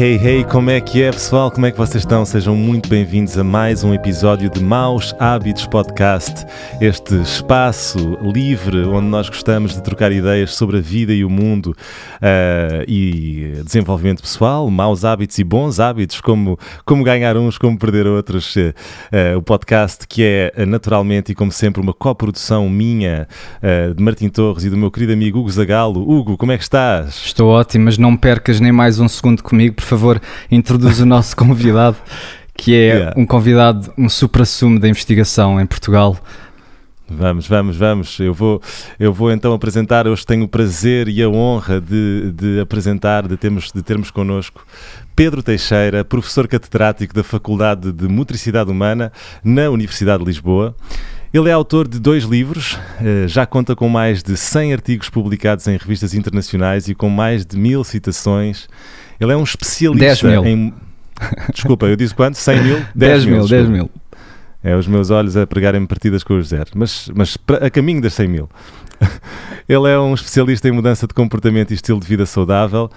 Hey, hey, como é que é, pessoal? Como é que vocês estão? Sejam muito bem-vindos a mais um episódio de Maus Hábitos Podcast, este espaço livre onde nós gostamos de trocar ideias sobre a vida e o mundo uh, e desenvolvimento pessoal, maus hábitos e bons hábitos, como, como ganhar uns, como perder outros. Uh, o podcast que é naturalmente e como sempre uma coprodução minha, uh, de Martim Torres e do meu querido amigo Hugo Zagalo. Hugo, como é que estás? Estou ótimo, mas não percas nem mais um segundo comigo por favor, introduz o nosso convidado, que é yeah. um convidado, um supra-sumo da investigação em Portugal. Vamos, vamos, vamos. Eu vou, eu vou então apresentar. Hoje tenho o prazer e a honra de, de apresentar, de termos, de termos connosco Pedro Teixeira, professor catedrático da Faculdade de Motricidade Humana na Universidade de Lisboa. Ele é autor de dois livros, eh, já conta com mais de 100 artigos publicados em revistas internacionais e com mais de mil citações. Ele é um especialista 10 mil. em. Desculpa, eu disse quanto? 100 mil? 10, 10 mil, 10 mil. É os meus olhos a pregarem partidas com os zero, mas, mas a caminho das 100 mil. Ele é um especialista em mudança de comportamento e estilo de vida saudável,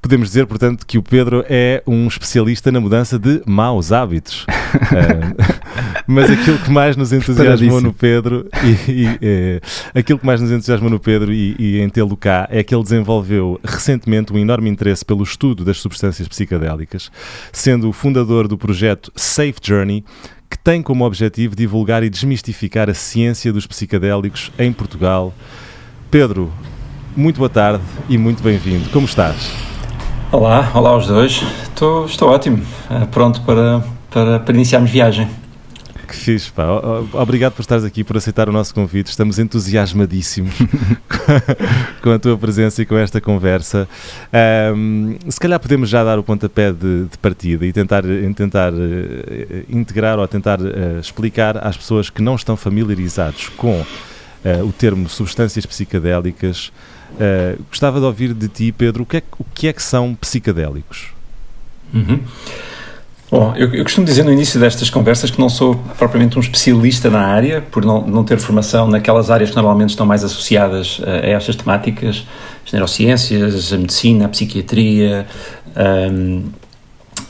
Podemos dizer, portanto, que o Pedro é um especialista na mudança de maus hábitos. uh, mas aquilo que mais nos entusiasmou no Pedro e, e é, aquilo que mais nos entusiasmou no Pedro e, e em tê-lo cá é que ele desenvolveu recentemente um enorme interesse pelo estudo das substâncias psicodélicas, sendo o fundador do projeto Safe Journey, que tem como objetivo divulgar e desmistificar a ciência dos psicodélicos em Portugal. Pedro, muito boa tarde e muito bem-vindo. Como estás? Olá, olá aos dois. Estou, estou ótimo, eh, pronto para, para, para iniciarmos viagem. Que fixe, pá. Obrigado por estares aqui, por aceitar o nosso convite. Estamos entusiasmadíssimos com a tua presença e com esta conversa. Um, se calhar podemos já dar o pontapé de, de partida e tentar, tentar uh, integrar ou tentar uh, explicar às pessoas que não estão familiarizados com uh, o termo substâncias psicodélicas Uh, gostava de ouvir de ti, Pedro, o que é, o que, é que são psicadélicos? Uhum. Bom, eu, eu, costumo dizer no início destas conversas que não sou propriamente um especialista na área, por não, não ter formação naquelas áreas que normalmente estão mais associadas a, a estas temáticas, as neurociências, a medicina, a psiquiatria, um,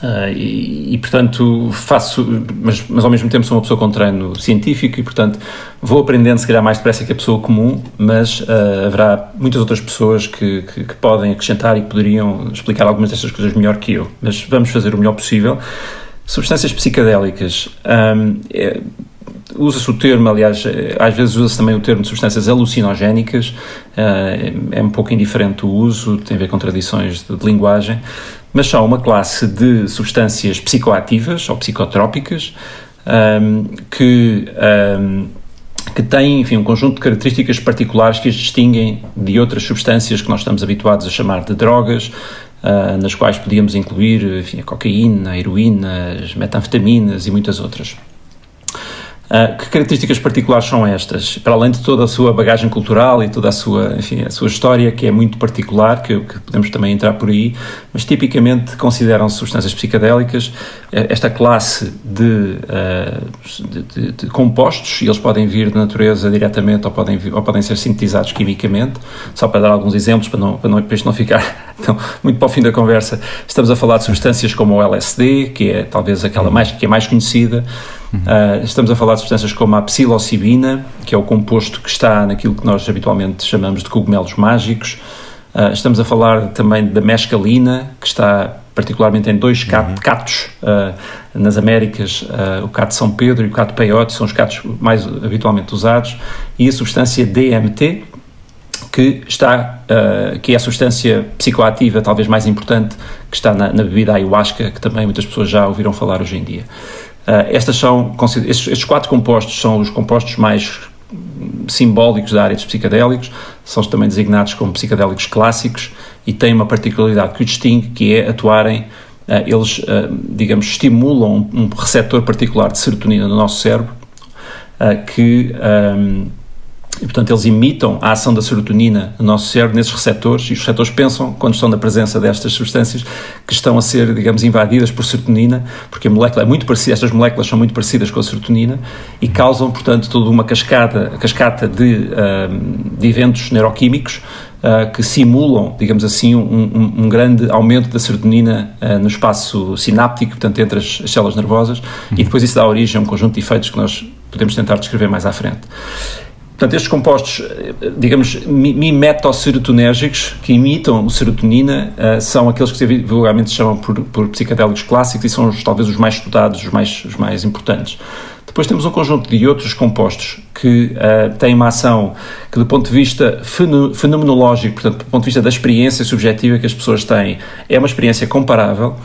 Uh, e, e, portanto faço, mas, mas ao mesmo tempo sou uma pessoa com treino científico e portanto vou aprendendo se calhar mais depressa que a pessoa comum, mas uh, haverá muitas outras pessoas que, que, que, podem acrescentar e que poderiam explicar algumas destas coisas melhor que eu, mas vamos fazer o melhor possível. Substâncias psicadélicas. Um, é, usa-se o termo, aliás, às vezes usa-se também o termo de substâncias alucinogénicas, uh, é um pouco indiferente o uso, tem a ver com tradições de, de linguagem, mas são uma classe de substâncias psicoativas ou psicotrópicas um, que, um, que têm enfim, um conjunto de características particulares que as distinguem de outras substâncias que nós estamos habituados a chamar de drogas, uh, nas quais podíamos incluir enfim, a cocaína, a heroína, as metanfetaminas e muitas outras. Uh, que características particulares são estas? Para além de toda a sua bagagem cultural e toda a sua, enfim, a sua história, que é muito particular, que, que podemos também entrar por aí, mas tipicamente consideram-se substâncias psicadélicas eh, esta classe de, uh, de, de, de, compostos, e eles podem vir de natureza diretamente ou podem, ou podem ser sintetizados quimicamente. Só para dar alguns exemplos, para, não, para, não, para isto não ficar muito para o fim da conversa, estamos a falar de substâncias como o LSD, que é talvez aquela mais, que é mais conhecida. Uh, estamos a falar de substâncias como a psilocibina, que é o composto que está naquilo que nós habitualmente chamamos de cogumelos mágicos. Uh, estamos a falar também da mescalina, que está particularmente em dois uhum. catos uh, nas Américas, o cato São Pedro e o cato peyote, são os catos mais habitualmente usados, e a substância DMT, que está uh, que é a substância psicoativa talvez mais importante que está na, na, bebida ayahuasca que também muitas pessoas já ouviram falar hoje em dia Uh, estas são, estes, estes, quatro compostos são os compostos mais simbólicos da área dos psicadélicos, são também designados como psicadélicos clássicos e têm uma particularidade que os distingue, que é atuarem, uh, eles, uh, digamos, estimulam um receptor particular de serotonina no nosso cérebro, que e, portanto, eles imitam a ação da serotonina no nosso cérebro, nesses receptores, e os receptores pensam, quando estão na presença destas substâncias, que estão a ser, digamos, invadidas por serotonina, porque a molécula é muito parecida, estas moléculas são muito parecidas com a serotonina, e causam, portanto, toda uma cascada, cascata de, de eventos neuroquímicos uh, que simulam, digamos assim, um, um, grande aumento da serotonina uh, no espaço sináptico, portanto, entre as, as células nervosas, uhum. e depois isso dá origem a um conjunto de efeitos que nós podemos tentar descrever mais à frente. Portanto, estes compostos, digamos, mimetoserotonérgicos, que imitam serotonina, uh, são aqueles que se vulgarmente chamam por, por psicodélicos clássicos e são talvez os mais estudados, os mais, os mais importantes. Depois temos um conjunto de outros compostos que uh, têm uma ação que, do ponto de vista fenomenológico, portanto, do ponto de vista da experiência subjetiva que as pessoas têm, é uma experiência comparável,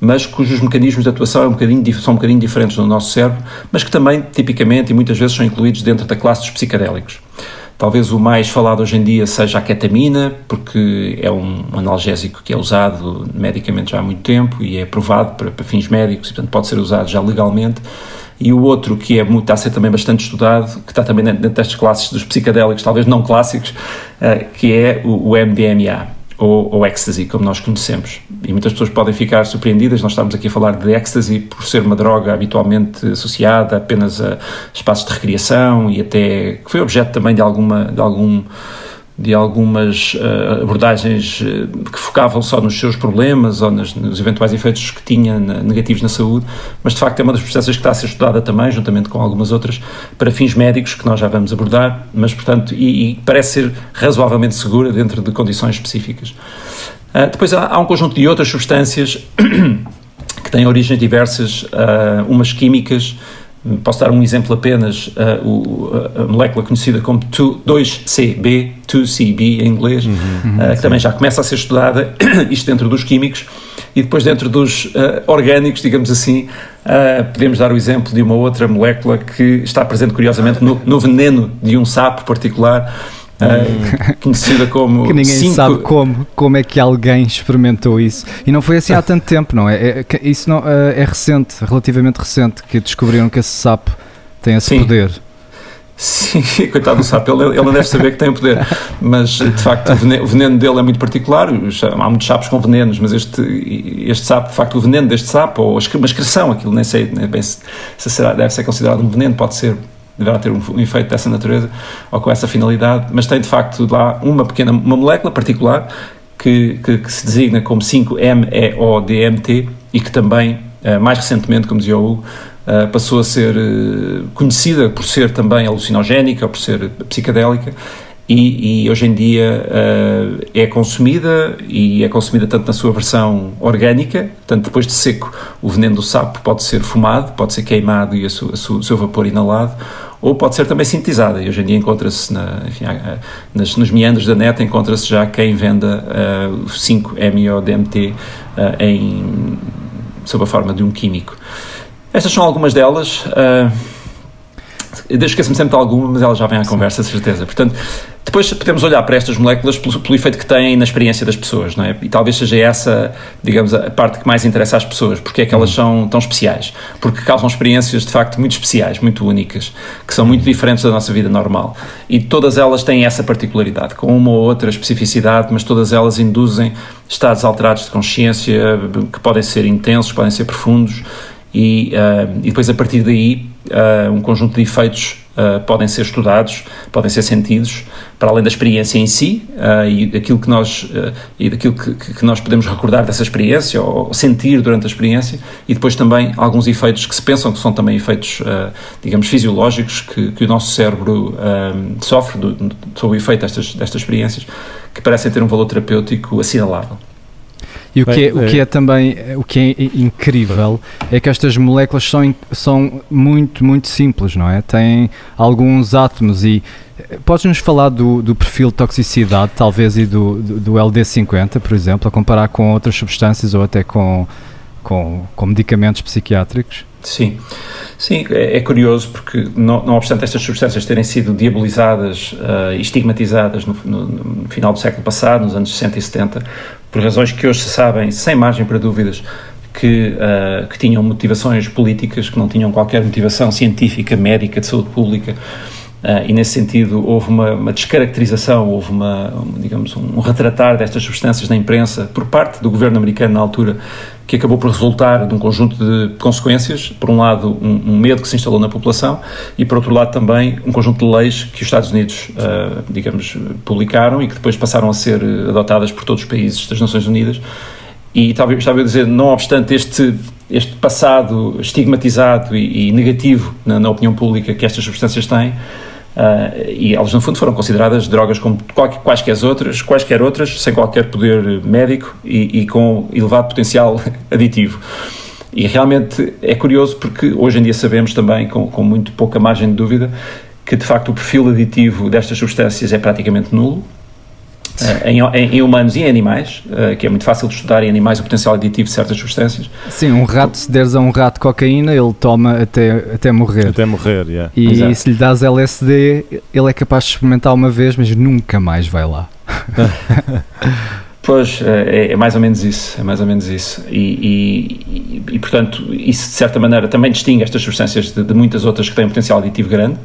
mas cujos mecanismos de atuação é um são um bocadinho diferentes no nosso cérebro, mas que também, tipicamente e muitas vezes, são incluídos dentro da classe dos psicadélicos. Talvez o mais falado hoje em dia seja a ketamina, porque é um analgésico que é usado medicamente já há muito tempo e é aprovado para, para fins médicos e, portanto, pode ser usado já legalmente e o outro que é muito, está a ser também bastante estudado, que está também dentro destas classes dos psicadélicos, talvez não clássicos, uh, que é o MDMA, ou, ou ecstasy, como nós conhecemos. E muitas pessoas podem ficar surpreendidas, nós estamos aqui a falar de ecstasy por ser uma droga habitualmente associada apenas a espaços de recreação e até que foi objeto também de alguma de algum de algumas uh, abordagens uh, que focavam só nos seus problemas ou nas, nos eventuais efeitos que tinha na, negativos na saúde, mas de facto é uma das processos que está a ser estudada também, juntamente com algumas outras, para fins médicos que nós já vamos abordar, mas portanto, e, e parece ser razoavelmente segura dentro de condições específicas. Uh, depois há, há, um conjunto de outras substâncias que têm origens diversas, umas químicas, Posso dar um exemplo apenas, uh, o, a molécula conhecida como 2CB, 2CB em inglês, uhum, uhum, uh, que também já começa a ser estudada, isto dentro dos químicos, e depois dentro dos uh, orgânicos, digamos assim, podemos dar o exemplo de uma outra molécula que está presente curiosamente no, no veneno de um sapo particular, Uh, conhecida como. Que ninguém cinco... sabe como, como é que alguém experimentou isso. E não foi assim há tanto tempo, não é? é isso não, uh, é recente, relativamente recente, que descobriram que esse sapo tem esse Sim. poder. Sim, coitado do sapo, ele, ele deve saber que tem o poder, mas de facto o veneno, o veneno, dele é muito particular. Há muitos sapos com venenos, mas este, este sapo, de facto, o veneno deste sapo, ou uma excreção, aquilo nem sei nem bem se, se será, deve ser considerado um veneno, pode ser deverá ter um, um, efeito dessa natureza ou com essa finalidade, mas tem de facto lá uma pequena uma molécula particular que, que, que se designa como 5-MeO-DMT e que também, uh, mais recentemente, como dizia o Hugo, uh, passou a ser uh, conhecida por ser também alucinogénica ou por ser psicadélica e, e, hoje em dia uh, é consumida e é consumida tanto na sua versão orgânica, tanto depois de seco, o veneno do sapo pode ser fumado, pode ser queimado e o seu vapor inalado, ou pode ser também sintetizada. E hoje em dia encontra-se na, nas, nos meandros da net, encontra-se já quem venda uh, 5-MeO-DMT uh, em, sob a forma de um químico. Estas são algumas delas. Uh, esqueço-me sempre de alguma, mas ela já vem à conversa, certeza. Portanto, depois podemos olhar para estas moléculas pelo, pelo, efeito que têm na experiência das pessoas, não é? E talvez seja essa, digamos, a parte que mais interessa às pessoas, porque é que elas são tão especiais. Porque causam experiências, de facto, muito especiais, muito únicas, que são muito diferentes da nossa vida normal. E todas elas têm essa particularidade, com uma ou outra especificidade, mas todas elas induzem estados alterados de consciência que podem ser intensos, podem ser profundos, e, uh, e depois a partir daí uh, um conjunto de efeitos uh, podem ser estudados, podem ser sentidos, para além da experiência em si uh, e daquilo que nós e daquilo que, que, nós podemos recordar dessa experiência ou sentir durante a experiência e depois também alguns efeitos que se pensam que são também efeitos, digamos, fisiológicos que, que o nosso cérebro sofre do, sob o efeito destas, destas experiências que parecem ter um valor terapêutico assinalável. E o, Bem, que é, o que é também o que é incrível é que estas moléculas são, são muito, muito simples, não é? Têm alguns átomos e eh, podes-nos falar do, do perfil de toxicidade, talvez, e do, do, do, LD50, por exemplo, a comparar com outras substâncias ou até com, com, com medicamentos psiquiátricos? Sim, sim, é, é curioso porque, não, não, obstante estas substâncias terem sido diabolizadas uh, e estigmatizadas no, no, no, final do século passado, nos anos 60 e 70, por razões que hoje se sabem, sem margem para dúvidas, que, uh, que tinham motivações políticas, que não tinham qualquer motivação científica, médica, de saúde pública, Uh, e nesse sentido houve uma, uma descaracterização, houve uma, um, digamos, um retratar destas substâncias na imprensa por parte do governo americano na altura, que acabou por resultar de um conjunto de consequências. Por um lado, um, um medo que se instalou na população e, por outro lado, também um conjunto de leis que os Estados Unidos, uh, digamos, publicaram e que depois passaram a ser adotadas por todos os países das Nações Unidas. E estava, estava a dizer, não obstante este este passado estigmatizado e, e negativo na, na, opinião pública que estas substâncias têm, Uh, e elas, no fundo, foram consideradas drogas como quaisquer outras, quaisquer outras, sem qualquer poder médico e, e com elevado potencial aditivo. E realmente é curioso porque hoje em dia sabemos também, com, com muito pouca margem de dúvida, que de facto o perfil aditivo destas substâncias é praticamente nulo em, em, humanos e em animais, uh, que é muito fácil de estudar em animais o potencial aditivo de certas substâncias. Sim, um rato, se deres a um rato cocaína, ele toma até, até morrer. Até morrer, yeah. E Exato. se lhe das LSD, ele é capaz de experimentar uma vez, mas nunca mais vai lá. Pois, é, é, mais ou menos isso, é mais ou menos isso. E, e, e, portanto, isso de certa maneira também distingue estas substâncias de, de, muitas outras que têm um potencial aditivo grande,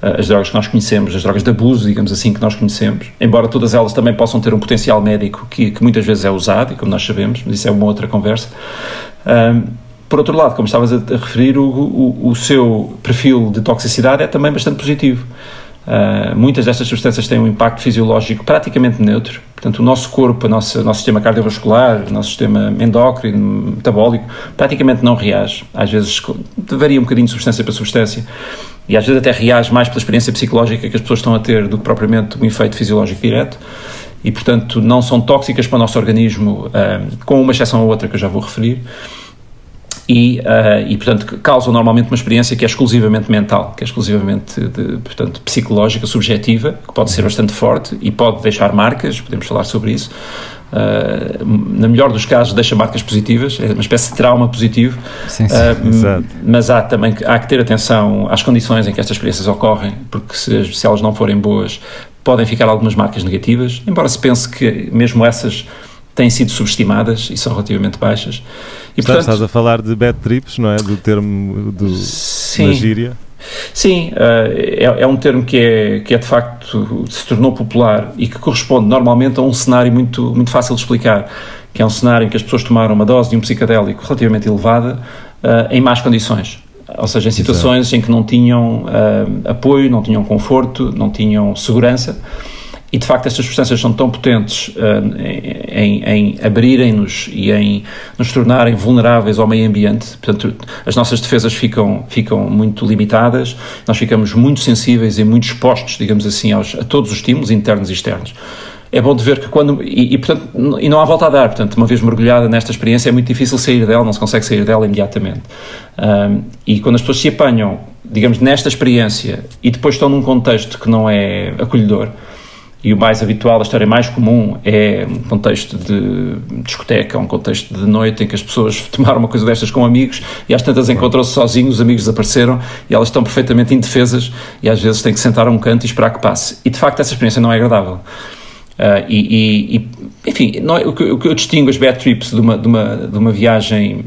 as drogas que nós conhecemos, as drogas de abuso, digamos assim, que nós conhecemos, embora todas elas também possam ter um potencial médico que, que muitas vezes é usado, e como nós sabemos, mas isso é uma outra conversa. Um, por outro lado, como estavas a, a referir, o, o, o, seu perfil de toxicidade é também bastante positivo. Uh, muitas destas substâncias têm um impacto fisiológico praticamente neutro, portanto, o nosso corpo, o nosso, nosso sistema cardiovascular, o nosso sistema endócrino, metabólico, praticamente não reage. Às vezes varia um bocadinho de substância para substância, e às vezes até reage mais pela experiência psicológica que as pessoas estão a ter do que propriamente um efeito fisiológico direto e, portanto, não são tóxicas para o nosso organismo, um, com uma exceção ou outra que eu já vou referir. E, uh, e, portanto, causam normalmente uma experiência que é exclusivamente mental, que é exclusivamente, de, portanto, psicológica, subjetiva, que pode ser bastante forte e pode deixar marcas, podemos falar sobre isso, Uh, na melhor dos casos deixa marcas positivas, é uma espécie de trauma positivo, sim, sim, uh, mas há também há que ter atenção às condições em que estas experiências ocorrem, porque se, se elas não forem boas podem ficar algumas marcas negativas, embora se pense que mesmo essas têm sido subestimadas e são relativamente baixas. E, portanto, estás a falar de bad trips, não é? Do termo do, sim, da gíria. Sim, eh, é, é, um termo que é, que é de facto se tornou popular e que corresponde normalmente a um cenário muito, muito fácil de explicar, que é um cenário em que as pessoas tomaram uma dose de um psicodélico relativamente elevada uh, em más condições. Ou seja, em situações Exato. em que não tinham uh, apoio, não tinham conforto, não tinham segurança e de facto estas substâncias são tão potentes uh, em, em abrirem-nos e em nos tornarem vulneráveis ao meio ambiente, portanto as nossas defesas ficam, ficam muito limitadas, nós ficamos muito sensíveis e muito expostos, digamos assim, aos, a todos os estímulos internos e externos. É bom de ver que quando. E, e, portanto, e não há volta a dar, portanto, uma vez mergulhada nesta experiência é muito difícil sair dela, não se consegue sair dela imediatamente. Um, e quando as pessoas se apanham, digamos, nesta experiência e depois estão num contexto que não é acolhedor, e o mais habitual, a história mais comum é um contexto de discoteca, um contexto de noite em que as pessoas tomaram uma coisa destas com amigos e às tantas encontram-se sozinhos, os amigos desapareceram e elas estão perfeitamente indefesas e às vezes têm que sentar a um canto e esperar que passe. E de facto essa experiência não é agradável. Uh, e, e, enfim, não, é, o, que, o, que, eu distingo as bad trips de uma, de uma, de uma viagem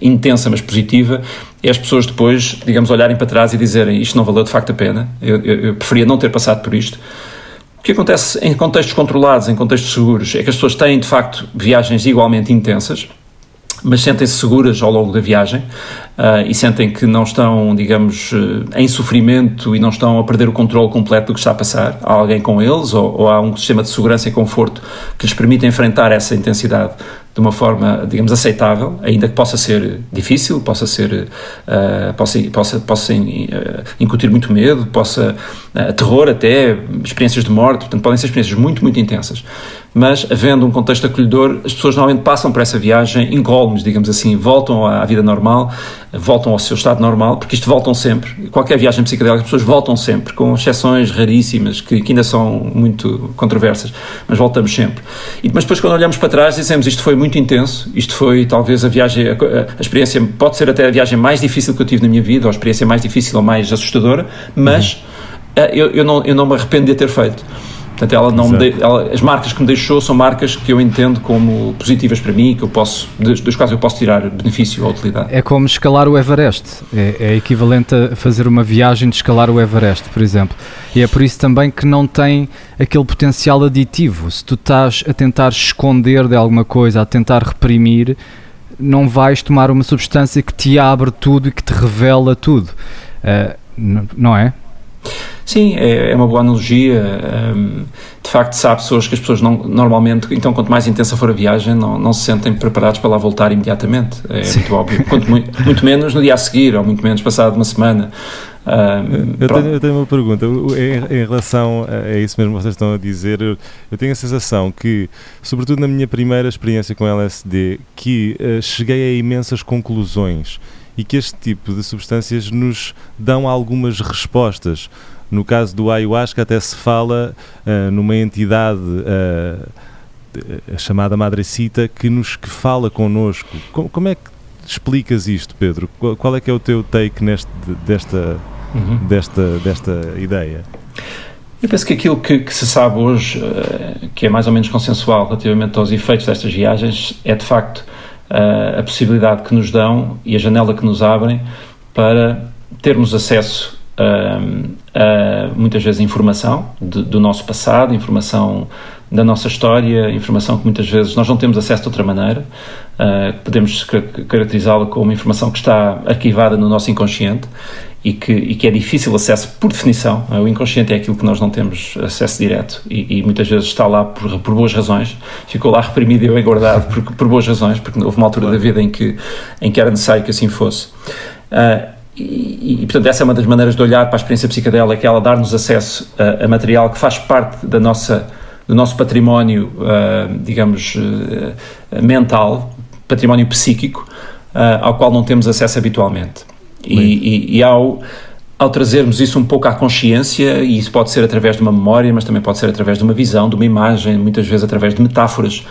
intensa, mas positiva, é as pessoas depois, digamos, olharem para trás e dizerem isto não valeu de facto a pena, eu, eu, eu preferia não ter passado por isto. O que acontece em contextos controlados, em contextos seguros, é que as pessoas têm de facto viagens igualmente intensas, mas sentem-se seguras ao longo da viagem uh, e sentem que não estão, digamos, uh, em sofrimento e não estão a perder o controle completo do que está a passar. Há alguém com eles ou, ou há um sistema de segurança e conforto que lhes permite enfrentar essa intensidade de uma forma, digamos, aceitável, ainda que possa ser difícil, possa ser, uh, possa, possa, possa uh, incutir muito medo, possa uh, terror até, experiências de morte, portanto podem ser experiências muito, muito intensas mas havendo um contexto acolhedor, as pessoas normalmente passam por essa viagem incólumes, digamos assim, voltam à vida normal, voltam ao seu estado normal, porque isto voltam sempre. Qualquer viagem psicodélica, as pessoas voltam sempre, com exceções raríssimas, que, que ainda são muito controversas, mas voltamos sempre. E, mas depois, quando olhamos para trás, dizemos isto foi muito intenso, isto foi talvez a viagem, a, a experiência, pode ser até a viagem mais difícil que eu tive na minha vida, ou a experiência mais difícil ou mais assustadora, mas uhum. eu, eu, não, eu não me arrependo de a ter feito. Portanto, ela não de, ela, as marcas que me deixou são marcas que eu entendo como positivas para mim, que eu posso, das, das quais eu posso tirar benefício ou utilidade. É como escalar o Everest. É, é equivalente a fazer uma viagem de escalar o Everest, por exemplo. E é por isso também que não tem aquele potencial aditivo. Se tu estás a tentar esconder de alguma coisa, a tentar reprimir, não vais tomar uma substância que te abre tudo e que te revela tudo. Uh, não é? Sim, é, é uma boa analogia. Um, de facto, se há pessoas que as pessoas não, normalmente, então quanto mais intensa for a viagem, não, não se sentem preparados para lá voltar imediatamente. É Sim. muito óbvio. Quanto muito, muito, menos no dia a seguir, ou muito menos passado uma semana. Um, eu, tenho, eu, tenho, uma pergunta em, em, relação a isso mesmo que vocês estão a dizer. Eu, eu, tenho a sensação que, sobretudo na minha primeira experiência com LSD, que uh, cheguei a imensas conclusões e que este tipo de substâncias nos dão algumas respostas. No caso do ayahuasca, até se fala uh, numa entidade uh, chamada Madrecita que nos que fala connosco. Como, como, é que explicas isto, Pedro? Qual, qual, é que é o teu take neste, desta, uhum. desta, desta ideia? Eu penso que aquilo que, que, se sabe hoje, que é mais ou menos consensual relativamente aos efeitos destas viagens, é de facto a possibilidade que nos dão e a janela que nos abrem para termos acesso uh, muitas vezes informação de, do nosso passado, informação da nossa história, informação que muitas vezes nós não temos acesso de outra maneira, uh, podemos caracterizá-la como informação que está arquivada no nosso inconsciente e que, e que é difícil acesso por definição. O inconsciente é aquilo que nós não temos acesso direto e, e muitas vezes está lá por, por, boas razões, ficou lá reprimido e bem guardado por, por boas razões, porque houve uma altura da vida em que, em que era necessário que assim fosse. Uh, e, e, portanto, essa é uma das maneiras de olhar para a experiência psicadélica, é ela dar-nos acesso a, a, material que faz parte da nossa, do nosso património, uh, digamos, uh, mental, património psíquico, ao qual não temos acesso habitualmente. E, e, e, ao, ao trazermos isso um pouco à consciência, e isso pode ser através de uma memória, mas também pode ser através de uma visão, de uma imagem, muitas vezes através de metáforas,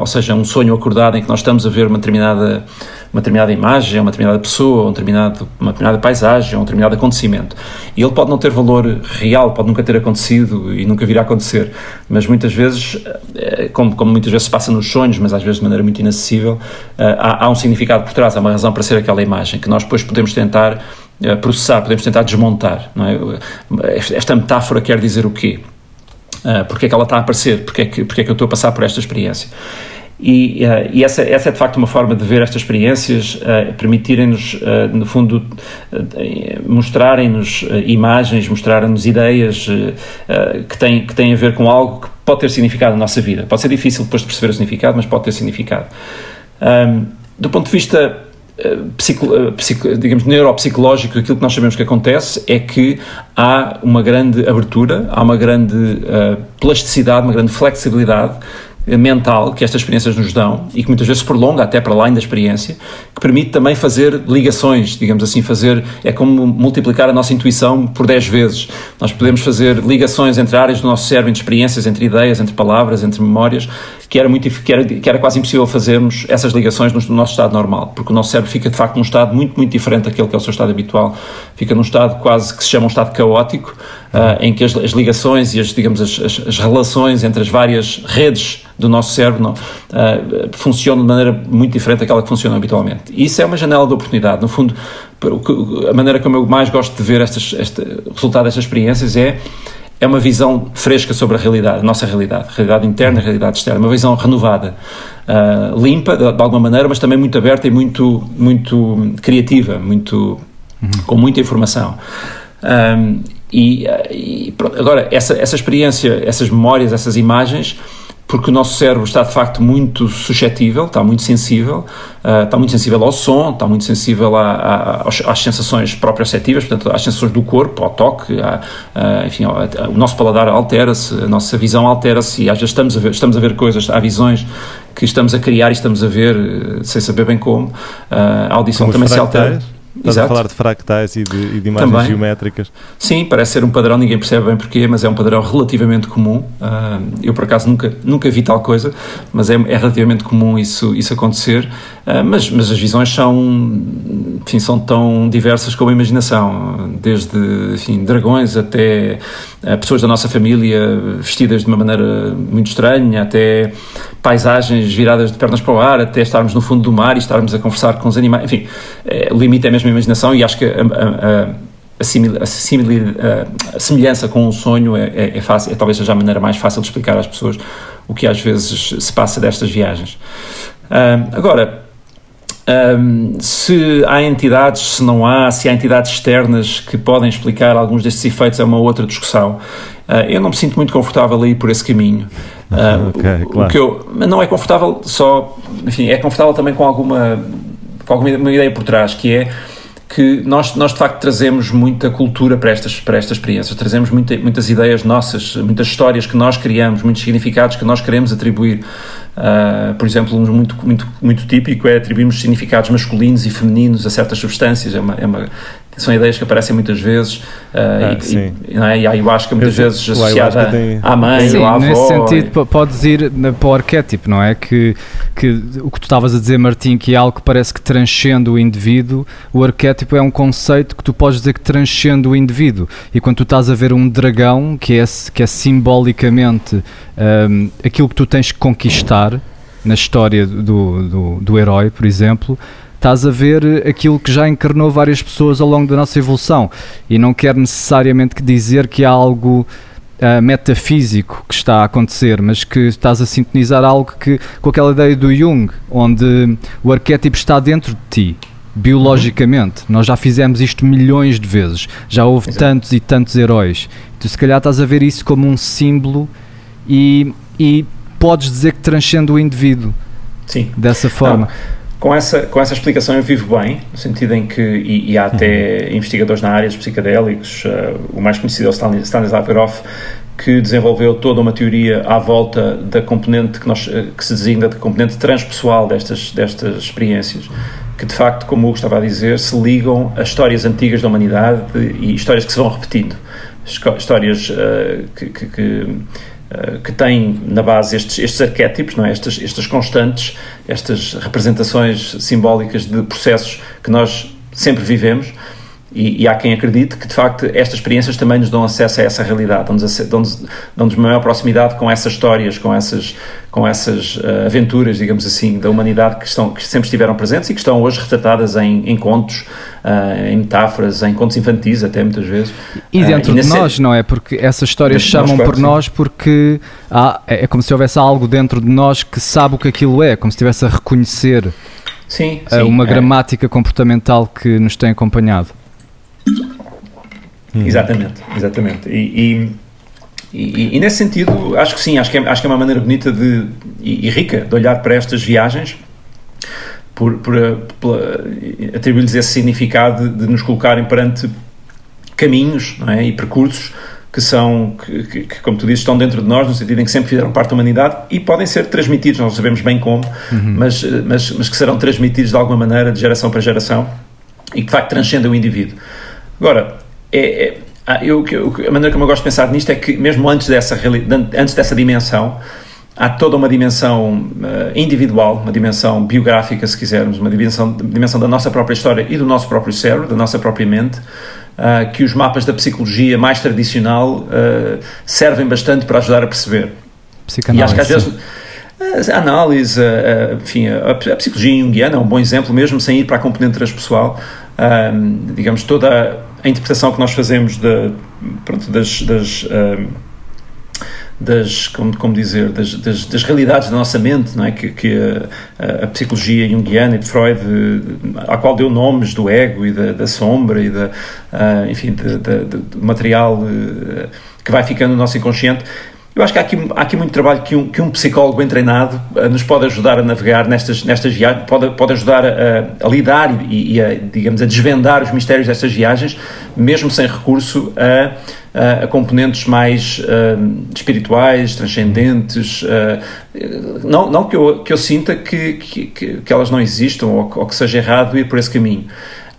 ou seja, um sonho acordado em que nós estamos a ver uma determinada uma determinada imagem, uma determinada pessoa, um determinado, uma determinada paisagem, um determinado acontecimento. E ele pode não ter valor real, pode nunca ter acontecido e nunca vir a acontecer, mas muitas vezes, eh, como, como muitas vezes se passa nos sonhos, mas às vezes de maneira muito inacessível, eh, há, há um significado por trás, há uma razão para ser aquela imagem, que nós depois podemos tentar processar, podemos tentar desmontar. É? Esta metáfora quer dizer o quê? Porque é que ela está a aparecer? Porque é que, porque é que eu estou a passar por esta experiência? E, uh, e essa, essa, é de facto uma forma de ver estas experiências, permitirem-nos, no fundo, mostrarem-nos imagens, mostrarem-nos ideias que, têm, que têm a ver com algo que pode ter significado na nossa vida. Pode ser difícil depois de perceber o significado, mas pode ter significado. Do ponto de vista Psico, psico, digamos, neuropsicológico, aquilo que nós sabemos que acontece é que há uma grande abertura, há uma grande uh, plasticidade, uma grande flexibilidade mental que estas experiências nos dão e que muitas vezes prolonga até para além da experiência, que permite também fazer ligações, digamos assim, fazer, é como multiplicar a nossa intuição por 10 vezes. Nós podemos fazer ligações entre áreas do nosso cérebro, entre experiências, entre ideias, entre palavras, entre memórias, que era, muito, que era, que era quase impossível fazermos essas ligações no, nosso estado normal, porque o nosso cérebro fica de facto num estado muito, muito diferente daquele que é o seu estado habitual. Fica num estado quase que se chama um estado caótico, uh, em que as, as, ligações e as, digamos, as, as, as, relações entre as várias redes do nosso cérebro não, uh, funcionam de maneira muito diferente daquela que funciona habitualmente. E isso é uma janela de oportunidade. No fundo, a maneira como eu mais gosto de ver este, o resultado destas experiências é é uma visão fresca sobre a realidade, a nossa realidade, a realidade interna e a realidade externa, uma visão renovada, uh, limpa de, de, alguma maneira, mas também muito aberta e muito, muito criativa, muito, uhum. com muita informação. Um, e, e pronto, agora, essa, essa experiência, essas memórias, essas imagens, porque o nosso cérebro está de facto muito suscetível, está muito sensível, uh, está muito sensível ao som, está muito sensível a, às, sensações proprioceptivas, portanto, às sensações do corpo, ao toque, a, a, enfim, o nosso paladar altera-se, a nossa visão altera-se e às vezes estamos a, ver, estamos a ver coisas, há visões que estamos a criar e estamos a ver eh, sem saber bem como, uh, a audição como também se altera. Estás Exato. a falar de fractais e de, e de imagens Também. geométricas. Sim, parece ser um padrão, ninguém percebe bem porquê, mas é um padrão relativamente comum. Uh, eu, por acaso, nunca, nunca vi tal coisa, mas é, é relativamente comum isso, isso acontecer. Uh, mas, mas as visões são, enfim, são tão diversas como a imaginação, desde enfim, dragões até uh, pessoas da nossa família vestidas de uma maneira muito estranha, até paisagens viradas de pernas para o ar, até estarmos no fundo do mar e estarmos a conversar com os animais. Enfim, é, o limite é mesmo a imaginação e acho que a a, simil, a, simil, a, semelhança com um sonho é, é, é, fácil, é talvez seja a maneira mais fácil de explicar às pessoas o que às vezes se passa destas viagens. Uh, agora, um, se há entidades, se não há, se há entidades externas que podem explicar alguns destes efeitos, é uma outra discussão. Uh, eu não me sinto muito confortável a ir por esse caminho. Uh, okay, o, claro. o que eu, não é confortável só, enfim, é confortável também com alguma com alguma ideia por trás, que é que nós, nós de facto trazemos muita cultura para estas, para estas experiências, trazemos muita, muitas ideias nossas, muitas histórias que nós criamos, muitos significados que nós queremos atribuir. Uh, por exemplo, um muito, muito, muito típico é atribuirmos significados masculinos e femininos a certas substâncias. É uma, é uma, são ideias que aparecem muitas vezes uh, ah, e, sim. e, não é? e a ayahuasca muitas Eu, vezes associada tem... à mãe sim, ou à avó. nesse sentido e... podes ir para o arquétipo, não é? Que, que o que tu estavas a dizer, Martim, que é algo que parece que transcende o indivíduo, o arquétipo é um conceito que tu podes dizer que transcende o indivíduo e quando tu estás a ver um dragão que é, que é simbolicamente um, aquilo que tu tens que conquistar na história do, do, do herói, por exemplo, estás a ver aquilo que já encarnou várias pessoas ao longo da nossa evolução e não quer necessariamente dizer que há algo uh, metafísico que está a acontecer, mas que estás a sintonizar algo que com aquela ideia do Jung, onde o arquétipo está dentro de ti. Biologicamente, nós já fizemos isto milhões de vezes, já houve Exato. tantos e tantos heróis. Tu, se calhar, estás a ver isso como um símbolo e, e podes dizer que transcende o indivíduo Sim. dessa forma. Não com essa, com essa explicação eu vivo bem, no sentido em que, e, e há até uhum. investigadores na área dos psicadélicos, uh, o mais conhecido é o Stanislav Grof, que desenvolveu toda uma teoria à volta da componente que, nós, uh, que se designa de componente transpessoal destas, destas experiências, que de facto, como o Hugo estava a dizer, se ligam a histórias antigas da humanidade e histórias que se vão repetindo. Histórias uh, que, que, que eh, que tem na base estes, estes arquétipos, não é? estas, estas constantes, estas representações simbólicas de processos que nós sempre vivemos. E, e, há quem acredite que, de facto, estas experiências também nos dão acesso a essa realidade, dão-nos, dão-nos, dão-nos maior proximidade com essas histórias, com essas, com essas uh, aventuras, digamos assim, da humanidade que, estão, que sempre estiveram presentes e que estão hoje retratadas em, em contos, uh, em metáforas, em contos infantis, até muitas vezes. E dentro uh, e de nós, não é? Porque essas histórias chamam nós, por sim. nós porque há, é, é como se houvesse algo dentro de nós que sabe o que aquilo é, como se estivesse a reconhecer sim, sim, uma é. gramática comportamental que nos tem acompanhado. Hum. Exatamente, exatamente. E, e, e, e, nesse sentido, acho que sim, acho que é, acho que é uma maneira bonita de, e, rica de olhar para estas viagens, por, por, por atribuir-lhes esse significado de, de, nos colocarem perante caminhos é? e percursos que são, que, que, que, como tu dizes, estão dentro de nós, no sentido em que sempre fizeram parte da humanidade e podem ser transmitidos, não sabemos bem como, uhum. mas, mas, mas que serão transmitidos de alguma maneira, de geração para geração, e que de facto transcendem o indivíduo. Agora, é, é, ah, eu, a maneira como eu gosto de pensar nisto é que, mesmo antes dessa, antes dessa dimensão, há toda uma dimensão uh, individual, uma dimensão biográfica, se quisermos, uma dimensão, dimensão da nossa própria história e do nosso próprio cérebro, da nossa própria mente, uh, que os mapas da psicologia mais tradicional uh, servem bastante para ajudar a perceber. E acho que às vezes a análise, a, enfim, a, a, psicologia junguiana é um bom exemplo, mesmo sem ir para a componente transpessoal. Um, digamos, toda a interpretação que nós fazemos de, pronto, das, das, das como, como dizer, das, das, das, realidades da nossa mente, não é? que, que a, a, psicologia junguiana e de Freud, à qual deu nomes do ego e da, da sombra e da, uh, enfim, do material uh, que vai ficando no nosso inconsciente, eu acho que há aqui, há aqui muito trabalho que um, que um psicólogo bem treinado uh, nos pode ajudar a navegar nestas, nestas viagens, pode, pode ajudar a, a lidar e, e, a, digamos, a desvendar os mistérios destas viagens, mesmo sem recurso a, a, a componentes mais uh, espirituais, transcendentes. Uh, não não que, eu, que eu sinta que, que, que elas não existam ou, ou que seja errado ir por esse caminho.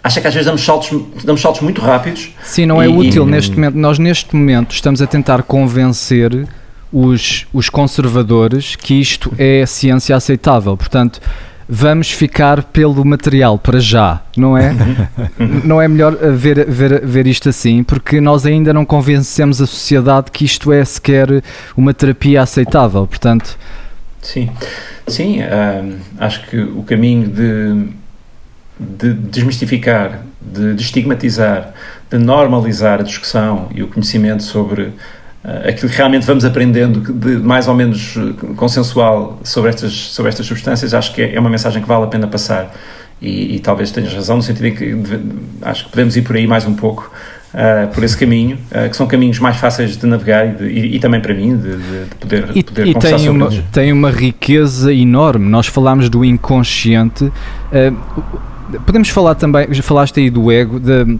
acha que às vezes damos saltos, damos saltos muito rápidos. Sim, não é e, útil e, neste momento. Nós, neste momento, estamos a tentar convencer os, os conservadores que isto é ciência aceitável. Portanto, vamos ficar pelo material para já, não é? não é melhor eh, ver, ver, ver isto assim, porque nós ainda não convencemos a sociedade que isto é sequer uma terapia aceitável, portanto... Sim, sim, uh, acho que o caminho de, de desmistificar, de, de estigmatizar, de normalizar a discussão e o conhecimento sobre aquilo que realmente vamos aprendendo de mais ou menos eh, consensual sobre estas, sobre estas substâncias, acho que é, é uma mensagem que vale a pena passar. E, e talvez tenhas razão no sentido em que acho que podemos ir por aí mais um pouco. Uh, por esse caminho, uh, que são caminhos mais fáceis de navegar e, de, e, e também para mim de, de poder, e, poder e tem uma, eles. tem uma riqueza enorme. Nós falámos do inconsciente. Uh, podemos falar também, já falaste aí do ego, de,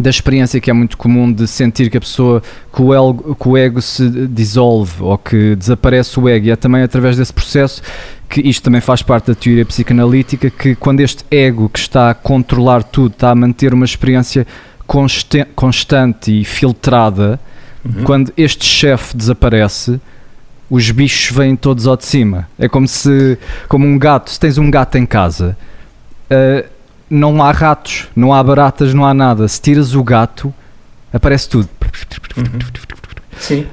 da experiência que é muito comum de sentir que a pessoa, que o, ego, que o ego se dissolve ou que desaparece o ego, e é também através desse processo que isto também faz parte da teoria psicanalítica, que quando este ego que está a controlar tudo, está a manter uma experiência constante e filtrada, uhum. quando este chefe desaparece, os bichos vêm todos ao de cima. É como se, como um gato, se tens um gato em casa, uh, não há ratos, não há baratas, não há nada. Se tiras o gato, aparece tudo. Uhum. Sim.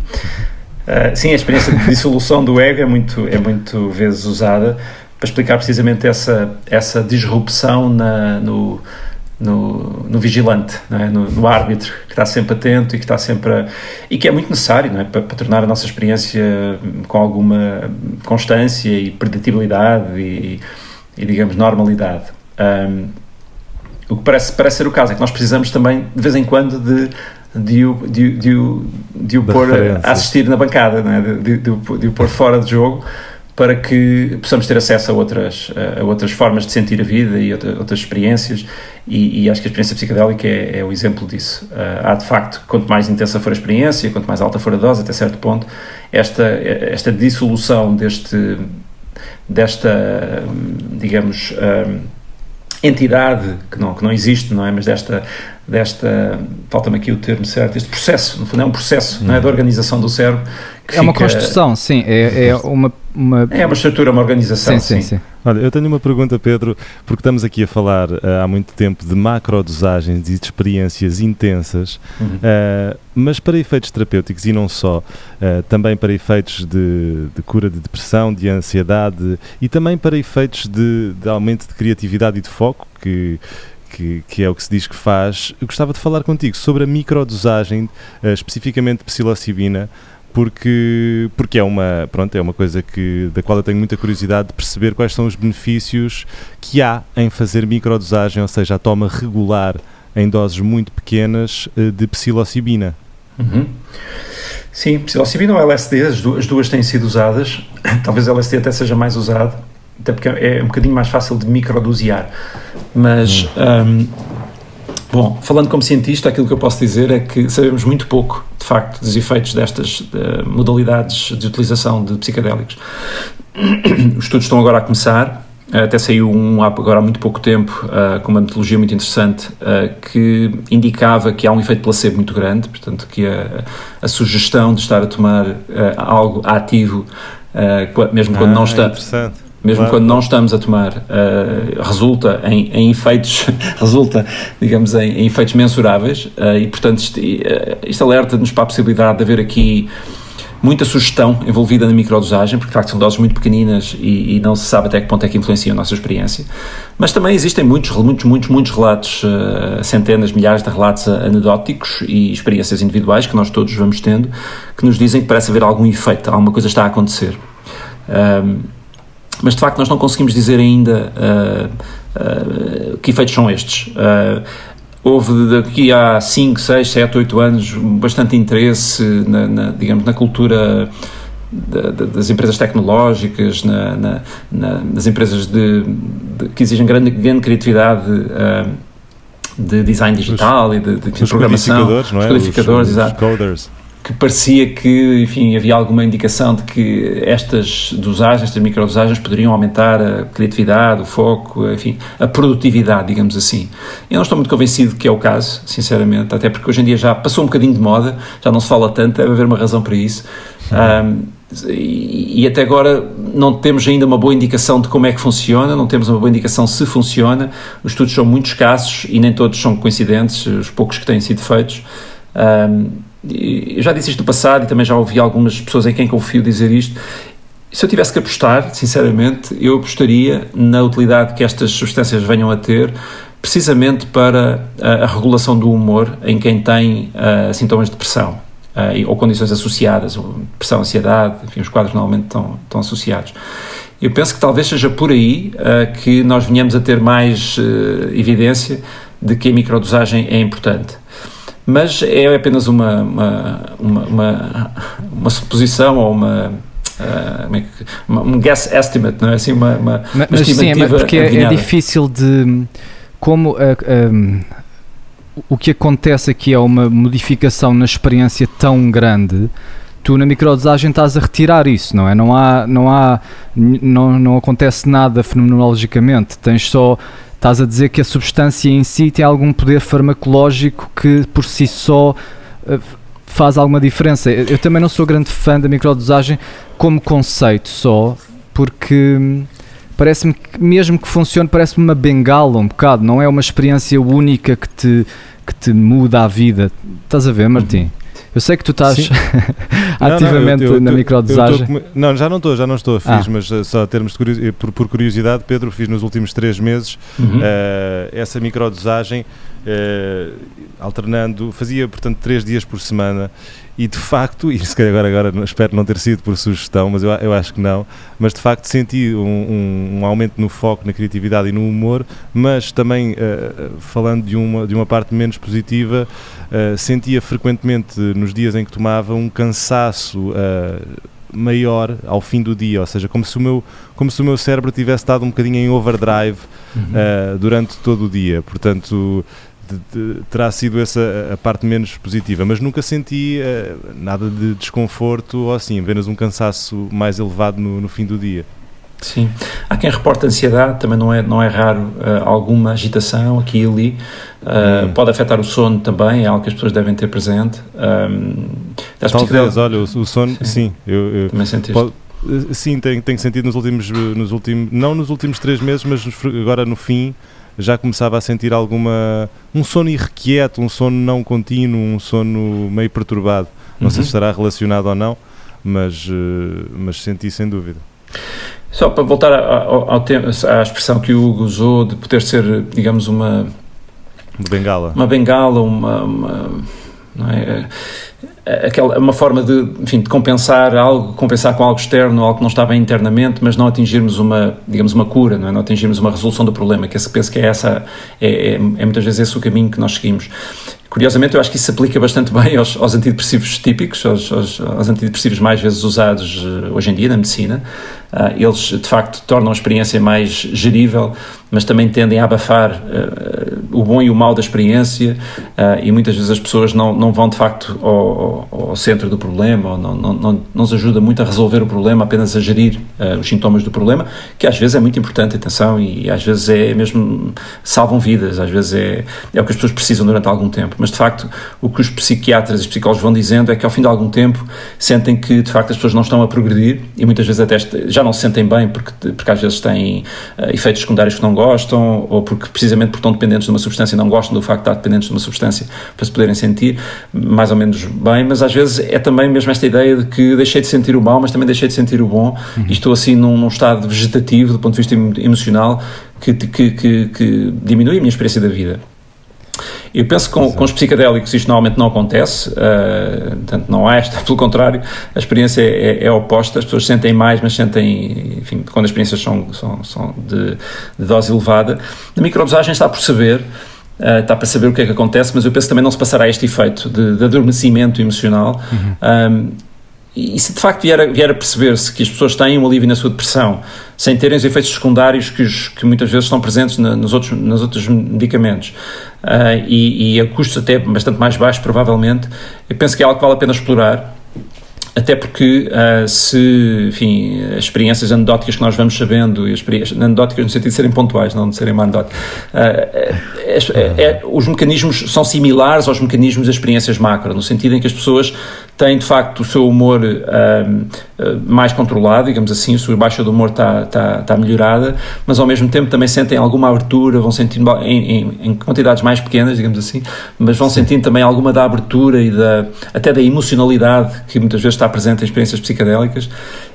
Uh, sim, a experiência de dissolução do ego é muito, é muito vezes usada para explicar precisamente essa, essa disrupção na, no, no, no vigilante, é? no, no, árbitro, que está sempre atento e que está sempre a, e que é muito necessário é? para, para, tornar a nossa experiência com alguma constância e preditibilidade e, e digamos normalidade. Um, o que parece, parece ser o caso é que nós precisamos também, de vez em quando, de, de, o, de, de, o, de o pôr a assistir na bancada, é? de, de, de, o, de o pôr fora de jogo para que possamos ter acesso a outras, a outras formas de sentir a vida e outra, outras experiências e, e, acho que a experiência psicodélica é, é o exemplo disso. Uh, há de facto, quanto mais intensa for a experiência, quanto mais alta for a dose, até certo ponto, esta, esta dissolução deste, desta, digamos, um, entidade que não, que não existe, não é? Mas desta, desta falta-me aqui o termo certo, este processo, no fundo é um processo não é? de organização do cérebro. é fica, uma construção, sim, é, é uma, uma, É uma estrutura, uma organização. Sim, sim, sim. sim. Olha, eu tenho uma pergunta, Pedro, porque estamos aqui a falar uh, há muito tempo de macrodosagens e de experiências intensas, uhum. uh, mas para efeitos terapêuticos e não só, uh, também para efeitos de, de, cura de depressão, de ansiedade e também para efeitos de, de aumento de criatividade e de foco, que que, que, é o que se diz que faz, eu gostava de falar contigo sobre a microdosagem, uh, especificamente de psilocibina, porque, porque é, uma, pronto, é uma coisa que, da qual eu tenho muita curiosidade de perceber quais são os benefícios que há em fazer microdosagem, ou seja, a toma regular em doses muito pequenas uh, de psilocibina. Uhum. Sim, psilocibina ou LSD, as duas, as duas têm sido usadas, talvez LSD até seja mais usado, até porque é um bocadinho mais fácil de microdosear. Mas, um, bom, falando como cientista, aquilo que eu posso dizer é que sabemos muito pouco, de facto, dos efeitos destas uh, modalidades de utilização de psicodélicos. Os estudos estão agora a começar. Até saiu um agora há muito pouco tempo uh, com uma metodologia muito interessante uh, que indicava que há um efeito placebo muito grande, portanto que a, a sugestão de estar a tomar algo ativo, mesmo quando ah, não está, mesmo claro. quando não estamos a tomar, uh, resulta em, em, efeitos, resulta, digamos, em, em efeitos mensuráveis uh, e, portanto, isto, uh, isto alerta-nos para a possibilidade de haver aqui muita sugestão envolvida na microdosagem, porque de facto são doses muito pequeninas e, e, não se sabe até que ponto é que influenciam a nossa experiência. Mas também existem muitos, muitos, muitos, muitos relatos, uh, centenas, milhares de relatos anedóticos e experiências individuais que nós todos vamos tendo, que nos dizem que parece haver algum efeito, alguma coisa está a acontecer. Um, mas de facto nós não conseguimos dizer ainda uh, uh, que efeitos são estes. Uh, houve daqui a 5, 6, 7, 8 anos bastante interesse na, na digamos, na cultura das empresas tecnológicas, na, na, nas empresas de, de, que exigem grande, grande criatividade de design digital os, e de, de, de programação. Codificadores, não é? Os codificadores, os, exato. Os coders que parecia que, enfim, havia alguma indicação de que estas dosagens, estas microdosagens poderiam aumentar a criatividade, o foco, enfim, a produtividade, digamos assim. Eu não estou muito convencido que é o caso, sinceramente, até porque hoje em dia já passou um bocadinho de moda, já não se fala tanto, deve haver uma razão para isso. Um, e, e até agora não temos ainda uma boa indicação de como é que funciona, não temos uma boa indicação se funciona. Os estudos são muito escassos e nem todos são coincidentes, os poucos que têm sido feitos. Um, eu já disse isto no passado e também já ouvi algumas pessoas em quem confio dizer isto. Se eu tivesse que apostar, sinceramente, eu apostaria na utilidade que estas substâncias venham a ter, precisamente para a, a regulação do humor em quem tem uh, sintomas de depressão uh, ou condições associadas, depressão, ansiedade, enfim, os quadros normalmente estão, estão associados. Eu penso que talvez seja por aí uh, que nós venhamos a ter mais evidência de que a microdosagem é importante mas é apenas uma, uma, uma, uma, uma suposição ou uma, uh, um guess estimate, não é? Assim, uma, uma, mas, mas sim, é porque é, é, difícil de. Como uh, um, o que acontece aqui é uma modificação na experiência tão grande tu na microdosagem estás a retirar isso, não é? Não há, não há, não, não acontece nada fenomenologicamente, tens só estás a dizer que a substância em si tem algum poder farmacológico que por si só uh, faz alguma diferença. Eu, eu, também não sou grande fã da microdosagem como conceito só, porque hum, parece-me que mesmo que funcione, parece-me uma bengala um bocado, não é uma experiência única que te, que te muda a vida. Estás a ver, Martim? Uhum. Eu sei que tu estás ativamente não, não, eu, eu, na microdosagem. Não, já não estou, já não estou. Fiz, ah. mas uh, só termos de curiosidade, por, por, curiosidade, Pedro, fiz nos últimos três meses uhum. uh, essa microdosagem, uh, alternando, fazia portanto três dias por semana e de facto, e se calhar agora, agora espero não ter sido por sugestão, mas eu, eu acho que não, mas de facto senti um, um, um aumento no foco, na criatividade e no humor, mas também uh, falando de uma, de uma parte menos positiva, uh, sentia frequentemente nos dias em que tomava um cansaço uh, maior ao fim do dia, ou seja, como se o meu, como se o meu cérebro tivesse estado um bocadinho em overdrive uhum. durante todo o dia, portanto de, de, terá sido essa a parte menos positiva, mas nunca senti uh, nada de desconforto ou assim, apenas um cansaço mais elevado no, no, fim do dia. Sim, há quem reporte ansiedade, também não é, não é raro uh, alguma agitação aqui e ali, uh, hum. pode afetar o sono também, é algo que as pessoas devem ter presente. Um, Talvez, olha, o, o sono, sim, sim eu, eu, também sentiste. Pode, sim, tenho, tenho sentido nos últimos, nos últimos, não nos últimos três meses, mas agora no fim, já começava a sentir alguma. um sono irrequieto, um sono não contínuo, um sono meio perturbado. Não uhum. sei se estará relacionado ou não, mas, uh, mas senti sem dúvida. Só para voltar ao, ao tema, à expressão que o Hugo usou de poder ser, digamos, uma. Uma bengala. Uma bengala, uma. uma não é? Aquela, uma forma de, enfim, de compensar algo, compensar com algo externo, algo que não bem internamente, mas não atingirmos uma, digamos, uma cura, não, é? não atingirmos uma resolução do problema, que penso que é essa, é, é, é muitas vezes esse o caminho que nós seguimos. Curiosamente, eu acho que isso se aplica bastante bem aos, aos antidepressivos típicos, aos, aos, aos, antidepressivos mais vezes usados uh, hoje em dia na medicina. Uh, eles, de facto, tornam a experiência mais gerível, mas também tendem a abafar uh, o bom e o mau da experiência e muitas vezes as pessoas não, não vão, de facto, ao, ao, centro do problema, ou não, não, não, não ajuda muito a resolver o problema, apenas a gerir os sintomas do problema, que às vezes é muito importante, atenção, e às vezes é mesmo, salvam vidas, às vezes é, é o que as pessoas precisam durante algum tempo. Mas de facto o que os psiquiatras e os psicólogos vão dizendo é que ao fim de algum tempo sentem que de facto as pessoas não estão a progredir e muitas vezes até já não se sentem bem porque, porque às vezes têm uh, efeitos secundários que não gostam ou porque precisamente porque estão dependentes de uma substância e não gostam do facto de estar dependentes de uma substância para se poderem sentir mais ou menos bem, mas às vezes é também mesmo esta ideia de que deixei de sentir o mal, mas também deixei de sentir o bom uhum. e estou assim num, num estado vegetativo do ponto de vista emocional que, que, que, que diminui a minha experiência da vida. Eu penso que com, com os psicadélicos isto normalmente não acontece, uh, portanto não há esta, pelo contrário, a experiência é, é, é, oposta, as pessoas sentem mais, mas sentem, enfim, quando as experiências são, são, são de, de, dose elevada. Na microdosagem está por saber, uh, está para saber o que é que acontece, mas eu penso que também não se passará este efeito de, de adormecimento emocional. Uhum. Um, e se de facto vier a, vier a perceber-se que as pessoas têm um alívio na sua depressão, sem terem os efeitos secundários que, os, que muitas vezes estão presentes na, nos, outros, nos outros medicamentos, e, e a custos até bastante mais baixos, provavelmente. Eu penso que é algo que vale a pena explorar até porque uh, se, enfim, as experiências anedóticas que nós vamos sabendo, e as anedóticas no sentido de serem pontuais, não de serem uma anedótica, uh, é, é, os mecanismos são similares aos mecanismos das experiências macro, no sentido em que as pessoas têm de facto o seu humor uh, mais controlado, digamos assim, a sua baixa do humor está, está, está melhorada, mas ao mesmo tempo também sentem alguma abertura, vão sentindo em, em, em quantidades mais pequenas, digamos assim, mas vão Sim. sentindo também alguma da abertura e da, até da emocionalidade que muitas vezes está presente em experiências psicadélicas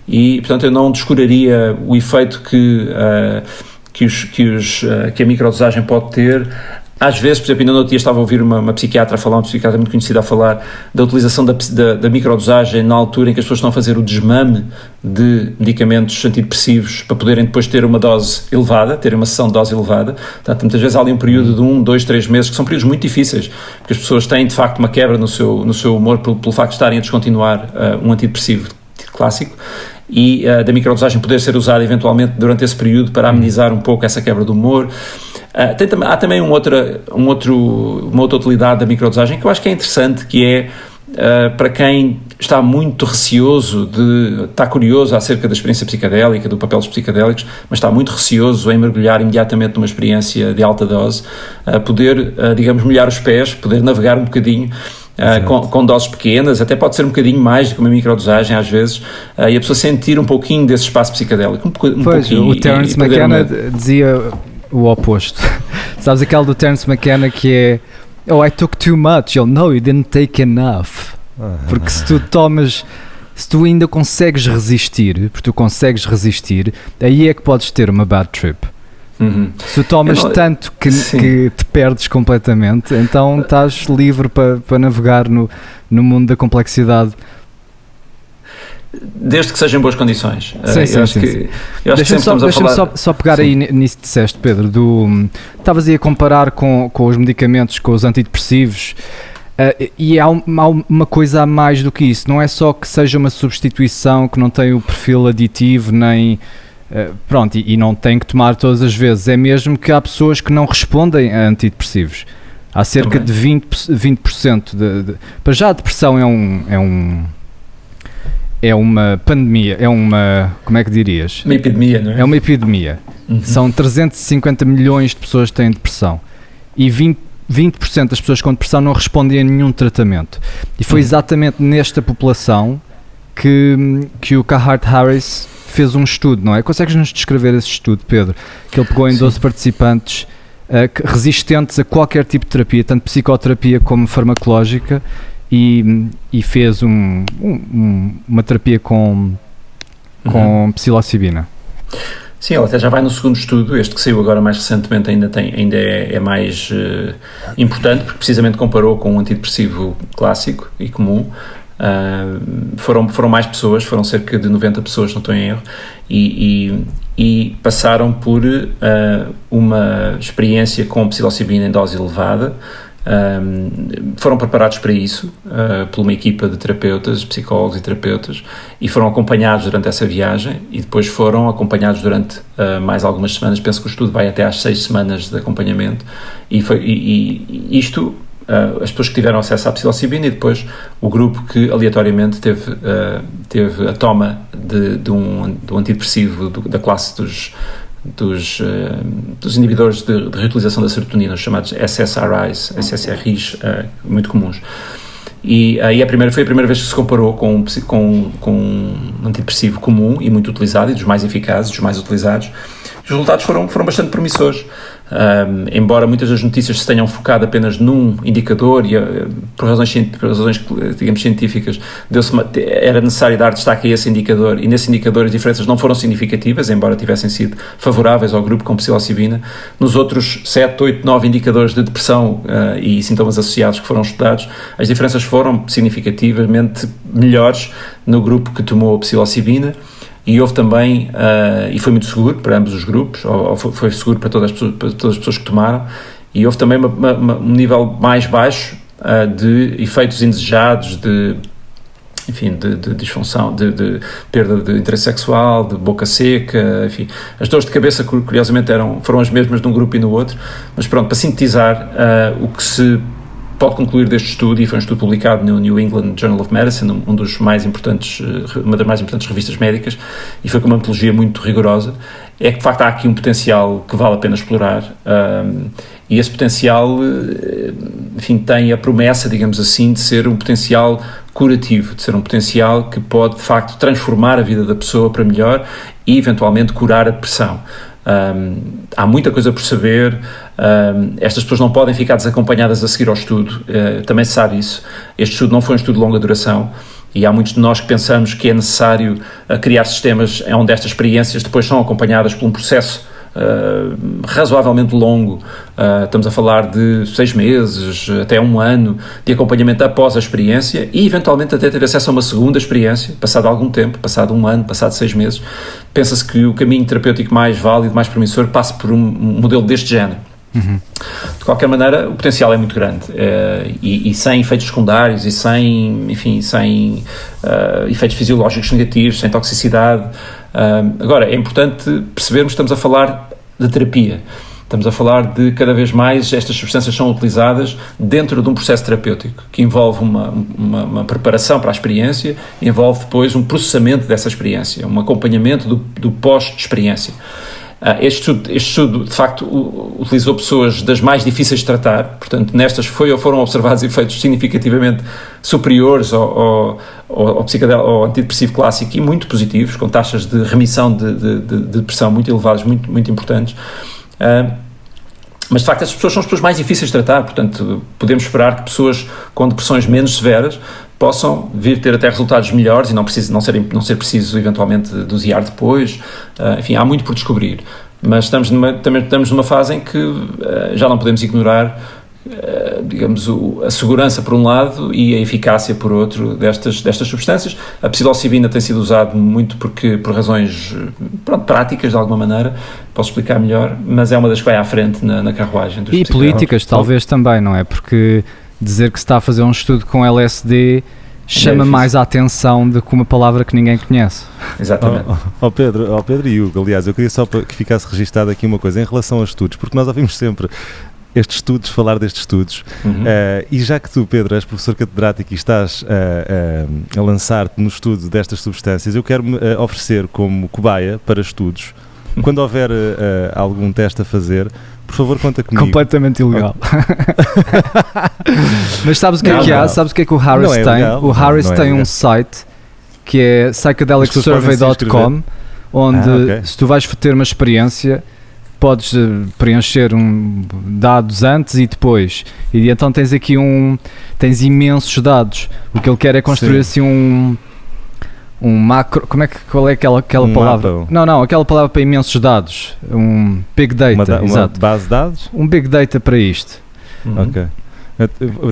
e, portanto, eu não descuraria o efeito que, uh, que, os, que, os, uh, que a microdosagem pode ter às vezes, por exemplo, ainda no outro dia estava a ouvir uma, uma psiquiatra falar, uma psiquiatra muito conhecida a falar da utilização da, da, da, microdosagem na altura em que as pessoas estão a fazer o desmame de medicamentos antidepressivos para poderem depois ter uma dose elevada, terem uma sessão de dose elevada. Portanto, muitas vezes há ali um período de um, dois, três meses que são períodos muito difíceis, porque as pessoas têm de facto uma quebra no seu, no seu humor pelo, pelo facto de estarem a descontinuar uh, um antidepressivo clássico e uh, da microdosagem poder ser usada eventualmente durante esse período para amenizar um pouco essa quebra do humor. Uh, tem, há também um outra, um outro, uma outra utilidade da microdosagem que eu acho que é interessante, que é uh, para quem está muito receoso de, está curioso acerca da experiência psicadélica, do papel dos psicadélicos, mas está muito receoso em mergulhar imediatamente numa experiência de alta dose, uh, poder, digamos, molhar os pés, poder navegar um bocadinho Uh, com, com, doses pequenas, até pode ser um bocadinho mais do que uma microdosagem às vezes, uh, e a pessoa sentir um pouquinho desse espaço psicadélico. Um, um pois, pouquinho, o Terence McKenna dizia o oposto. Sabes aquele do Terence McKenna que é Oh, I took too much. Ele, no, you didn't take enough. Porque se tu tomas, se tu ainda consegues resistir, porque tu consegues resistir, aí é que podes ter uma bad trip. Uhum. Se tu tomas não, tanto que, que, te perdes completamente, então estás livre para, para navegar no, no mundo da complexidade Desde que sejam em boas condições. Sim, uh, sim, sim, sim. Deixa-me só, deixa falar... só, só, pegar sim. aí nisso que disseste, Pedro, do estavas aí a comparar com, com os medicamentos, com os antidepressivos, uh, e há, há, uma coisa a mais do que isso, não é só que seja uma substituição que não tem o perfil aditivo, nem... Uh, pronto, e, e, não tem que tomar todas as vezes, é mesmo que há pessoas que não respondem a antidepressivos. Há cerca Também. de 20%, 20% de, de, para já a depressão é um, é um é uma pandemia, é uma. Como é que dirias? Uma epidemia, não é? É uma epidemia. Uhum. São 350 milhões de pessoas que têm depressão e 20, 20% das pessoas com depressão não respondem a nenhum tratamento. E foi uhum. exatamente nesta população que, que o Carhart Harris fez um estudo, não é? Consegues-nos descrever esse estudo, Pedro? Que ele pegou em Sim. 12 participantes uh, resistentes a qualquer tipo de terapia, tanto psicoterapia como farmacológica, e, e fez um, um, uma terapia com, com uhum. psilocibina. Sim, ele até já vai no segundo estudo, este que saiu agora mais recentemente ainda, tem, ainda é, é mais uh, importante, porque precisamente comparou com um antidepressivo clássico e comum. Uh, foram, foram mais pessoas, foram cerca de 90 pessoas, não estou em erro, e, e, e passaram por uh, uma experiência com psilocibina em dose elevada, um, foram preparados para isso uh, por uma equipa de terapeutas, psicólogos e terapeutas e foram acompanhados durante essa viagem e depois foram acompanhados durante uh, mais algumas semanas. Penso que o estudo vai até às seis semanas de acompanhamento e, foi, e, e isto Uh, as pessoas que tiveram acesso à psilocibina e depois o grupo que aleatoriamente teve, teve a toma de, de, um, de um antidepressivo do, da classe dos dos, uh, dos inibidores de, de, reutilização da serotonina, os chamados SSRIs, SSRIs, uh, muito comuns. E aí a primeira, foi a primeira vez que se comparou com, com, com um antidepressivo comum e muito utilizado, e dos mais eficazes, dos mais utilizados. Os resultados foram, foram bastante promissores. Um, embora muitas das notícias se tenham focado apenas num indicador e uh, por razões, por razões digamos, científicas era necessário dar destaque a esse indicador e nesse indicador as diferenças não foram significativas, embora tivessem sido favoráveis ao grupo com psilocibina. Nos outros 7, 8, 9 indicadores de depressão uh, e sintomas associados que foram estudados, as diferenças foram significativamente melhores no grupo que tomou psilocibina e houve também, uh, e foi muito seguro para ambos os grupos, ou, ou foi seguro para todas, as pessoas, para todas as pessoas que tomaram, e houve também uma, uma, um nível mais baixo uh, de efeitos indesejados, de enfim, de, de disfunção, de, de, perda de interesse sexual, de boca seca, enfim. As dores de cabeça, curiosamente, eram, foram as mesmas de um grupo e no outro, mas pronto, para sintetizar, uh, o que se pode concluir deste estudo, e foi um estudo publicado no New England Journal of Medicine, um dos mais importantes, eh, uma das mais importantes revistas médicas, e foi com uma metodologia muito rigorosa, é que de facto há aqui um potencial que vale a pena explorar. Um, e esse potencial, eh, enfim, tem a promessa, digamos assim, de ser um potencial curativo, de ser um potencial que pode de facto transformar a vida da pessoa para melhor e eventualmente curar a depressão. Um, há muita coisa por saber, estas pessoas não podem ficar desacompanhadas a seguir ao estudo, uh, também se sabe isso. Este estudo não foi um estudo de longa duração e há muitos de nós que pensamos que é necessário uh, criar sistemas onde estas experiências depois são acompanhadas por um processo Uh, razoavelmente longo, uh, estamos a falar de seis meses até um ano de acompanhamento após a experiência e eventualmente até ter acesso a uma segunda experiência, passado algum tempo, passado um ano, passado seis meses. Pensa-se que o caminho terapêutico mais válido, mais promissor, passa por um modelo deste género. Uhum. De qualquer maneira, o potencial é muito grande uh, e, e, sem efeitos secundários e sem, enfim, sem uh, efeitos fisiológicos negativos, sem toxicidade. Uh, agora, é importante percebermos que estamos a falar de terapia. Estamos a falar de cada vez mais estas substâncias são utilizadas dentro de um processo terapêutico que envolve uma, uma, uma preparação para a experiência, envolve depois um processamento dessa experiência, um acompanhamento do, do pós-experiência. Uh, este, estudo, este estudo, de facto, utilizou pessoas das mais difíceis de tratar, portanto, nestas foi, foram observados efeitos significativamente superiores ao, ao, ao, ao, ao antidepressivo clássico e muito positivos, com taxas de remissão de, de, de depressão muito elevadas, muito, muito importantes. Uh, mas de facto, essas pessoas são as pessoas mais difíceis de tratar, portanto, podemos esperar que pessoas com depressões menos severas possam vir ter até resultados melhores e não, precisa, não, ser, não ser preciso eventualmente dosear depois. Uh, enfim, há muito por descobrir. Mas estamos numa, também estamos numa fase em que uh, já não podemos ignorar, uh, digamos, o, a segurança por um lado e a eficácia por outro destas, destas substâncias. A psilocibina tem sido usado muito porque, por razões pronto, práticas, de alguma maneira, posso explicar melhor, mas é uma das que vai à frente na, na carruagem. e políticas, talvez também, não é? Porque dizer que se está a fazer um estudo com LSD chama é mais a atenção do que uma palavra que ninguém conhece. Exatamente. Ó oh, oh Pedro, oh Pedro e Hugo, aliás, eu queria só que ficasse registado aqui uma coisa em relação aos estudos, porque nós ouvimos sempre estes estudos, falar destes estudos, uhum. uh, e já que tu, Pedro, és professor catedrático e estás uh, uh, a lançar-te no estudo destas substâncias, eu quero-me oferecer como cobaia para estudos. Quando houver algum teste a fazer, por favor, conta comigo. Completamente ilegal. Mas sabes o que é que há? Sabes o que é que o Harris é tem? Legal. O Harris não, não é tem um site que é psychedelicsurvey.com onde ah, okay. se tu vais ter uma experiência podes eh, preencher um, dados antes e depois e então tens aqui um tens imensos dados o que ele quer é construir Sim. assim um um macro. Como é que qual é aquela, aquela um palavra? Mapa. Não, não, aquela palavra para imensos dados. Um big data. Uma, da, exato. Uma base de dados? Um big data para isto. Uhum. Ok.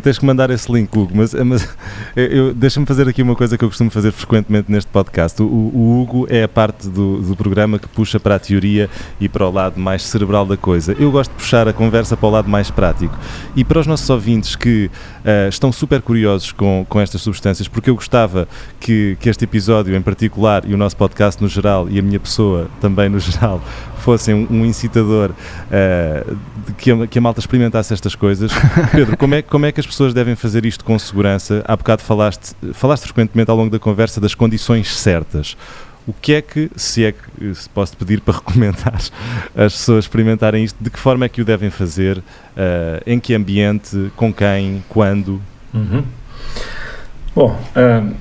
Tens que mandar esse link, Hugo, mas, mas deixa-me fazer aqui uma coisa que eu costumo fazer frequentemente neste podcast. O, o Hugo é a parte do, do, programa que puxa para a teoria e para o lado mais cerebral da coisa. Eu gosto de puxar a conversa para o lado mais prático. E para os nossos ouvintes que uh, estão super curiosos com, com estas substâncias, porque eu gostava que, que este episódio em particular e o nosso podcast no geral e a minha pessoa também no geral fossem um, um incitador uh, de que a, que a malta experimentasse estas coisas. Pedro, como é, como é que as pessoas devem fazer isto com segurança? Há bocado falaste, falaste frequentemente ao longo da conversa das condições certas. O que é que, se é que se posso pedir para recomendar as pessoas experimentarem isto, de que forma é que o devem fazer, uh, em que ambiente, com quem, quando? Uhum. Bom, uh,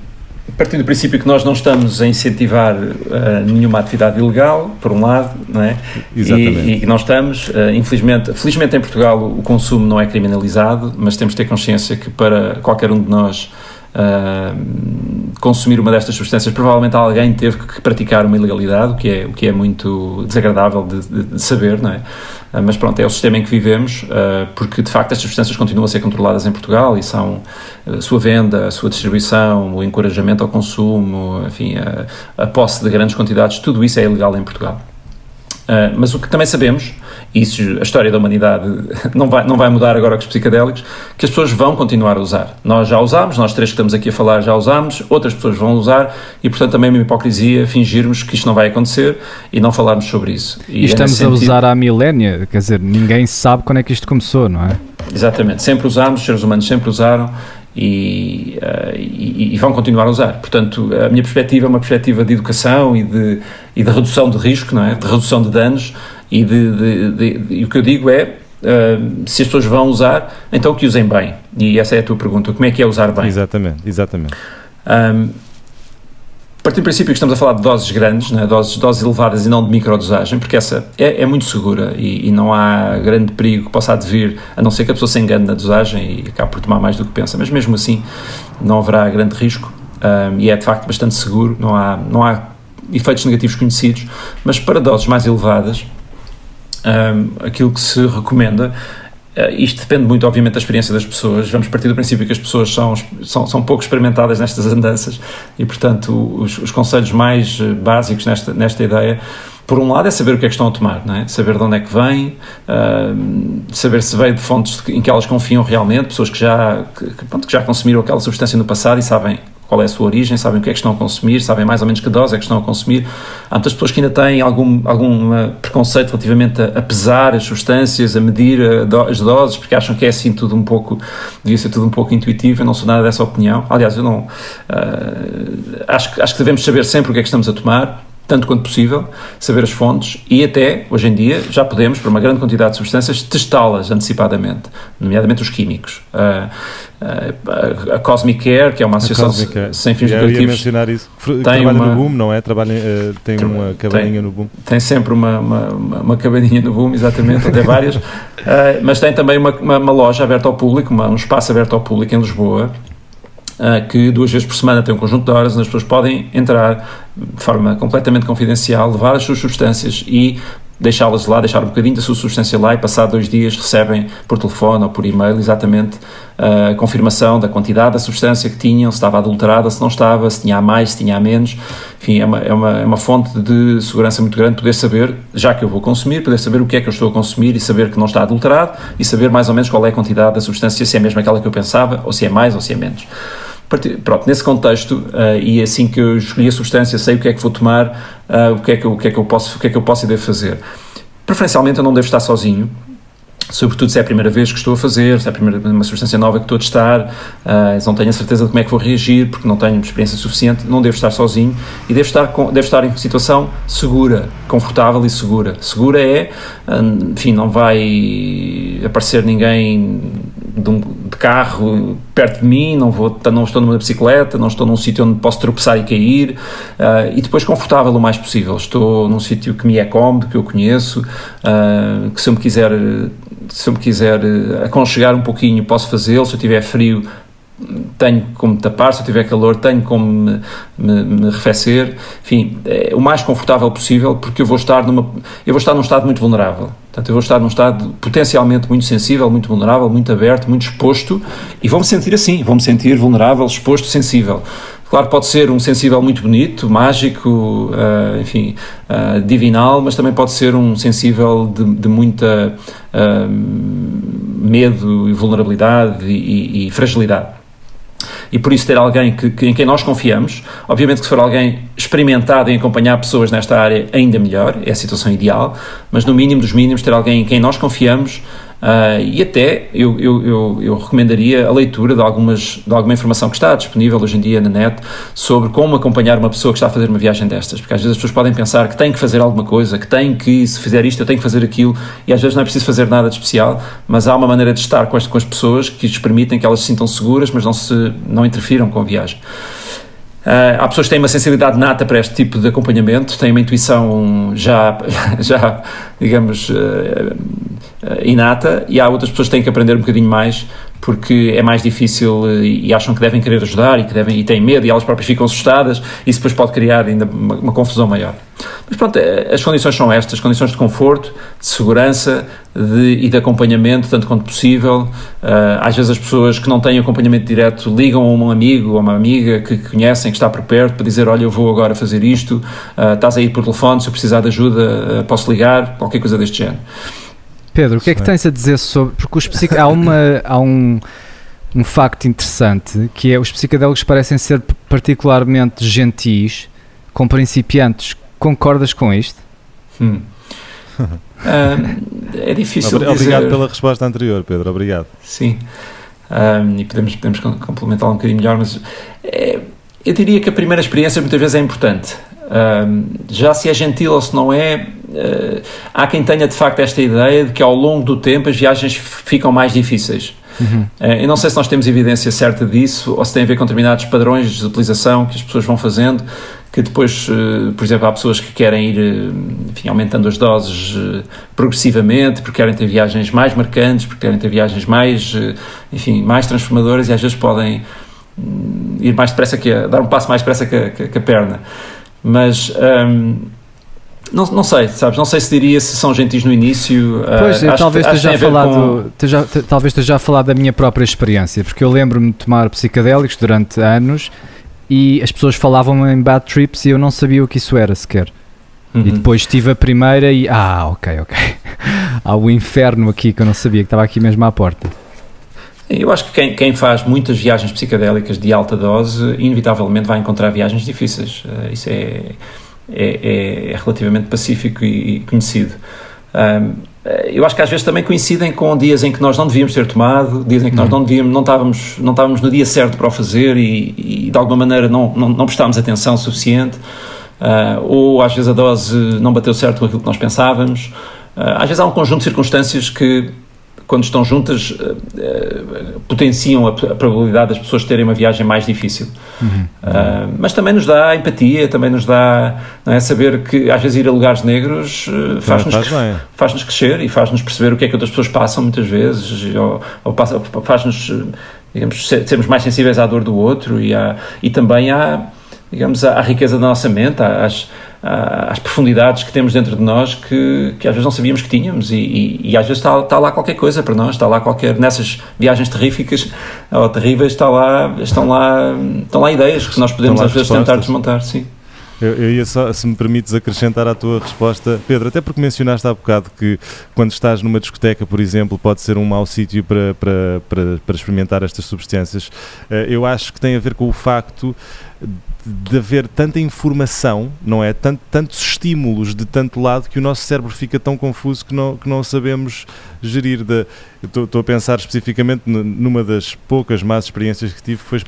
partindo do princípio que nós não estamos a incentivar uh, nenhuma atividade ilegal, por um lado, não é? Exatamente. E, e nós estamos, uh, infelizmente, felizmente em Portugal o consumo não é criminalizado, mas temos de ter consciência que para qualquer um de nós consumir uma destas substâncias, provavelmente alguém teve que praticar uma ilegalidade, o que é, o que é muito desagradável de, de, de saber, não é? Uh, mas pronto, é o sistema em que vivemos, uh, porque de facto estas substâncias continuam a ser controladas em Portugal e são a sua venda, a sua distribuição, o encorajamento ao consumo, enfim, a, a posse de grandes quantidades, tudo isso é ilegal em Portugal. Uh, mas o que também sabemos, e isso a história da humanidade não vai, não vai mudar agora com os psicodélicos, que as pessoas vão continuar a usar. Nós já usámos, nós três que estamos aqui a falar já usámos, outras pessoas vão usar, e portanto também é uma hipocrisia fingirmos que isto não vai acontecer e não falarmos sobre isso. E, e estamos é a usar há milénia, quer dizer, ninguém sabe quando é que isto começou, não é? Exatamente, sempre usámos, os seres humanos sempre usaram, e, uh, e, e, vão continuar a usar. Portanto, a minha perspectiva é uma perspectiva de educação e de, e de redução de risco, não é? de redução de danos, e, de, de, de, e o que eu digo é, uh, se as pessoas vão usar, então que usem bem. E essa é a tua pergunta, como é que é usar bem? Exatamente, exatamente. Um, partir do princípio que estamos a falar de doses grandes, né, doses, doses elevadas e não de microdosagem, porque essa é, é muito segura e, e, não há grande perigo que possa advir, a não ser que a pessoa se engane na dosagem e acabe por tomar mais do que pensa, mas mesmo assim não haverá grande risco um, e é de facto bastante seguro, não há, não há efeitos negativos conhecidos, mas para doses mais elevadas, um, aquilo que se recomenda isto depende muito, obviamente, da experiência das pessoas. Vamos partir do princípio que as pessoas são, são, são pouco experimentadas nestas andanças e, portanto, os, os conselhos mais eh, básicos nesta, nesta ideia por um lado é saber o que é que estão a tomar, não é? saber de onde é que vem, uh, saber se veio de fontes em que elas confiam realmente, pessoas que já, que, pronto, que já consumiram aquela substância no passado e sabem qual é a sua origem, sabem o que é que estão a consumir, sabem mais ou menos que dose é que estão a consumir. Há muitas pessoas que ainda têm algum, algum preconceito relativamente a, a, pesar as substâncias, a medir a do, as doses, porque acham que é assim tudo um pouco, devia ser tudo um pouco intuitivo. Eu não sou nada dessa opinião. Aliás, eu não. Uh, acho, acho que devemos saber sempre o que é que estamos a tomar tanto quanto possível, saber as fontes e até, hoje em dia, já podemos, para uma grande quantidade de substâncias, testá-las antecipadamente, nomeadamente os químicos. Uh, uh, a Cosmic Care, que é uma associação sem fins lucrativos... Eu ia mencionar isso. Tem Trabalha uma, no Boom, não é? Trabalha, uh, tem uma cabaninha tem, no Boom. Tem sempre uma, uma, uma cabaninha no Boom, exatamente, até várias. mas tem também uma, uma, loja aberta ao público, um espaço aberto ao público em Lisboa, que duas vezes por semana tem um conjunto de horas onde as pessoas podem entrar de forma completamente confidencial, levar as suas substâncias e deixá-las lá, deixar um bocadinho da sua substância lá e passar dois dias recebem por telefone ou por e-mail exatamente a confirmação da quantidade da substância que tinham, se estava adulterada, se não estava, se tinha a mais, se tinha a menos. Enfim, é uma, é uma, é uma fonte de segurança muito grande poder saber, já que eu vou consumir, poder saber o que é que eu estou a consumir e saber que não está adulterado e saber mais ou menos qual é a quantidade da substância, se é mesmo aquela que eu pensava, ou se é mais ou se é menos. Pronto, nesse contexto, uh, e assim que eu escolhi a substância, sei o que é que vou tomar, uh, o, que é que eu, o, que é que eu posso, o que é que eu posso e devo fazer. Preferencialmente eu não devo estar sozinho, sobretudo se é a primeira vez que estou a fazer, se é a primeira, uma substância nova que estou a testar, uh, não tenho a certeza de como é que vou reagir, porque não tenho experiência suficiente, não devo estar sozinho e devo estar, com, devo estar em situação segura, confortável e segura. Segura é, enfim, não vai aparecer ninguém de, um, de carro perto de mim, não, vou, não estou numa bicicleta, não estou num sítio onde posso tropeçar e cair, uh, e depois confortável o mais possível. Estou num sítio que me é cómodo, que eu conheço, uh, que se eu me quiser se eu me quiser eh, aconchegar um pouquinho, posso fazê-lo. Se eu tiver frio, tenho como tapar, se eu tiver calor, tenho como me, me, me arrefecer. Enfim, é o mais confortável possível, porque eu vou estar numa, eu vou estar num estado muito vulnerável. Portanto, eu vou estar num estado potencialmente muito sensível, muito vulnerável, muito aberto, muito exposto, e vou-me sentir assim, vou-me sentir vulnerável, exposto, sensível. Claro, pode ser um sensível muito bonito, mágico, uh, enfim, uh, divinal, mas também pode ser um sensível de, de muita uh, medo e vulnerabilidade e, e, e, fragilidade. E por isso ter alguém que, que, em quem nós confiamos, obviamente que se for alguém experimentado em acompanhar pessoas nesta área, ainda melhor, é a situação ideal, mas no mínimo dos mínimos ter alguém em quem nós confiamos, Uh, e até eu, eu, eu, eu, recomendaria a leitura de, algumas, de alguma informação que está disponível hoje em dia na net sobre como acompanhar uma pessoa que está a fazer uma viagem destas, porque às vezes as pessoas podem pensar que tem que fazer alguma coisa, que tem que, se fizer isto, eu tenho que fazer aquilo, e às vezes não é preciso fazer nada de especial, mas há uma maneira de estar com as, com as pessoas que lhes permitem que elas se sintam seguras, mas não, se, não interfiram com a viagem. Uh, há pessoas que têm uma sensibilidade nata para este tipo de acompanhamento, têm uma intuição já, já digamos, uh, inata, e há outras pessoas que têm que aprender um bocadinho mais porque é mais difícil eh, e acham que devem querer ajudar e que devem e têm medo e elas próprias ficam assustadas, isso depois pode criar ainda uma, uma confusão maior. Mas pronto, eh, as condições são estas, condições de conforto, de segurança de, e de acompanhamento, tanto quanto possível. Uh, às vezes as pessoas que não têm acompanhamento direto ligam a um amigo ou uma amiga que, conhecem, que está por perto, para dizer, olha, eu vou agora fazer isto, estás aí por telefone, se eu precisar de ajuda, posso ligar, qualquer coisa deste género. Pedro, o que é que tens a dizer sobre. Porque os psic... há, uma, há um, um facto interessante que é os psicodélicos parecem ser particularmente gentis com principiantes. Concordas com isto? Hum. é difícil Obrigado dizer... pela resposta anterior, Pedro. Obrigado. Sim. Um, e podemos, podemos complementá-la um bocadinho melhor, mas é, eu diria que a primeira experiência muitas vezes é importante. Já se é gentil ou se não é, uh, há quem tenha de facto esta ideia de que ao longo do tempo as viagens ficam mais difíceis. Uhum. Uh, eu não sei se nós temos evidência certa disso ou se tem a ver com determinados padrões de utilização que as pessoas vão fazendo, que depois, uh, por exemplo, há pessoas que querem ir enfim, aumentando as doses progressivamente, porque querem ter viagens mais marcantes, porque querem ter viagens mais, enfim, mais transformadoras e às vezes podem hum, ir mais depressa que a, dar um passo mais depressa que a, que a perna. Mas um, não, não sei, sabes? Não sei se diria se são gentis no início. Pois, uh, talvez esteja com... esteja, talvez esteja a falar da minha própria experiência, porque eu lembro-me de tomar psicadélicos durante anos e as pessoas falavam em bad trips e eu não sabia o que isso era sequer. Uhum. E depois tive a primeira e. Ah, ok, ok. Há o inferno aqui que eu não sabia, que estava aqui mesmo à porta. Eu acho que quem, quem, faz muitas viagens psicadélicas de alta dose, inevitavelmente vai encontrar viagens difíceis. Uh, isso é, é, é, relativamente pacífico e, e conhecido. Um, eh, eu acho que às vezes também coincidem com dias em que nós não devíamos ter tomado, dias em que nós uhum. não devíamos, não estávamos, não estávamos no dia certo para o fazer e, e de alguma maneira não, não, não prestámos atenção suficiente, uh, ou às vezes a dose não bateu certo com aquilo que nós pensávamos. Uh, às vezes há um conjunto de circunstâncias que quando estão juntas, uh, potenciam a, a, probabilidade das pessoas terem uma viagem mais difícil. Uhum. Uh, mas também nos dá empatia, também nos dá é, saber que às vezes ir a lugares negros uh, faz-nos faz crescer e faz-nos perceber o que é que outras pessoas passam muitas vezes, ou, ou faz-nos digamos, sermos mais sensíveis à dor do outro e, à, e também à, digamos, à, riqueza da nossa mente, às, às profundidades que temos dentro de nós que, que às vezes não sabíamos que tínhamos e, e, e, às vezes está, está lá qualquer coisa para nós, está lá qualquer, nessas viagens terríficas ou terríveis, está lá, estão lá, estão lá ideias que nós podemos às vezes tentar desmontar, sim. Eu, eu, ia só, se me permites acrescentar à tua resposta, Pedro, até porque mencionaste há bocado que quando estás numa discoteca, por exemplo, pode ser um mau sítio para, para, para, para experimentar estas substâncias. Eh, eu acho que tem a ver com o facto de haver tanta informação, não é? Tant, tantos estímulos de tanto lado que o nosso cérebro fica tão confuso que não, que não sabemos gerir. Estou a pensar especificamente numa das poucas más experiências que tive, foi,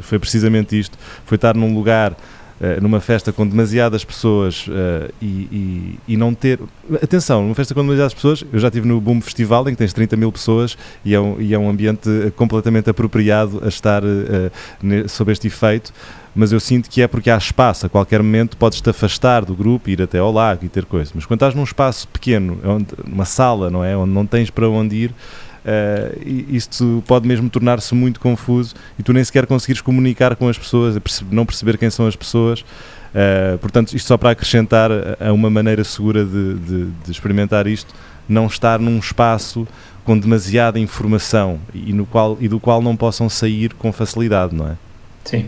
foi precisamente isto: foi estar num lugar Uh, numa festa com demasiadas pessoas uh, e, e, e, não ter. Atenção, numa festa com demasiadas pessoas, eu já estive no Boom Festival em que tens 30 mil pessoas e é um, e é um ambiente completamente apropriado a estar uh, sob este efeito mas eu sinto que é porque há espaço, a qualquer momento podes-te afastar do grupo, ir até ao lago e ter coisas. Mas quando estás num espaço pequeno, onde, numa sala, não é? Onde não tens para onde ir, uh, isto pode mesmo tornar-se muito confuso e tu nem sequer conseguires comunicar com as pessoas, não perceber quem são as pessoas. Uh, portanto, isto só para acrescentar a uma maneira segura de, de, de experimentar isto, não estar num espaço com demasiada informação e, no qual, e do qual não possam sair com facilidade, não é? Sim.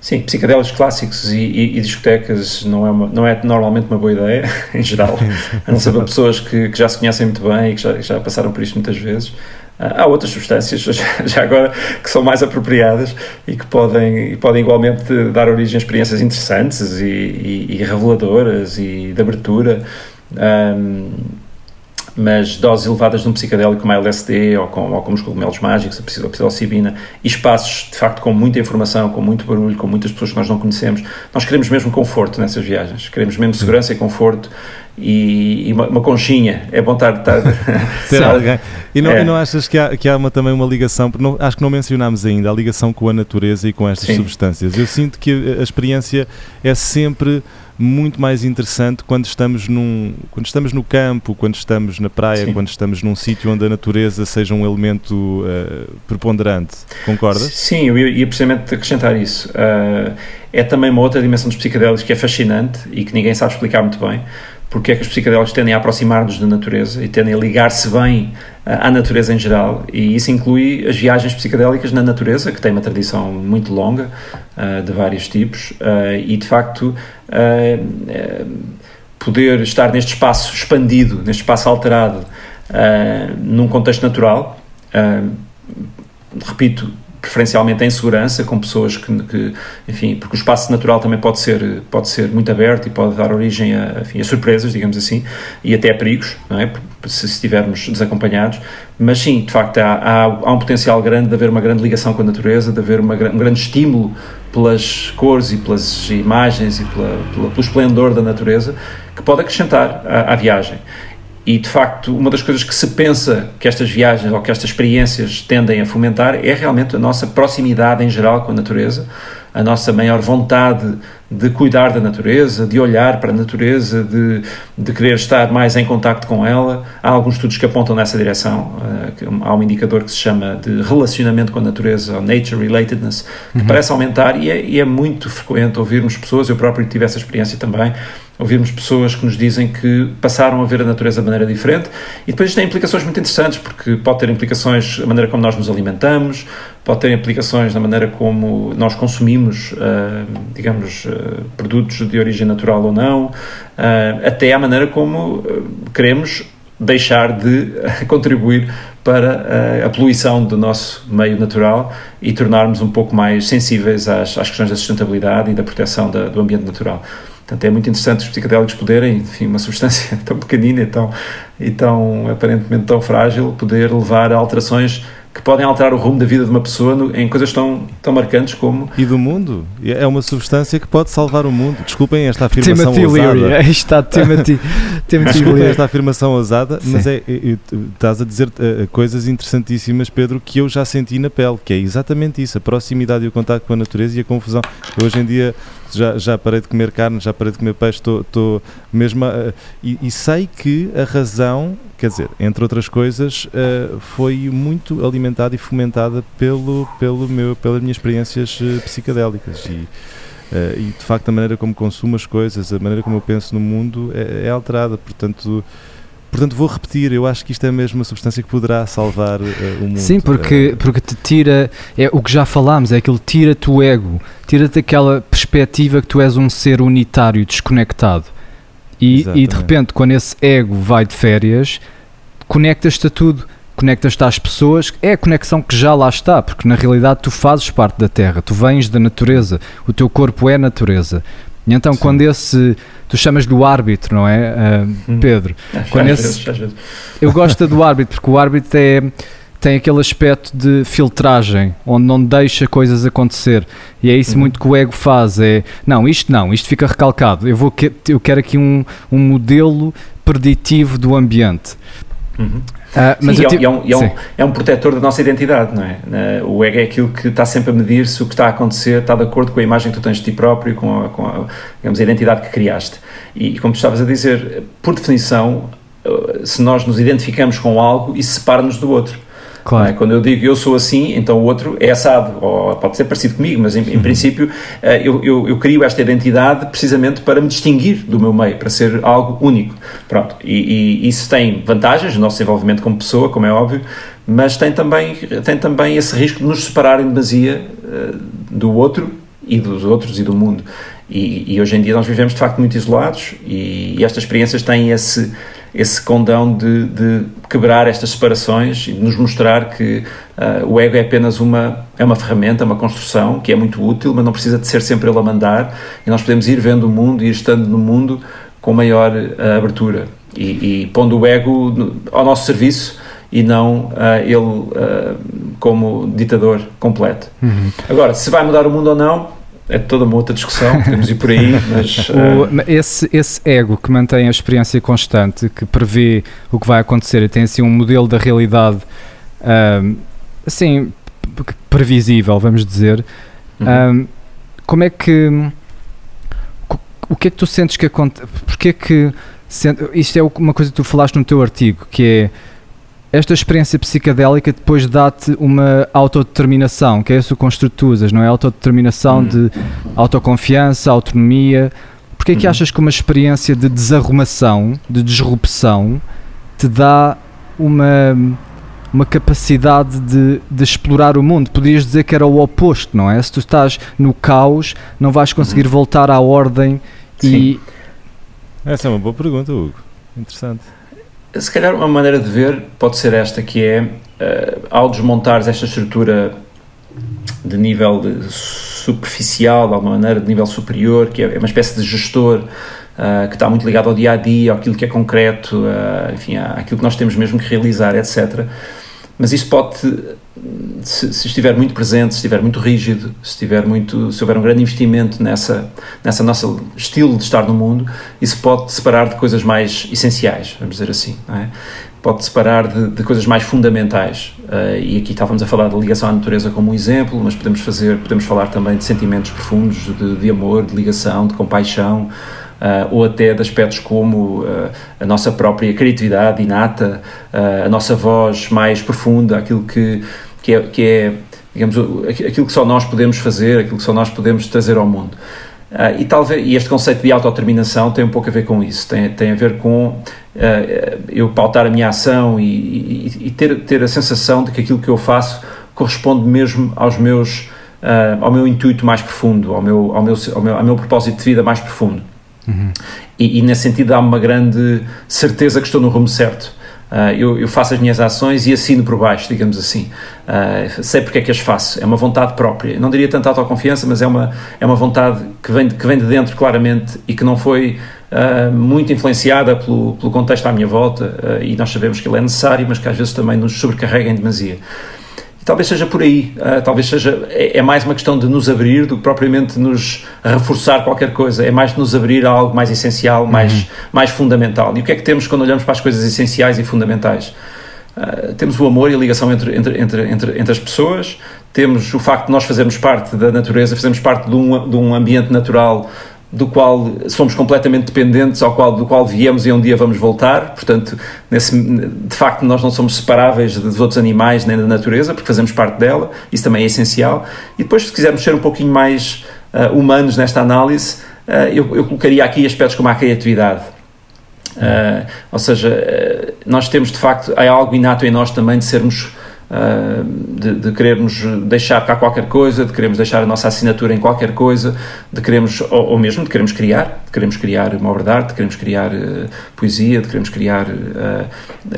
Sim, psicadélicos clássicos e, e, e, discotecas não é, uma, não é normalmente uma boa ideia, em geral, a não ser para pessoas que, que, já se conhecem muito bem e que já, já passaram por isto muitas vezes. Ah, há outras substâncias, já agora, que são mais apropriadas e que podem, podem igualmente dar origem a experiências interessantes e, e reveladoras e de abertura. Um, mas doses elevadas de um psicodélico como a LSD ou, com, ou como os cogumelos mágicos, a psilocibina, e espaços de facto com muita informação, com muito barulho, com muitas pessoas que nós não conhecemos, nós queremos mesmo conforto nessas viagens, queremos mesmo segurança e conforto e, e uma, uma, conchinha. É bom estar. estar Ter alguém. E não, é. e não achas que há, que há uma, também uma ligação, não, acho que não mencionámos ainda, a ligação com a natureza e com estas Sim. substâncias. Eu sinto que a experiência é sempre muito mais interessante quando estamos, num, quando estamos no campo, quando estamos na praia, Sim. quando estamos num sítio onde a natureza seja um elemento uh, preponderante. Concordas? Sim, eu ia, precisamente acrescentar isso. Uh, é também uma outra dimensão dos psicodélicos que é fascinante e que ninguém sabe explicar muito bem porque é que os psicodélicos tendem a aproximar-nos da natureza e tendem a ligar-se bem uh, à natureza em geral, e isso inclui as viagens psicodélicas na natureza, que tem uma tradição muito longa, uh, de vários tipos, uh, e de facto poder estar neste espaço expandido, neste espaço alterado, num contexto natural, repito, preferencialmente em segurança, com pessoas que, que, enfim, porque o espaço natural também pode ser, pode ser muito aberto e pode dar origem a, enfim, a surpresas, digamos assim, e até a perigos, não é? se estivermos desacompanhados, mas sim, de facto, há, há, há, um potencial grande de haver uma grande ligação com a natureza, de haver uma, um grande estímulo pelas cores e pelas imagens e pela, pela, pelo esplendor da natureza, que pode acrescentar à, à viagem. E de facto, uma das coisas que se pensa que estas viagens ou que estas experiências tendem a fomentar é realmente a nossa proximidade em geral com a natureza, a nossa maior vontade de cuidar da natureza, de olhar para a natureza, de, de querer estar mais em contacto com ela. Há alguns estudos que apontam nessa direção. Uh, há um indicador que se chama de relacionamento com a natureza, ou nature relatedness, que uhum. parece aumentar e é, e é muito frequente ouvirmos pessoas, eu próprio tive essa experiência também, ouvirmos pessoas que nos dizem que passaram a ver a natureza de maneira diferente e depois isto tem implicações muito interessantes porque pode ter implicações na maneira como nós nos alimentamos, pode ter implicações na maneira como nós consumimos, uh, digamos, uh, produtos de origem natural ou não, uh, até a maneira como queremos deixar de contribuir para a poluição do nosso meio natural e tornarmos um pouco mais sensíveis às, às questões da sustentabilidade e da proteção da, do ambiente natural. Portanto, é muito interessante os psicodélicos poderem, enfim, uma substância tão pequenina e tão, e tão aparentemente tão frágil, poder levar a alterações que podem alterar o rumo da vida de uma pessoa no, em coisas tão, tão marcantes como... E do mundo. É uma substância que pode salvar o mundo. Desculpem esta afirmação Timothy ousada. Leary. Aí está Timothy, Timothy Desculpem esta afirmação ousada, Sim. mas é, é, estás a dizer uh, coisas interessantíssimas, Pedro, que eu já senti na pele, que é exatamente isso, a proximidade e o contato com a natureza e a confusão. Eu hoje em dia já, já parei de comer carne, já parei de comer peixe, estou mesmo a, e, e, sei que a razão, quer dizer, entre outras coisas, uh, foi muito alimentada e fomentada pelo, pelo meu, pelas minhas experiências uh, psicadélicas. E, uh, e de facto a maneira como consumo as coisas, a maneira como eu penso no mundo é, é alterada, portanto Portanto, vou repetir, eu acho que isto é mesmo uma substância que poderá salvar uh, o mundo. Sim, porque, porque te tira, é o que já falámos, é aquilo tira-te o ego, tira-te aquela perspectiva que tu és um ser unitário, desconectado. E, e de repente, quando esse ego vai de férias, conectas-te a tudo conectas-te às pessoas, é a conexão que já lá está, porque na realidade tu fazes parte da Terra, tu vens da natureza, o teu corpo é natureza. E então, Sim. quando esse. Tu chamas do árbitro, não é, uh, Pedro? É, quando esse, vezes, Eu gosto do árbitro, porque o árbitro é, tem aquele aspecto de filtragem, onde não deixa coisas acontecer. E é isso uhum. muito que o ego faz: é não, isto não, isto fica recalcado. Eu, vou, eu quero aqui um, um modelo preditivo do ambiente. Uhum. Uh, mas sim, é, é, um, é, um, é um protetor da nossa identidade, não é? O ego é aquilo que está sempre a medir se o que está a acontecer está de acordo com a imagem que tu tens de ti próprio, com a, com a digamos, a identidade que criaste. E, como tu estavas a dizer, por definição, uh, se nós nos identificamos com algo, isso separa-nos do outro. Claro. É? Quando eu digo eu sou assim, então o outro é assado, ou pode ser parecido comigo, mas em, em uhum. princípio eh, eu, eu, eu, crio esta identidade precisamente para me distinguir do meu meio, para ser algo único. Pronto, e, e isso tem vantagens, o nosso desenvolvimento como pessoa, como é óbvio, mas tem também, tem também esse risco de nos separar em demasia uh, do outro e dos outros e do mundo. E, e, hoje em dia nós vivemos de facto muito isolados e, e estas experiências têm esse esse condão de, de, quebrar estas separações e de nos mostrar que uh, o ego é apenas uma, é uma ferramenta, uma construção que é muito útil, mas não precisa de ser sempre ele a mandar e nós podemos ir vendo o mundo e ir estando no mundo com maior uh, abertura e, e, pondo o ego no, ao nosso serviço e não uh, ele como ditador completo. Uhum. Agora, se vai mudar o mundo ou não, é toda uma outra discussão, podemos ir por aí, mas... Uh... esse, esse ego que mantém a experiência constante, que prevê o que vai acontecer e tem assim um modelo da realidade uh, assim, previsível, vamos dizer, uhum. uh, como é que... O que é que tu sentes que acontece? Porque é que... Isto é uma coisa que tu falaste no teu artigo, que é esta experiência psicadélica depois dá-te uma autodeterminação, que é isso que tu usas, não é? Autodeterminação uhum. de autoconfiança, autonomia. Porquê é que uhum. achas que uma experiência de desarrumação, de disrupção, te dá uma, uma capacidade de, de explorar o mundo? Podias dizer que era o oposto, não é? Se tu estás no caos, não vais conseguir uhum. voltar à ordem Sim. e... Essa é uma boa pergunta, Hugo. Interessante. Se calhar uma maneira de ver pode ser esta, que é, uh, ao desmontares esta estrutura de nível de superficial, de alguma maneira, de nível superior, que é uma espécie de gestor uh, que está muito ligado ao dia a dia, àquilo que é concreto, uh, enfim, àquilo que nós temos mesmo que realizar, etc. Mas isso pode se, se, estiver muito presente, se estiver muito rígido, se estiver muito, se houver um grande investimento nessa nessa nossa estilo de estar no mundo, isso pode separar de coisas mais essenciais, vamos dizer assim, é? pode separar de, de, coisas mais fundamentais. Uh, e aqui estávamos a falar da ligação à natureza como um exemplo, mas podemos fazer, podemos falar também de sentimentos profundos, de, de amor, de ligação, de compaixão. Uh, ou até de aspectos como uh, a nossa própria criatividade inata, a nossa voz mais profunda, aquilo que, que, é, que é, digamos, aquilo que só nós podemos fazer, aquilo que só nós podemos trazer ao mundo. e, talvez, e este conceito de autodeterminação tem um pouco a ver com isso, tem, tem a ver com eu pautar a minha ação e, e, e, ter, ter a sensação de que aquilo que eu faço corresponde mesmo aos meus, ao meu intuito mais profundo, ao meu, ao, meu, ao, meu, ao meu propósito de vida mais profundo. Uhum. E, e, nesse sentido há uma grande certeza que estou no rumo certo. Uh, eu, eu, faço as minhas ações e assino por baixo, digamos assim. Uh, sei porque é que as faço. É uma vontade própria. Não diria tanto autoconfiança, mas é uma, é uma vontade que vem, que vem de dentro, claramente, e que não foi uh, muito influenciada pelo, pelo contexto à minha volta. e nós sabemos que ele é necessário, mas que às vezes também nos sobrecarrega em demasia. E talvez seja por aí, uh, talvez seja, é, é, mais uma questão de nos abrir do que propriamente nos reforçar qualquer coisa, é mais de nos abrir a algo mais essencial, uhum. mais, mais fundamental. E o que é que temos quando olhamos para as coisas essenciais e fundamentais? Uh, temos o amor e a ligação entre, entre, entre, entre, entre as pessoas, temos o facto de nós fazermos parte da natureza, fazermos parte de um, de um ambiente natural do qual somos completamente dependentes, ao qual, do qual viemos e um dia vamos voltar. Portanto, nesse, de facto, nós não somos separáveis dos outros animais nem da natureza, porque fazemos parte dela, isso também é essencial. E depois, se quisermos ser um pouquinho mais uh, humanos nesta análise, uh, eu, eu, colocaria aqui aspectos como a criatividade. Uh, ou seja, nós temos de facto, há algo inato em nós também de sermos Uh, de, de, querermos deixar cá qualquer coisa, de queremos deixar a nossa assinatura em qualquer coisa, de queremos, ou, ou mesmo de queremos criar, de queremos criar uma obra de arte, de queremos criar uh, poesia, de queremos criar uh,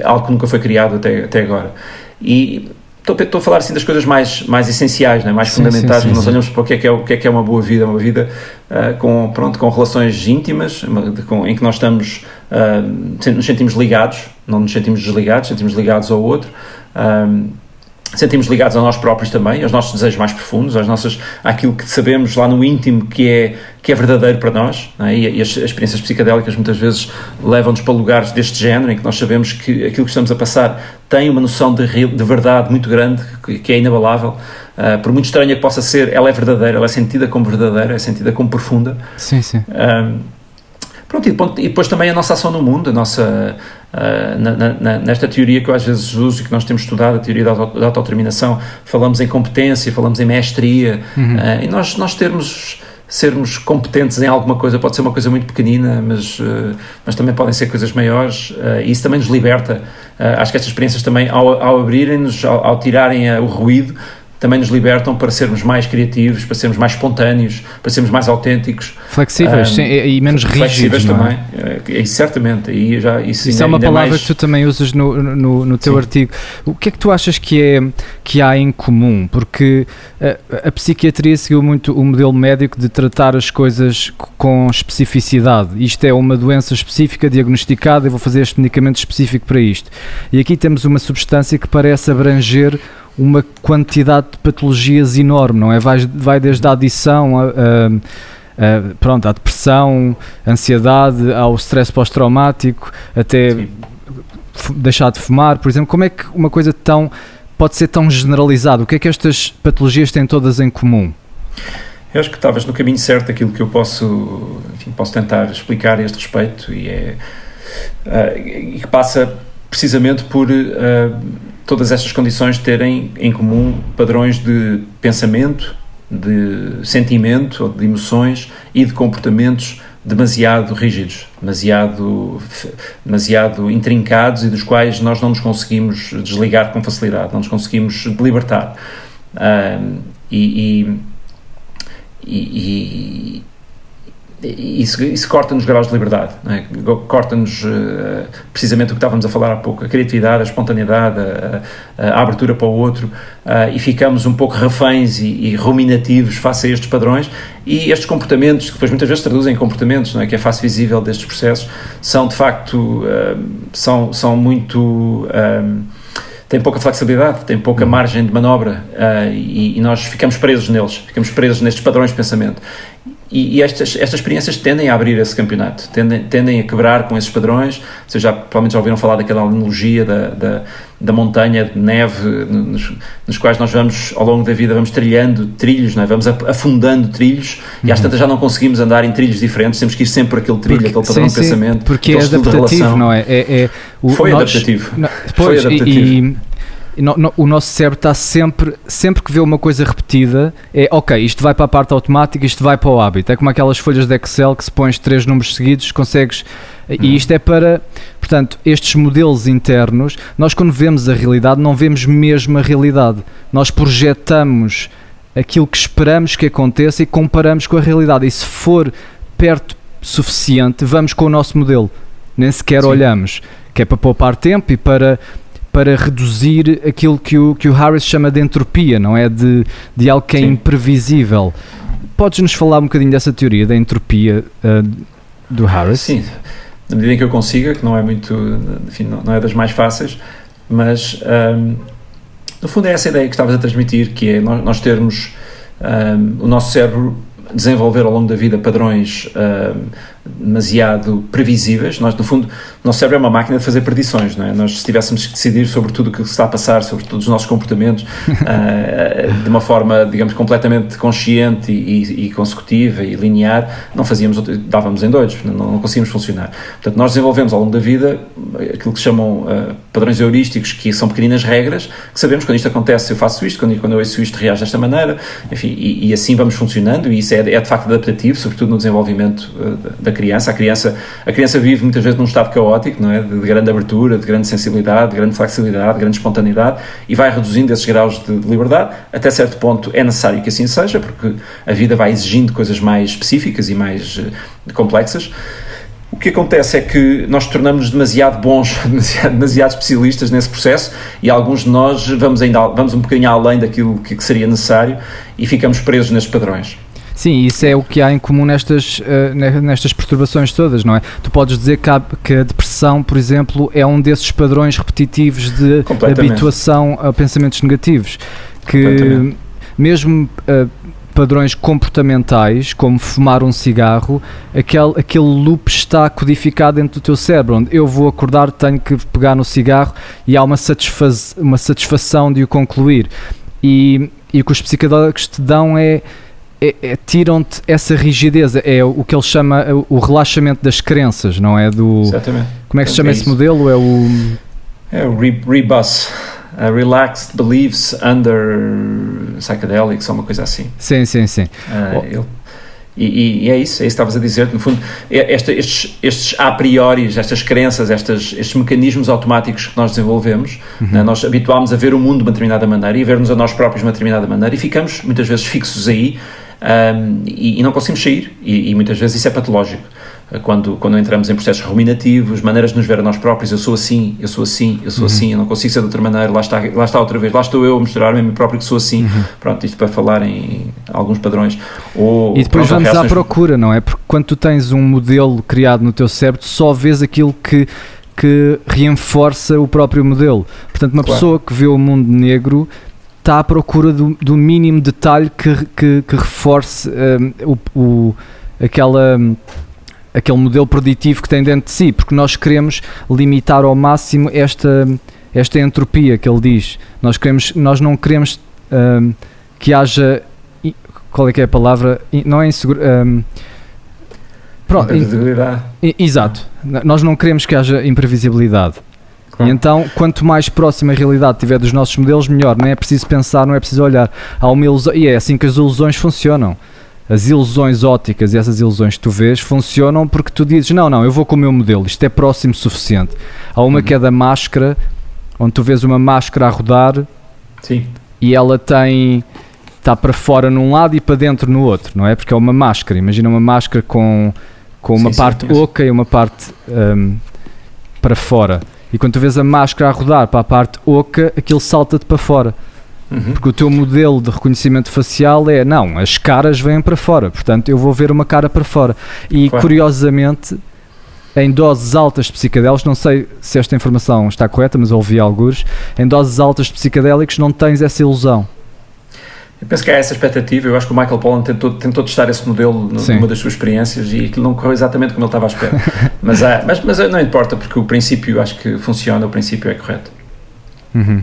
algo que nunca foi criado até, até agora. E estou, estou a falar assim das coisas mais, mais essenciais, né? mais sim, fundamentais, sim, sim, nós olhamos para o que é que é, o que é, que é uma boa vida, uma vida com, pronto, com relações íntimas, com, em que nós estamos, nos sentimos ligados, não nos sentimos desligados, sentimos ligados ao outro. Um, sentimos ligados a nós próprios também, aos nossos desejos mais profundos, às nossas, àquilo que sabemos lá no íntimo que é, que é verdadeiro para nós. É? E, e, as, as, experiências psicadélicas muitas vezes levam-nos para lugares deste género, em que nós sabemos que aquilo que estamos a passar tem uma noção de, de verdade muito grande, que, que é inabalável. Uh, por muito estranha que possa ser, ela é verdadeira, ela é sentida como verdadeira, é sentida como profunda. Sim, sim. Um, Pronto, e, depois também a nossa ação no mundo, a nossa, uh, na, na, nesta teoria que eu às vezes uso e que nós temos estudado, a teoria da, auto, da autodeterminação, falamos em competência, falamos em mestria, uhum. uh, e nós, nós termos sermos competentes em alguma coisa pode ser uma coisa muito pequenina, mas, uh, mas também podem ser coisas maiores e isso também nos liberta. Acho que estas experiências também, ao, ao abrirem-nos, ao, ao, tirarem o ruído, também nos libertam para sermos mais criativos, para sermos mais espontâneos, para sermos mais autênticos. Flexíveis um, sim, e menos rígidos. também, é? e, certamente. E já, isso, isso é uma palavra mais... que tu também usas no, no, no teu sim. artigo. O que é que tu achas que, é, que há em comum? Porque a, a psiquiatria seguiu muito o modelo médico de tratar as coisas com especificidade. Isto é uma doença específica, diagnosticada, e vou fazer este medicamento específico para isto. E aqui temos uma substância que parece abranger uma quantidade de patologias enorme, não é? Vai, vai desde a adição a, a, a pronto, à depressão, ansiedade, ao stress pós-traumático, até deixar de fumar, por exemplo. Como é que uma coisa tão pode ser tão generalizada? O que é que estas patologias têm todas em comum? Eu acho que estavas no caminho certo aquilo que eu posso, enfim, posso tentar explicar a este respeito e é uh, e que passa precisamente por uh, todas estas condições terem em comum padrões de pensamento, de sentimento ou de emoções e de comportamentos demasiado rígidos, demasiado, demasiado intrincados e dos quais nós não nos conseguimos desligar com facilidade, não nos conseguimos libertar. E, e, e, isso, isso corta-nos graus de liberdade, é? corta-nos uh, precisamente o que estávamos a falar há pouco, a criatividade, a espontaneidade, a, a, a abertura para o outro, uh, e ficamos um pouco reféns e, e, ruminativos face a estes padrões e estes comportamentos, que depois muitas vezes traduzem em comportamentos, é? que é face visível destes processos, são de facto, uh, são, são muito têm pouca flexibilidade, têm pouca margem de manobra uh, e, e, nós ficamos presos neles, ficamos presos nestes padrões de pensamento. E, e, estas, estas experiências tendem a abrir esse campeonato, tendem, tendem a quebrar com esses padrões. Vocês já, provavelmente já ouviram falar daquela analogia da, da, da montanha de neve, nos, nos, quais nós vamos, ao longo da vida, vamos trilhando trilhos, não é? vamos afundando trilhos uhum. e às uhum. tantas já não conseguimos andar em trilhos diferentes, temos que ir sempre por aquele trilho, porque, aquele padrão sim, de pensamento. Porque é adaptativo, não é? é, é o, Foi nós, adaptativo. Não, Foi adaptativo. E, e, no, no, o nosso cérebro está sempre, sempre que vê uma coisa repetida, é ok, isto vai para a parte automática, isto vai para o hábito. É como aquelas folhas de Excel que se pões três números seguidos, consegues. E uhum. isto é para, portanto, estes modelos internos, nós quando vemos a realidade, não vemos mesmo a realidade. Nós projetamos aquilo que esperamos que aconteça e comparamos com a realidade. E se for perto suficiente, vamos com o nosso modelo. Nem sequer Sim. olhamos. Que é para poupar tempo e para para reduzir aquilo que o, que o Harris chama de entropia, não é? De, de algo que é Sim. imprevisível. Podes-nos falar um bocadinho dessa teoria da entropia uh, do Harris? Sim, na medida em que eu consiga, que não é muito, enfim, não é das mais fáceis, mas um, no fundo é essa ideia que estavas a transmitir, que é nós, nós termos um, o nosso cérebro desenvolver ao longo da vida padrões uh, demasiado previsíveis. Nós, no fundo, o nosso cérebro é uma máquina de fazer predições, não é? Nós, se tivéssemos que decidir sobre tudo o que está a passar, sobre todos os nossos comportamentos, uh, de uma forma, digamos, completamente consciente e, e, consecutiva e linear, não fazíamos, dávamos em doidos, não, não conseguimos funcionar. Portanto, nós desenvolvemos ao longo da vida aquilo que chamam uh, padrões heurísticos, que são pequeninas regras, que sabemos quando isto acontece, eu faço isto, quando, quando eu ouço isto, reage desta maneira, enfim, e, e assim vamos funcionando, e isso é, é de facto adaptativo, sobretudo no desenvolvimento uh, da criança. A criança, a criança vive muitas vezes num estado caótico, não é? De, de, grande abertura, de grande sensibilidade, de grande flexibilidade, de grande espontaneidade e vai reduzindo esses graus de, de liberdade. Até certo ponto é necessário que assim seja, porque a vida vai exigindo coisas mais específicas e mais uh, complexas. O que acontece é que nós tornamos demasiado bons, demasiado, demasiado, especialistas nesse processo e alguns de nós vamos ainda vamos um bocadinho além daquilo que, que seria necessário e ficamos presos nestes padrões. Sim, isso é o que há em comum nestas, uh, nestas perturbações todas, não é? Tu podes dizer que a, que a depressão, por exemplo, é um desses padrões repetitivos de habituação a pensamentos negativos, que mesmo uh, padrões comportamentais, como fumar um cigarro, aquele, aquele loop está codificado dentro do teu cérebro, onde eu vou acordar, tenho que pegar no cigarro e há uma, satisfaz, uma satisfação de o concluir. E, e o que os psicodélicos te dão é é, é, tiram-te essa rigidez, é o que ele chama o relaxamento das crenças, não é? Do, Exatamente. Como é que se chama é esse modelo? É o. É o Rebus. Uh, relaxed Beliefs Under Psychedelics, ou uma coisa assim. Sim, sim, sim. Uh, ele, e, e, é isso, é isso que estavas a dizer. No fundo, é esta, estes, estes a priori, estas crenças, estas, estes mecanismos automáticos que nós desenvolvemos, uhum. né, nós habituámos a ver o mundo de uma determinada maneira e a ver-nos a nós próprios de uma determinada maneira e ficamos muitas vezes fixos aí um, e, e, não conseguimos sair, e, e, muitas vezes isso é patológico. Quando, quando entramos em processos ruminativos, maneiras de nos ver a nós próprios, eu sou assim, eu sou assim, eu sou uhum. assim, eu não consigo ser de outra maneira, lá está, lá está outra vez, lá estou eu a mostrar-me a mim próprio que sou assim. Uhum. Pronto, isto para falar em alguns padrões. Ou, e depois vamos à procura, não é? Porque quando tu tens um modelo criado no teu cérebro, só vês aquilo que que reforça o próprio modelo. Portanto, uma claro. pessoa que vê o mundo negro está à procura do, do mínimo detalhe que, que, que reforce um, o, o, aquela, aquele modelo preditivo que tem dentro de si, porque nós queremos limitar ao máximo esta, esta entropia que ele diz. Nós, queremos, nós não queremos um, que haja. Qual é que é a palavra? Não é inseguro. Um, pronto, exato. Nós não queremos que haja imprevisibilidade. E então, quanto mais próxima a realidade tiver dos nossos modelos, melhor. Não é preciso pensar, não é preciso olhar. Há uma ilusão, e é assim que as ilusões funcionam. As ilusões ópticas e essas ilusões que tu vês funcionam porque tu dizes: Não, não, eu vou com o meu modelo, isto é próximo o suficiente. Há uma uhum. que é da máscara, onde tu vês uma máscara a rodar Sim. e ela tem. está para fora num lado e para dentro no outro, não é? Porque é uma máscara. Imagina uma máscara com, com uma sim, parte sim, oca e uma parte um, para fora. E quando tu vês a máscara a rodar para a parte oca, aquilo salta-te para fora. Uhum. Porque o teu modelo de reconhecimento facial é não, as caras vêm para fora, portanto eu vou ver uma cara para fora. E claro. curiosamente, em doses altas de psicodélicos, não sei se esta informação está correta, mas ouvi alguns, em doses altas de psicodélicos não tens essa ilusão. Eu penso que há essa expectativa. Eu acho que o Michael Pollan tentou, tentou testar esse modelo numa das suas experiências e aquilo não correu exatamente como ele estava à espera. mas, há, mas, mas não importa, porque o princípio acho que funciona, o princípio é correto. Uhum.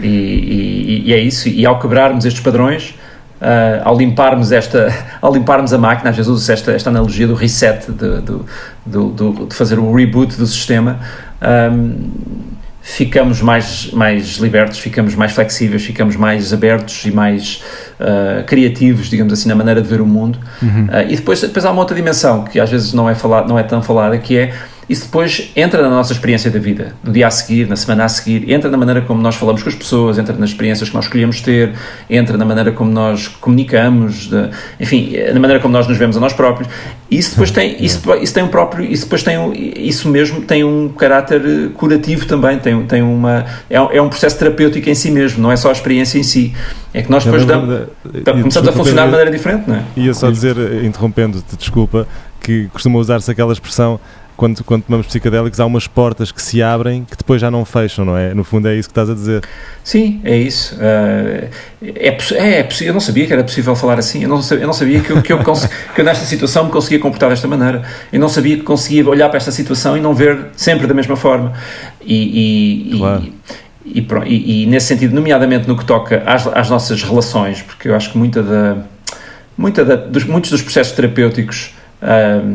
E, e, e, é isso. E ao quebrarmos estes padrões, uh, ao limparmos esta, ao limparmos a máquina, às vezes uso esta, esta analogia do reset, de, do, do, do, de fazer o reboot do sistema. Um, ficamos mais, mais libertos, ficamos mais flexíveis, ficamos mais abertos e mais uh, criativos, digamos assim, na maneira de ver o mundo. Uhum. Uh, e depois, depois há uma outra dimensão que às vezes não é, falado, não é tão falada, que é isso depois entra na nossa experiência da vida, no dia a seguir, na semana a seguir, entra na maneira como nós falamos com as pessoas, entra nas experiências que nós escolhemos ter, entra na maneira como nós comunicamos, de, enfim, na maneira como nós nos vemos a nós próprios. Isso depois tem, isso, isso tem um próprio, isso depois tem, isso mesmo tem um caráter curativo também, tem, tem uma, é, é um processo terapêutico em si mesmo, não é só a experiência em si. É que nós depois damos, começamos a funcionar de maneira diferente, não é? Ia só dizer, interrompendo-te, desculpa, que costuma usar-se aquela expressão quando, quando tomamos psicodélicos, há umas portas que se abrem que depois já não fecham, não é? No fundo é isso que estás a dizer. Sim, é isso. Uh, é, é, é, eu não sabia que era possível falar assim. Eu não sabia, eu não sabia que, eu, que, eu que eu nesta situação me conseguia comportar desta maneira. Eu não sabia que conseguia olhar para esta situação e não ver sempre da mesma forma. E, e, claro. e, e, e nesse sentido, nomeadamente no que toca às, às nossas relações, porque eu acho que muita da, muita da, dos, muitos dos processos terapêuticos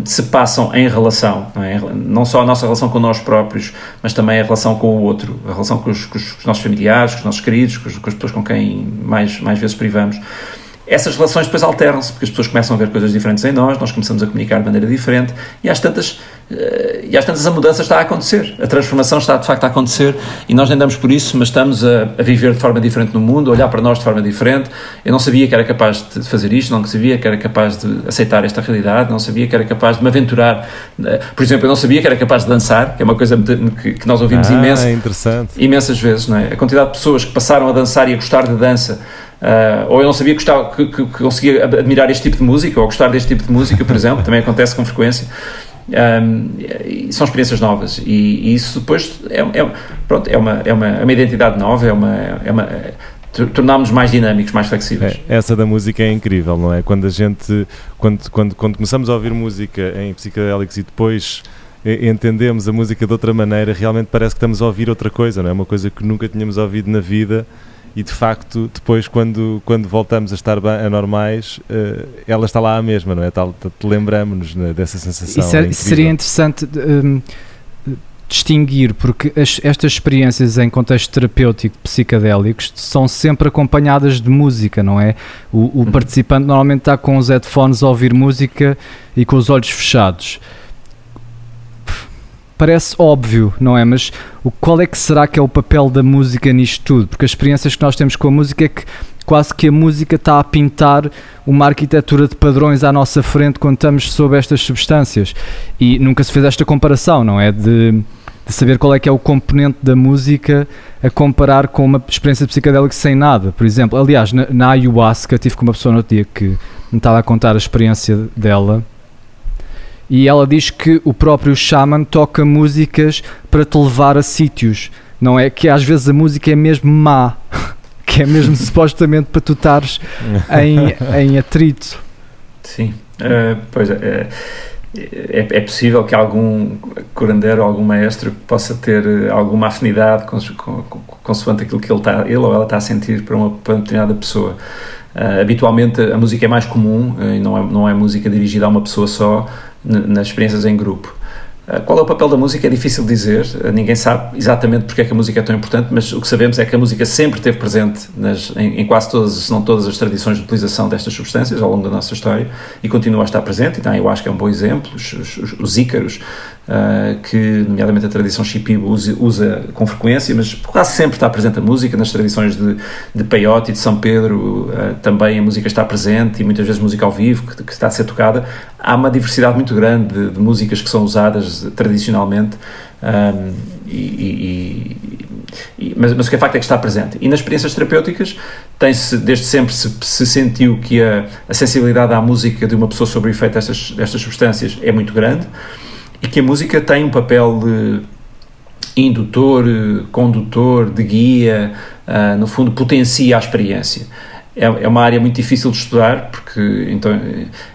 Se passam em relação, não, é? não, só a nossa relação com nós próprios, mas também a relação com o outro, a relação com os, com os, com os nossos familiares, com os nossos queridos, com, os, com, as pessoas com quem mais, mais vezes privamos essas relações depois alteram-se, porque as pessoas começam a ver coisas diferentes em nós, nós começamos a comunicar de maneira diferente e às tantas, uh, e às tantas a mudança está a acontecer, a transformação está de facto a acontecer e nós nem damos por isso, mas estamos a, a, viver de forma diferente no mundo, a olhar para nós de forma diferente. Eu não sabia que era capaz de fazer isto, não sabia que era capaz de aceitar esta realidade, não sabia que era capaz de me aventurar. Uh, por exemplo, eu não sabia que era capaz de dançar, que é uma coisa que, que nós ouvimos ah, imenso, imensas vezes, não é? A quantidade de pessoas que passaram a dançar e a gostar de dança Uh, ou eu não sabia que, gostava, que, que, conseguia admirar este tipo de música, ou gostar deste tipo de música, por exemplo, também acontece com frequência. Um, são experiências novas e, e isso depois é, é, pronto, é, uma, é, uma, é uma identidade nova, é uma, é uma, tornámos mais dinâmicos, mais flexíveis. É, essa da música é incrível, não é? Quando a gente, quando, quando, quando começamos a ouvir música em psicodélicos e depois entendemos a música de outra maneira, realmente parece que estamos a ouvir outra coisa, não é? Uma coisa que nunca tínhamos ouvido na vida e de facto depois quando, quando voltamos a estar anormais uh, ela está lá a mesma, não é? Tal, lembramos-nos né, dessa sensação. Isso é, seria interessante um, distinguir, porque as, estas experiências em contexto terapêutico psicadélicos são sempre acompanhadas de música, não é? O, o uhum. participante normalmente está com os headphones a ouvir música e com os olhos fechados parece óbvio, não é? Mas o, qual é que será que é o papel da música nisto tudo? Porque as experiências que nós temos com a música é que quase que a música está a pintar uma arquitetura de padrões à nossa frente quando estamos sob estas substâncias. E nunca se fez esta comparação, não é? De, de saber qual é que é o componente da música a comparar com uma experiência psicodélica sem nada, por exemplo. Aliás, na, na ayahuasca, tive com uma pessoa no outro dia que me estava a contar a experiência dela e ela diz que o próprio Shaman toca músicas para te levar a sítios, não é? Que às vezes a música é mesmo má, que é mesmo supostamente para tu estares em, em atrito. Sim, uh, pois é, é, é, possível que algum curandeiro, algum maestro possa ter alguma afinidade com, com, com, consoante aquilo que ele, está, ele ou ela está a sentir para uma, para uma determinada pessoa. Uh, habitualmente a música é mais comum uh, e não é, não é música dirigida a uma pessoa só nas experiências em grupo. Ah, qual é o papel da música? É difícil dizer, ah, ninguém sabe exatamente porque é que a música é tão importante, mas o que sabemos é que a música sempre esteve presente nas, em, em, quase todas, se não todas as tradições de utilização destas substâncias ao longo da nossa história e continua a estar presente. Então, eu acho que é um bom exemplo. Os, os, os ícaros, uh, que, nomeadamente, a tradição Shipibo usa, com frequência, mas quase sempre está presente a música. Nas tradições de, de Peyote e de São Pedro uh, também a música está presente e muitas vezes música ao vivo que, que está a ser tocada. Há uma diversidade muito grande de, de músicas que são usadas tradicionalmente. Um, e, e, e, mas, mas o que é facto é que está presente. E nas experiências terapêuticas, tem-se, desde sempre se, se sentiu que a, a, sensibilidade à música de uma pessoa sobre o efeito destas, destas substâncias é muito grande e que a música tem um papel de indutor, condutor, de guia, uh, no fundo potencia a experiência é, é uma área muito difícil de estudar porque então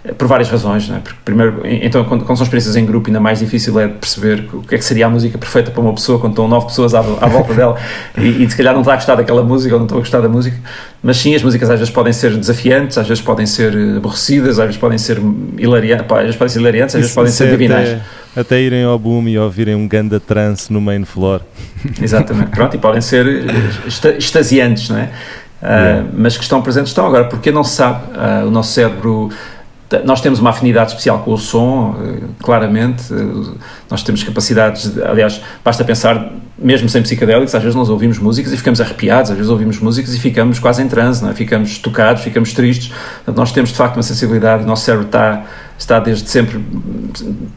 é, por várias razões é? porque primeiro então quando, quando, são experiências em grupo ainda mais difícil é perceber o que é que seria a música perfeita para uma pessoa quando estão nove pessoas à, à volta dela. E, e se calhar não está a gostar daquela música ou não estão a gostar da música. Mas sim as músicas às vezes podem ser desafiantes às vezes podem ser aborrecidas às vezes podem ser hilariantes às vezes podem ser hilariantes às vezes podem ser divinais até, até irem ao boom e ouvirem um ganda trance no main floor. Exatamente. Pronto e podem ser extasiantes não é yeah. uh, mas que estão presentes estão. Agora, porque não se sabe, uh, o nosso cérebro nós temos uma afinidade especial com o som, ah, claramente. Nós temos capacidades, de, aliás, basta pensar, mesmo sem psicodélicos, às vezes nós ouvimos músicas e ficamos arrepiados, às vezes ouvimos músicas e ficamos quase em transe, não é? ficamos tocados, ficamos tristes. Nós temos de facto uma sensibilidade, o nosso cérebro está, está desde sempre,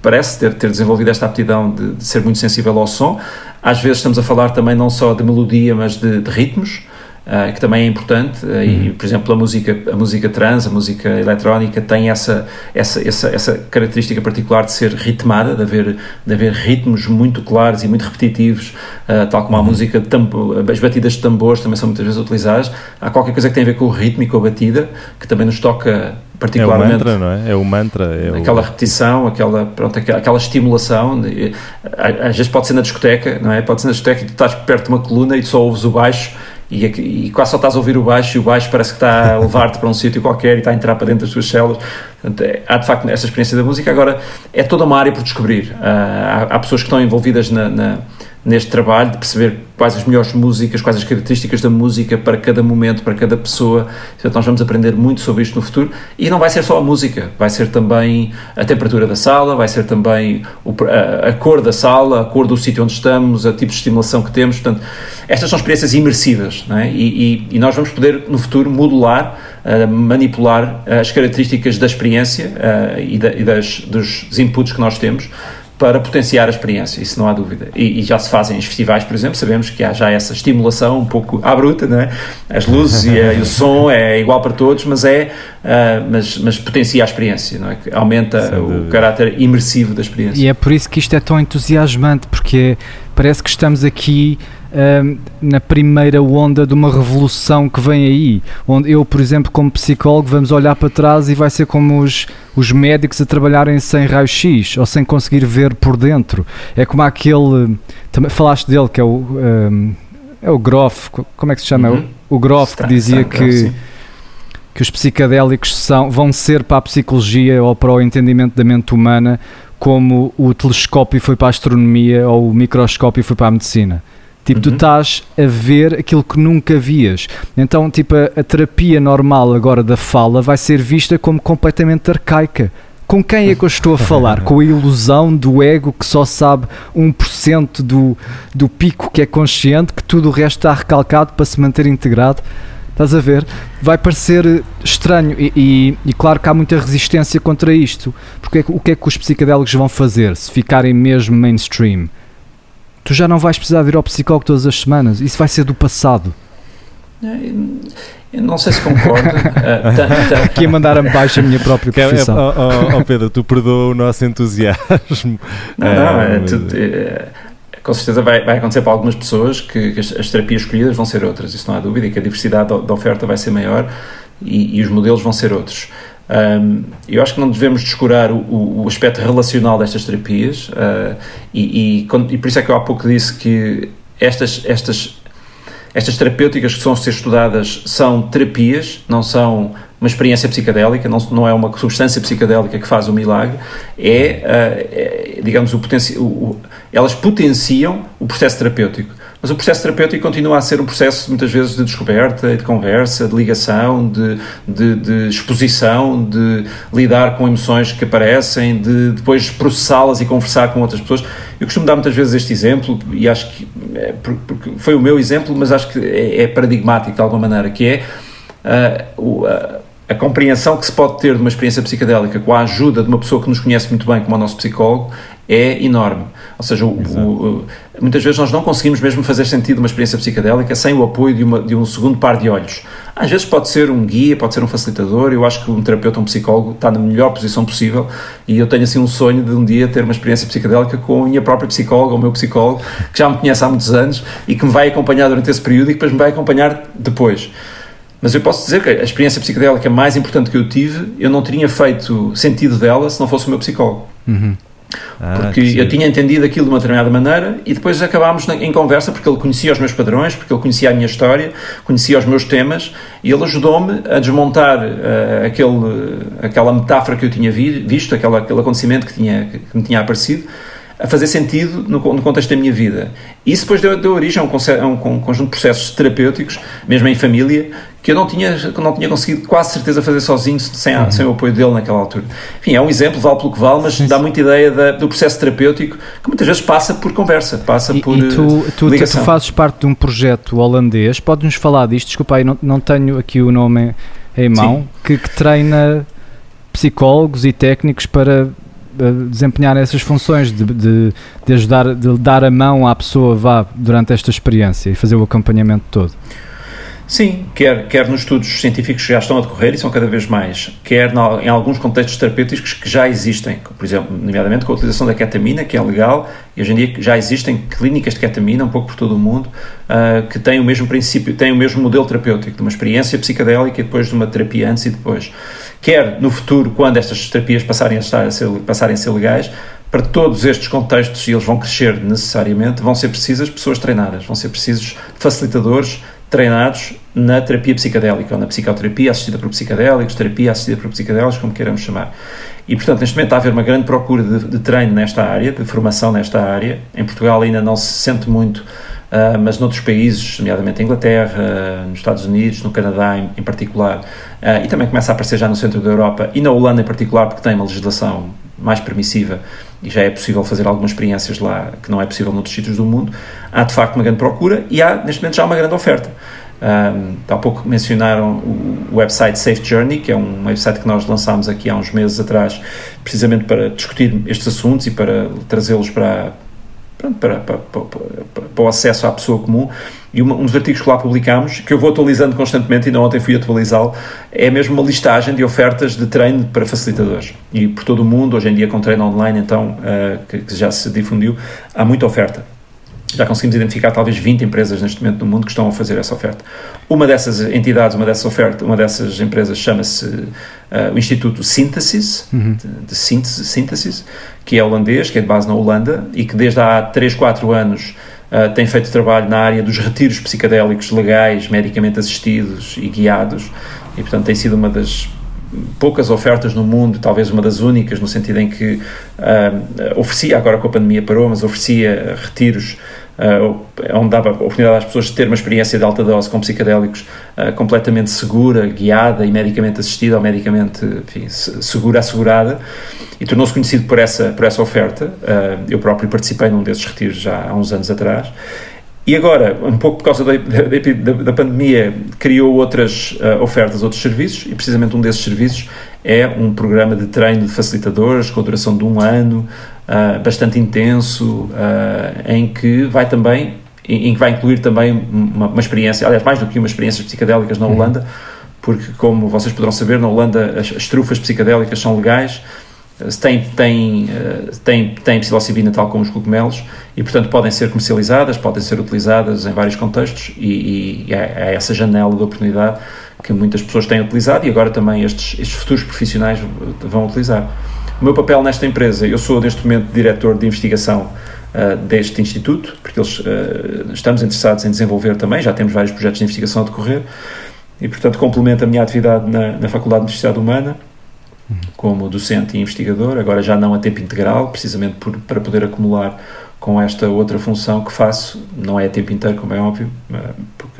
parece ter, ter desenvolvido esta aptidão de, de ser muito sensível ao som. Às vezes estamos a falar também não só de melodia, mas de, de ritmos. Uh, que também é importante, uh, e uhum. por exemplo a música, a música trans, a música eletrónica tem essa, essa, essa, essa característica particular de ser ritmada, de haver, de haver ritmos muito claros e muito repetitivos, uh, tal como a uhum. música, de tambor, as batidas de tambores também são muitas vezes utilizadas. Há qualquer coisa que tem a ver com o ritmo e com a batida, que também nos toca particularmente. É o mantra, não é? É o mantra. É aquela o... repetição, aquela, pronto, aquela estimulação. Às vezes pode ser na discoteca, não é? Pode ser na discoteca e tu estás perto de uma coluna e tu só ouves o baixo e, e, quase só estás a ouvir o baixo e o baixo parece que está a levar-te para um sítio qualquer e está a entrar para dentro das tuas células. Portanto, é, há de facto essa experiência da música. Agora, é toda uma área por descobrir. Uh, há, há, pessoas que estão envolvidas na, na neste trabalho de perceber quais as melhores músicas, quais as características da música para cada momento, para cada pessoa. Portanto, nós vamos aprender muito sobre isto no futuro e não vai ser só a música, vai ser também a temperatura da sala, vai ser também a, a cor da sala, a cor do sítio onde estamos, o tipo de estimulação que temos. Portanto, estas são experiências imersivas é? e, e, e, nós vamos poder no futuro modular, uh, manipular as características da experiência uh, e, da, e das, dos inputs que nós temos para potenciar a experiência, isso não há dúvida. E, e, já se fazem os festivais, por exemplo, sabemos que há já essa estimulação um pouco à bruta, não é? As luzes e, a, e, o som é igual para todos, mas é, uh, mas, mas potencia a experiência, não é? Que aumenta o caráter imersivo da experiência. E é por isso que isto é tão entusiasmante, porque parece que estamos aqui na primeira onda de uma revolução que vem aí, onde eu, por exemplo, como psicólogo, vamos olhar para trás e vai ser como os, os médicos a trabalharem sem raio-x ou sem conseguir ver por dentro. É como aquele, também falaste dele, que é o, um, é o Groff, como é que se chama? Uhum. O, o Groff que dizia que, que os psicadélicos são, vão ser para a psicologia ou para o entendimento da mente humana como o telescópio foi para a astronomia ou o microscópio foi para a medicina. Tipo, uhum. tu estás a ver aquilo que nunca vias. Então, tipo, a, a, terapia normal agora da fala vai ser vista como completamente arcaica. Com quem é que eu estou a falar? Com a ilusão do ego que só sabe 1% do, do pico que é consciente, que tudo o resto está recalcado para se manter integrado. Estás a ver? Vai parecer estranho e, e, e, claro que há muita resistência contra isto. Porque o que é que os psicodélicos vão fazer se ficarem mesmo mainstream? Tu já não vais precisar de ir ao psicólogo todas as semanas. Isso vai ser do passado. Eu não sei se concordo. uh, Aqui a mandar-me baixo a minha própria profissão. Oh, oh, oh, Pedro, tu perdoa o nosso entusiasmo. Não, não, é, tu, é, com certeza vai, vai acontecer para algumas pessoas que, que as, as, terapias escolhidas vão ser outras, isso não há dúvida, e que a diversidade da, oferta vai ser maior e, e os modelos vão ser outros. Um, eu acho que não devemos descurar o, o aspecto relacional destas terapias uh, e, e, e, por isso é que eu há pouco disse que estas, estas, estas terapêuticas que estão a ser estudadas são terapias, não são uma experiência psicadélica, não, não é uma substância psicadélica que faz o milagre, é, uh, é digamos, o, o, elas potenciam o processo terapêutico. Mas o processo terapêutico continua a ser um processo, muitas vezes, de descoberta, de conversa, de ligação, de, de, de exposição, de lidar com emoções que aparecem, de depois processá-las e conversar com outras pessoas. Eu costumo dar muitas vezes este exemplo, e acho que é, foi o meu exemplo, mas acho que é, é paradigmático de alguma maneira, que é uh, o, uh, a compreensão que se pode ter de uma experiência psicadélica com a ajuda de uma pessoa que nos conhece muito bem, como o nosso psicólogo, é enorme. Ou seja, o, o, muitas vezes nós não conseguimos mesmo fazer sentido uma experiência psicadélica sem o apoio de, uma, de, um segundo par de olhos. Às vezes pode ser um guia, pode ser um facilitador. Eu acho que um terapeuta, um psicólogo, está na melhor posição possível e eu tenho assim um sonho de um dia ter uma experiência psicadélica com a minha própria psicóloga, o meu psicólogo, que já me conhece há muitos anos e que me vai acompanhar durante esse período e que depois me vai acompanhar depois. Mas eu posso dizer que a experiência psicodélica mais importante que eu tive, eu não teria feito sentido dela se não fosse o meu psicólogo. Uhum. Ah, porque eu tinha entendido aquilo de uma determinada maneira e depois acabámos em conversa porque ele conhecia os meus padrões, porque ele conhecia a minha história, conhecia os meus temas e ele ajudou-me a desmontar uh, aquele, aquela metáfora que eu tinha vi, visto, aquela, aquele acontecimento que, tinha, que me tinha aparecido a fazer sentido no, no contexto da minha vida. Isso depois deu, deu origem a um, a um, conjunto de processos terapêuticos, mesmo em família, que eu não tinha, não tinha conseguido quase certeza fazer sozinho sem, uhum. sem o apoio dele naquela altura. Enfim, é um exemplo, vale pelo que vale, mas dá muita ideia da, do processo terapêutico que muitas vezes passa por conversa, passa e, por e tu, tu, ligação. tu fazes parte de um projeto holandês, podes-nos falar disto? Desculpa aí, não, não tenho aqui o nome em mão, que, que treina psicólogos e técnicos para desempenhar essas funções de, de, de, ajudar, de dar a mão à pessoa vá durante esta experiência e fazer o acompanhamento todo? Sim, quer, quer nos estudos científicos que já estão a decorrer e são cada vez mais, quer em alguns contextos terapêuticos que já existem, por exemplo, nomeadamente com a utilização da ketamina, que é legal, e hoje em dia já existem clínicas de ketamina, um pouco por todo o mundo, uh, que têm o mesmo princípio, têm o mesmo modelo terapêutico, de uma experiência psicadélica e depois de uma terapia antes e depois. Quer no futuro, quando estas terapias passarem a, estar a ser, passarem a ser legais, para todos estes contextos, e eles vão crescer necessariamente, vão ser precisas pessoas treinadas, vão ser precisos facilitadores treinados na terapia psicadélica ou na psicoterapia assistida por psicadélicos, terapia assistida por psicadélicos, como queiramos chamar. E, portanto, neste momento está a haver uma grande procura de, de treino nesta área, de formação nesta área. Em Portugal ainda não se sente muito, uh, mas noutros países, nomeadamente Inglaterra, nos Estados Unidos, no Canadá em, em particular, uh, e também começa a aparecer já no centro da Europa e na Holanda em particular, porque tem uma legislação mais permissiva e já é possível fazer algumas experiências lá que não é possível noutros sítios do mundo, há de facto uma grande procura e há neste momento já uma grande oferta. Um, há pouco mencionaram o website Safe Journey, que é um website que nós lançámos aqui há uns meses atrás, precisamente para discutir estes assuntos e para trazê-los para, para, para, para, para, o acesso à pessoa comum. E uma, um dos artigos que lá publicámos, que eu vou atualizando constantemente, e não ontem fui atualizá-lo, é mesmo uma listagem de ofertas de treino para facilitadores. E por todo o mundo, hoje em dia com treino online, então, uh, que, que já se difundiu, há muita oferta já conseguimos identificar talvez 20 empresas neste momento no mundo que estão a fazer essa oferta. Uma dessas entidades, uma dessas ofertas, uma dessas empresas chama-se uh, o Instituto Synthesis, uhum. de, de síntese, que é holandês, que é de base na Holanda e que desde há 3, 4 anos uh, tem feito trabalho na área dos retiros psicadélicos legais, medicamente assistidos e guiados e portanto tem sido uma das poucas ofertas no mundo, talvez uma das únicas, no sentido em que uh, oferecia, agora com a pandemia parou, mas oferecia retiros onde dava a oportunidade às pessoas de ter uma experiência de alta dose com psicadélicos uh, completamente segura, guiada e medicamente assistida, ou medicamente enfim, segura, assegurada, e tornou-se conhecido por essa, por essa oferta. Uh, eu próprio participei num desses retiros já há uns anos atrás. E agora, um pouco por causa da, da, da pandemia, criou outras uh, ofertas, outros serviços, e precisamente um desses serviços é um programa de treino de facilitadores com duração de um ano, uh, bastante intenso, uh, em que vai também, em, que vai incluir também uma, uma, experiência, aliás, mais do que uma experiência psicadélicas na uhum. Holanda, porque, como vocês poderão saber, na Holanda as, as trufas psicadélicas são legais, têm, têm, têm, têm psilocibina tal como os cogumelos e, portanto, podem ser comercializadas, podem ser utilizadas em vários contextos e, e é, é essa janela de oportunidade que muitas pessoas têm utilizado e agora também estes, estes futuros profissionais vão utilizar. O meu papel nesta empresa, eu sou neste momento diretor de investigação uh, deste instituto, porque eles, uh, estamos interessados em desenvolver também, já temos vários projetos de investigação a decorrer, e portanto complemento a minha atividade na, na Faculdade de Universidade Humana, como docente e investigador, agora já não a tempo integral, precisamente por, para poder acumular com esta outra função que faço, não é a tempo inteiro, como é óbvio,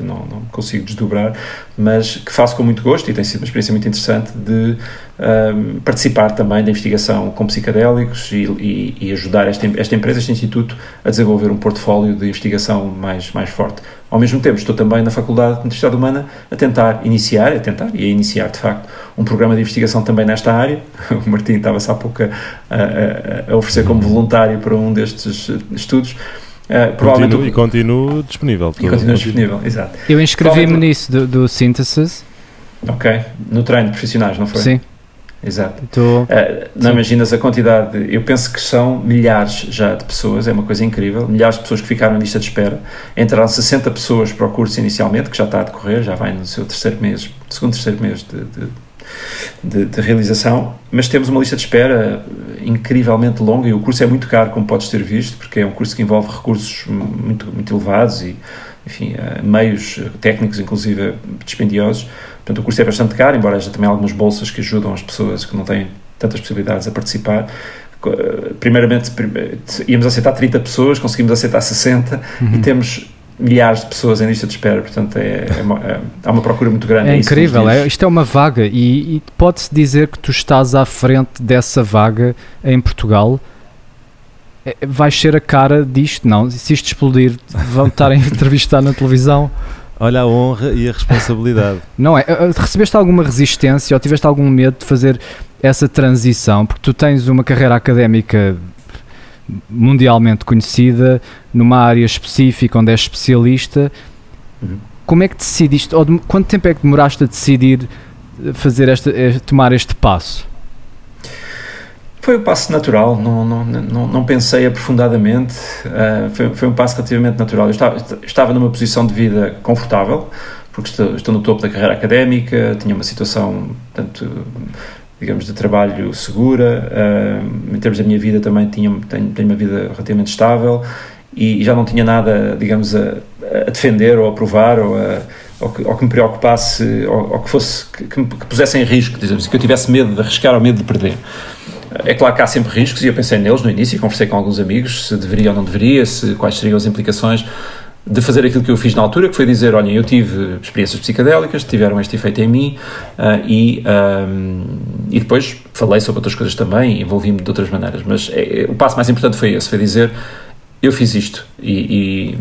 porque não, não consigo desdobrar, mas que faço com muito gosto e tem sido uma experiência muito interessante de um, participar também da investigação com psicadélicos e, e, e, ajudar esta, esta empresa, este instituto, a desenvolver um portfólio de investigação mais, mais forte. Ao mesmo tempo, estou também na Faculdade de Universidade Humana a tentar iniciar, a tentar e a iniciar, de facto, um programa de investigação também nesta área. O Martim estava-se há pouco a, a, a, oferecer como voluntário para um destes estudos. Uh, provavelmente continuo, o... E continuo disponível. E continuo disponível, exato. Eu inscrevi-me nisso do, do Synthesis. Ok, no treino de profissionais, não foi? Sim. Exato. Tô... Uh, não Sim. imaginas a quantidade, eu penso que são milhares já de pessoas, é uma coisa incrível, milhares de pessoas que ficaram em lista de espera. Entraram 60 pessoas para o curso inicialmente, que já está a decorrer, já vai no seu terceiro mês, segundo, terceiro mês de, de, de, de realização, mas temos uma lista de espera incrivelmente longa e o curso é muito caro, como podes ter visto, porque é um curso que envolve recursos muito, muito elevados e, enfim, uh, meios técnicos, inclusive, dispendiosos Portanto, o curso é bastante caro, embora haja também algumas bolsas que ajudam as pessoas que não têm tantas possibilidades a participar. Primeiramente, íamos aceitar 30 pessoas, conseguimos aceitar 60 uhum. e temos milhares de pessoas em lista de espera, portanto é, é uma, é, há uma procura muito grande. É, é incrível, é, isto é uma vaga e, e pode-se dizer que tu estás à frente dessa vaga em Portugal. É, vais ser a cara disto, não? Se isto explodir, vão estar a entrevistar na televisão. Olha a honra e a responsabilidade. Não é? Eh, recebeste alguma resistência ou tiveste algum medo de fazer essa transição? Porque tu tens uma carreira académica mundialmente conhecida, numa área específica onde és especialista. Uhum. Como é que decidiste, ou de, quanto tempo é que demoraste a decidir fazer esta, eh, tomar este passo? Foi um passo natural, não, não, não, não pensei aprofundadamente, uh, foi, foi um passo relativamente natural. Eu estava, estava numa posição de vida confortável, porque estou, estou no topo da carreira académica, tinha uma situação, tanto digamos, de trabalho segura, uh, em termos da minha vida também tinha, tenho, tenho uma vida relativamente estável e, e já não tinha nada, digamos, a, a defender ou a provar ou a, ou que, ou que, me preocupasse, ou, ou que fosse, que, que, que pusesse em risco, digamos, que eu tivesse medo de arriscar ou medo de perder. É claro que há sempre riscos e eu pensei neles no início e conversei com alguns amigos se deveria ou não deveria, se, quais seriam as implicações de fazer aquilo que eu fiz na altura, que foi dizer, olha, eu tive experiências psicadélicas, tiveram este efeito em mim uh, e, um, e depois falei sobre outras coisas também envolvi-me de outras maneiras, mas é, o passo mais importante foi esse, foi dizer, eu fiz isto e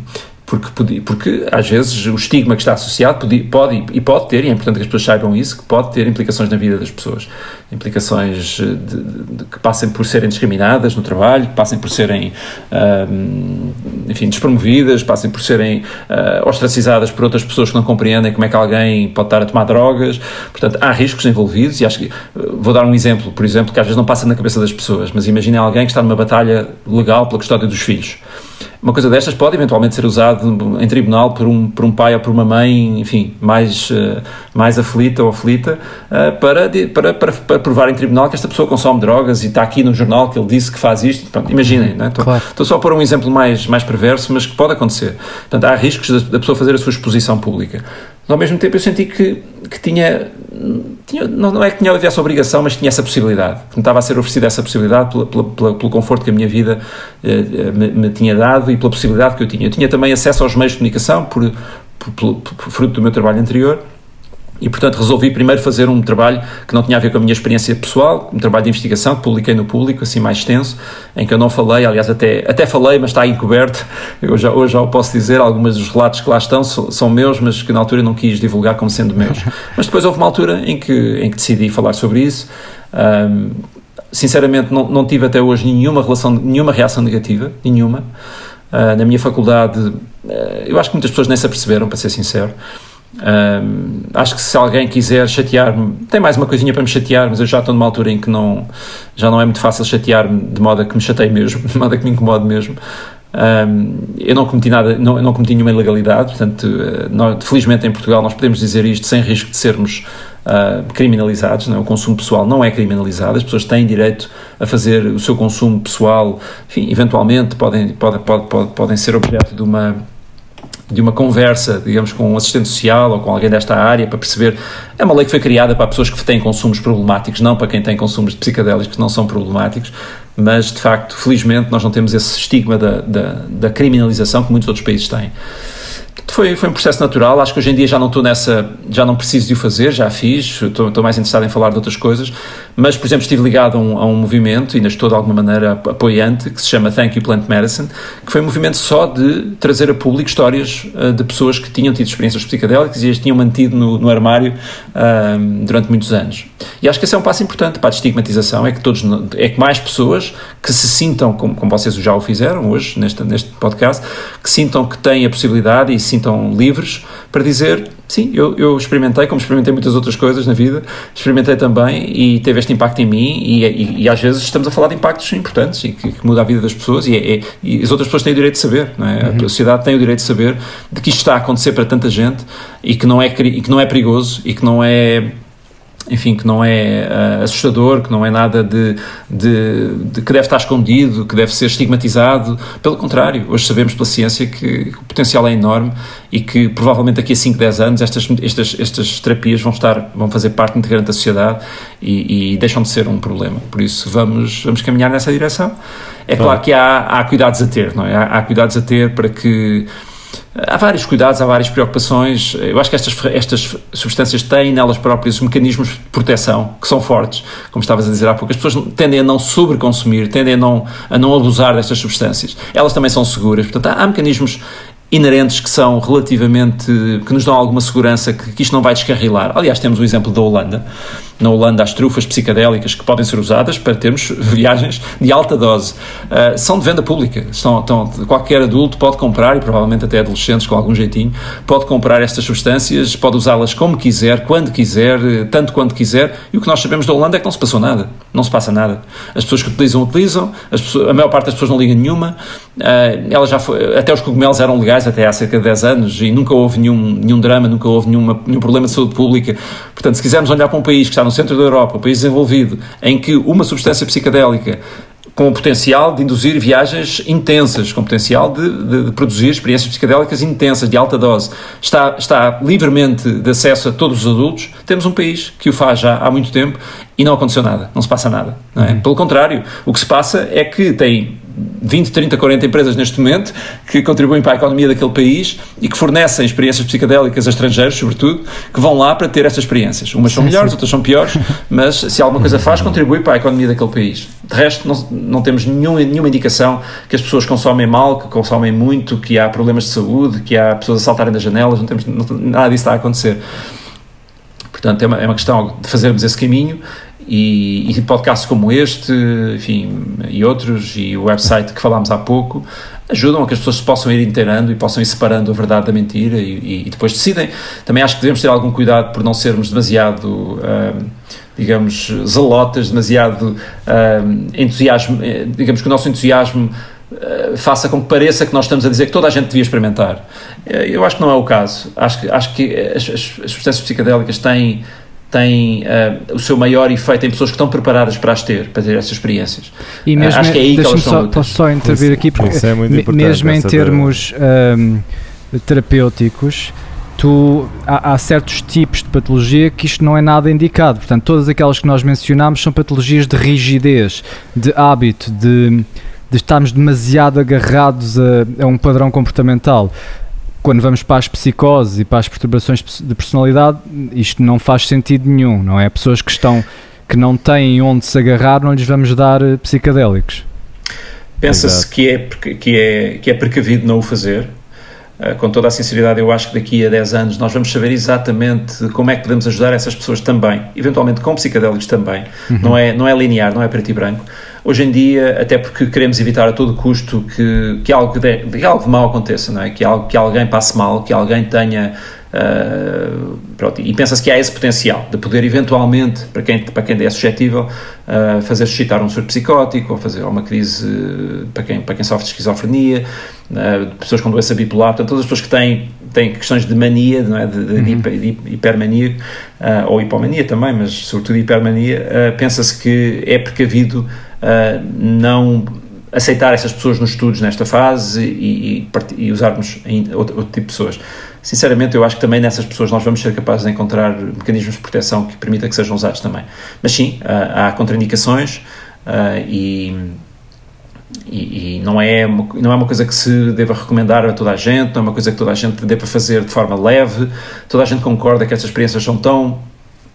porque, porque às vezes o estigma que está associado pode, pode, e pode ter, e é importante que as pessoas saibam isso, que pode ter implicações na vida das pessoas. Implicações de, de, que passem por serem discriminadas no trabalho, que passem por serem, enfim, despromovidas, passem por serem uh, ostracizadas por outras pessoas que não compreendem como é que alguém pode estar a tomar drogas. Portanto, há riscos envolvidos e acho que, vou dar um exemplo, por exemplo, que às vezes não passa na cabeça das pessoas, mas imaginem alguém que está numa batalha legal pela custódia dos filhos uma coisa destas pode eventualmente ser usado em tribunal por um, por um pai ou por uma mãe, enfim, mais, uh, mais aflita ou aflita, uh, para, para, para, para, provar em tribunal que esta pessoa consome drogas e está aqui no jornal que ele disse que faz isto. Pronto, imaginem, né? estou, claro. estou só a pôr um exemplo mais, mais perverso, mas que pode acontecer. Portanto, há riscos da, da pessoa fazer a sua exposição pública. Mas, ao mesmo tempo, eu senti que, que tinha, tinha não, não é que tinha essa obrigação, mas tinha essa possibilidade. Me estava a ser oferecida essa possibilidade pela, pela, pelo conforto que a minha vida eh, me, me, tinha dado e pela possibilidade que eu tinha. Eu tinha também acesso aos meios de comunicação por, por, por, por fruto do meu trabalho anterior e, portanto, resolvi primeiro fazer um trabalho que não tinha a ver com a minha experiência pessoal, um trabalho de investigação que publiquei no público, assim mais extenso, em que eu não falei, aliás, até, até falei, mas está encoberto. Eu já, hoje já o posso dizer, alguns dos relatos que lá estão são, são meus, mas que na altura não quis divulgar como sendo meus. Mas depois houve uma altura em que, em que decidi falar sobre isso. Um, sinceramente, não, não tive até hoje nenhuma, relação, nenhuma reação negativa, nenhuma. Uh, na minha faculdade, uh, eu acho que muitas pessoas nem se aperceberam, para ser sincero. Acho que se alguém quiser chatear-me, tem mais uma coisinha para me chatear, mas eu já estou numa altura em que não, já não é muito fácil chatear-me de modo a que me chateie mesmo, de modo a que me incomode mesmo. Um, eu não cometi nada, não, não cometi nenhuma ilegalidade, portanto, uh, nós, felizmente em Portugal nós podemos dizer isto sem risco de sermos uh, criminalizados. Não é? O consumo pessoal não é criminalizado, as pessoas têm direito a fazer o seu consumo pessoal, enfim, eventualmente podem, podem, podem, podem ser objeto de uma de uma conversa, digamos, com um assistente social ou com alguém desta área para perceber. É uma lei que foi criada para pessoas que têm consumos problemáticos, não para quem tem consumos de psicodélicos que não são problemáticos, mas de facto, felizmente, nós não temos esse estigma da, da, da criminalização que muitos outros países têm. Foi, foi um processo natural, acho que hoje em dia já não estou nessa, já não preciso de o fazer, já fiz, estou, estou mais interessado em falar de outras coisas, mas, por exemplo, estive ligado a um, a um movimento, e ainda estou de alguma maneira apoiante, que se chama Thank You Plant Medicine, que foi um movimento só de trazer a público histórias uh, de pessoas que tinham tido experiências psicodélicas e as tinham mantido no, no armário uh, durante muitos anos. E acho que esse é um passo importante para a destigmatização, é que todos, é que mais pessoas que se sintam, como, como vocês já o fizeram hoje, neste, neste podcast, que sintam que têm a possibilidade e se sintam livres para dizer sim, eu, eu experimentei, como experimentei muitas outras coisas na vida, experimentei também e teve este impacto em mim e, e, e às vezes estamos a falar de impactos importantes e que, que muda a vida das pessoas e, é, é, e, as outras pessoas têm o direito de saber, não é? Uhum. A sociedade tem o direito de saber de que isto está a acontecer para tanta gente e que não é, e que não é perigoso e que não é enfim, que não é uh, assustador, que não é nada de, de, de, que deve estar escondido, que deve ser estigmatizado. Pelo contrário, hoje sabemos pela ciência que, que o potencial é enorme e que provavelmente daqui a 5, 10 anos estas, estas, estas terapias vão, estar, vão fazer parte integrante da sociedade e, e deixam de ser um problema. Por isso, vamos, vamos caminhar nessa direção. É claro que há, há cuidados a ter, não é? Há, há cuidados a ter para que Há vários cuidados, há várias preocupações. Eu acho que estas, estas substâncias têm nelas próprias mecanismos de proteção que são fortes, como estavas a dizer há pouco. As pessoas tendem a não sobreconsumir, tendem a não, a não abusar destas substâncias. Elas também são seguras. Portanto, há, há mecanismos inerentes que são relativamente. que nos dão alguma segurança que, que isto não vai descarrilar. Aliás, temos o exemplo da Holanda. Na Holanda, as trufas psicadélicas que podem ser usadas para termos viagens de alta dose uh, são de venda pública. São, qualquer adulto pode comprar, e provavelmente até adolescentes com algum jeitinho, pode comprar estas substâncias, pode usá-las como quiser, quando quiser, tanto quanto quiser. E o que nós sabemos da Holanda é que não se passou nada. Não se passa nada. As pessoas que utilizam, utilizam. Pessoas, a maior parte das pessoas não liga nenhuma. Uh, ela já foi, até os cogumelos eram legais até há cerca de 10 anos e nunca houve nenhum, nenhum drama, nunca houve nenhuma, nenhum problema de saúde pública. Portanto, se quisermos olhar para um país que está no centro da Europa, um país desenvolvido, em que uma substância psicadélica com o potencial de induzir viagens intensas, com o potencial de, de, de, produzir experiências psicadélicas intensas, de alta dose, está, está livremente de acesso a todos os adultos, temos um país que o faz já há muito tempo e não aconteceu nada, não se passa nada. É? Uhum. Pelo contrário, o que se passa é que tem 20, 30, 40 empresas neste momento que contribuem para a economia daquele país e que fornecem experiências psicadélicas a estrangeiros, sobretudo, que vão lá para ter estas experiências. Umas são sim, melhores, sim. outras são piores, mas se alguma coisa faz, contribui para a economia daquele país. De resto, não, não temos nenhum, nenhuma indicação que as pessoas consomem mal, que consomem muito, que há problemas de saúde, que há pessoas a saltarem das janelas, não temos, não, nada disso está a acontecer. Portanto, é uma, é uma questão de fazermos esse caminho e, e podcasts como este, enfim, e outros, e o website que falámos há pouco, ajudam a que as pessoas se possam ir inteirando e possam ir separando a verdade da mentira e, e, depois decidem. Também acho que devemos ter algum cuidado por não sermos demasiado, hum, digamos, zelotas, demasiado hum, entusiasmo, eh, digamos que o nosso entusiasmo uh, faça com que pareça que nós estamos a dizer que toda a gente devia experimentar. Eh, eu acho que não é o caso. Acho que, acho que as, as substâncias psicodélicas têm tem uh, o seu maior efeito em pessoas que estão preparadas para as ter, para ter essas experiências. E mesmo uh, acho que é aí que elas só, Posso só intervir aqui, porque é mesmo em termos um, terapêuticos, tu, há, há, certos tipos de patologia que isto não é nada indicado. Portanto, todas aquelas que nós mencionámos são patologias de rigidez, de hábito, de, de estarmos demasiado agarrados a, a um padrão comportamental quando vamos para as psicoses e para as perturbações de personalidade, isto não faz sentido nenhum, não é? Pessoas que estão que não têm onde se agarrar, não lhes vamos dar eh, psicadélicos. Pensa-se que é, que, é, que é precavido não o fazer. Uh, com toda a sinceridade, eu acho que daqui a 10 anos nós vamos saber exatamente como é que podemos ajudar essas pessoas também, eventualmente com psicadélicos também. Uhum. Não, é, não é linear, não é preto e branco. Hoje em dia, até porque queremos evitar a todo custo que, que, algo, de, que algo mal aconteça, não é? que, algo, que alguém passe mal, que alguém tenha Uh, pronto, e pensa-se que há esse potencial de poder eventualmente, para quem, para quem é suscetível, uh, fazer suscitar um surto psicótico ou fazer uma crise para quem, para quem sofre de esquizofrenia, uh, pessoas com doença bipolar, portanto, todas as pessoas que têm, têm questões de mania, não é? de, de, uhum. de hipermania, ou hipomania também, mas sobretudo hipermania, pensa-se que é precavido não aceitar essas pessoas nos estudos nesta fase e, e, e usarmos outro, outro, tipo de pessoas. Sinceramente, eu acho que também nessas pessoas nós vamos ser capazes de encontrar mecanismos de proteção que permita que sejam usados também. Mas sim, há contraindicações uh, e, e, e, não, é uma, não é uma coisa que se deva recomendar a toda a gente, não é uma coisa que toda a gente deva fazer de forma leve. Toda a gente concorda que estas experiências são tão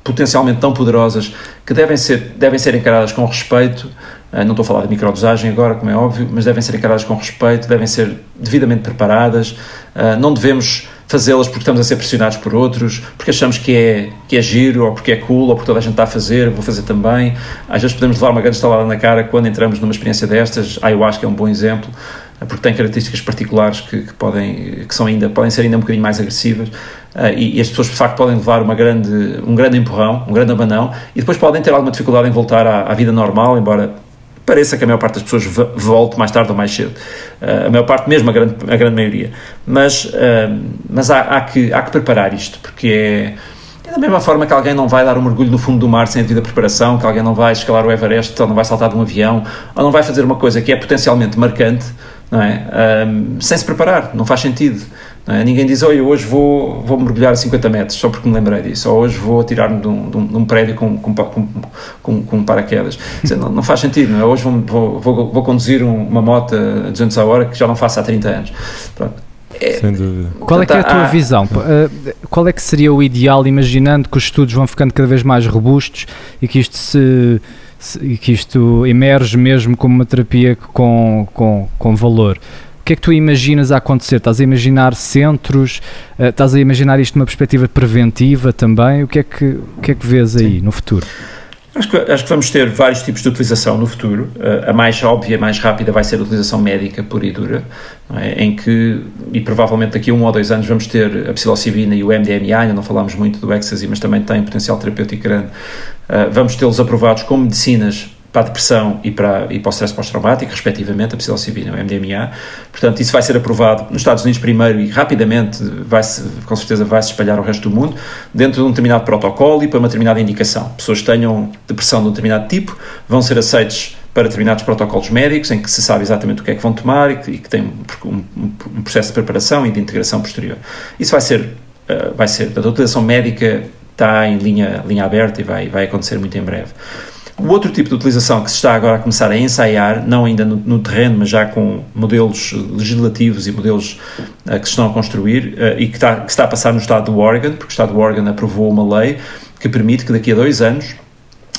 potencialmente tão poderosas que devem ser, devem ser encaradas com respeito ah, não estou a falar de microdosagem agora, como é óbvio, mas devem ser encaradas com respeito, devem ser devidamente preparadas. Ah, não devemos fazê-las porque estamos a ser pressionados por outros, porque achamos que é, que é giro, ou porque é cool, ou porque toda a gente está a fazer, vou fazer também. Às vezes podemos levar uma grande estalada na cara quando entramos numa experiência destas. Ah, que é um bom exemplo, porque tem características particulares que, que podem, que são ainda, podem ser ainda um bocadinho mais agressivas. Uh, e, e, as pessoas de facto podem levar uma grande, um grande empurrão, um grande abanão, e depois podem ter alguma dificuldade em voltar à, à vida normal, embora pareça que a maior parte das pessoas volte mais tarde ou mais cedo. Uh, a maior parte, mesmo a grande, a grande maioria. Mas, uh, mas há, há, que, há que preparar isto, porque é, é, da mesma forma que alguém não vai dar um mergulho no fundo do mar sem a devida preparação, que alguém não vai escalar o Everest, ou não vai saltar de um avião, ou não vai fazer uma coisa que é potencialmente marcante, não é? Um, sem se preparar, não faz sentido. É? Ninguém diz, olha, hoje vou, vou mergulhar a 50 metros, só porque me lembrei disso, ou hoje vou tirar-me de, um, de, um, de um, prédio com, com, com, com, com paraquedas. Dizer, não, não, faz sentido, não é? Hoje vou, vou, vou, conduzir uma moto a 200 a hora que já não faço há 30 anos. Pronto. É, Sem dúvida. Qual é, que é a tua há... visão? Eh, qual é que seria o ideal, imaginando que os estudos vão ficando cada vez mais robustos e que isto se que isto emerge mesmo como uma terapia com, com, com valor que é que tu imaginas a acontecer? Estás a imaginar centros? Uh, estás a imaginar isto numa perspectiva preventiva também? O que é que, o que, é que vês aí Sim. no futuro? Acho que, acho que vamos ter vários tipos de utilização no futuro. Uh, a mais óbvia, mais rápida vai ser a utilização médica pura e dura, é? em que, e provavelmente daqui a um ou dois anos, vamos ter a psilocibina e o MDMA, ainda não falámos muito do ecstasy, mas também tem potencial terapêutico grande. Uh, vamos tê-los aprovados como medicinas para a depressão e para, e para o stress pós-traumático, respectivamente, a psilocibina o MDMA. Portanto, isso vai ser aprovado nos Estados Unidos primeiro e rapidamente, vai com certeza, vai se espalhar ao resto do mundo, dentro de um determinado protocolo e para uma determinada indicação. Pessoas que tenham depressão de um determinado tipo vão ser aceitos para determinados protocolos médicos em que se sabe exatamente o que é que vão tomar e que, e que tem um, um, um, processo de preparação e de integração posterior. Isso vai ser, uh, vai ser, a utilização médica está em linha, linha aberta e vai, vai acontecer muito em breve. O outro tipo de utilização que se está agora a começar a ensaiar, não ainda no, no terreno, mas já com modelos legislativos e modelos uh, que se estão a construir uh, e que está, que está a passar no estado do Oregon, porque o estado do Oregon aprovou uma lei que permite que daqui a dois anos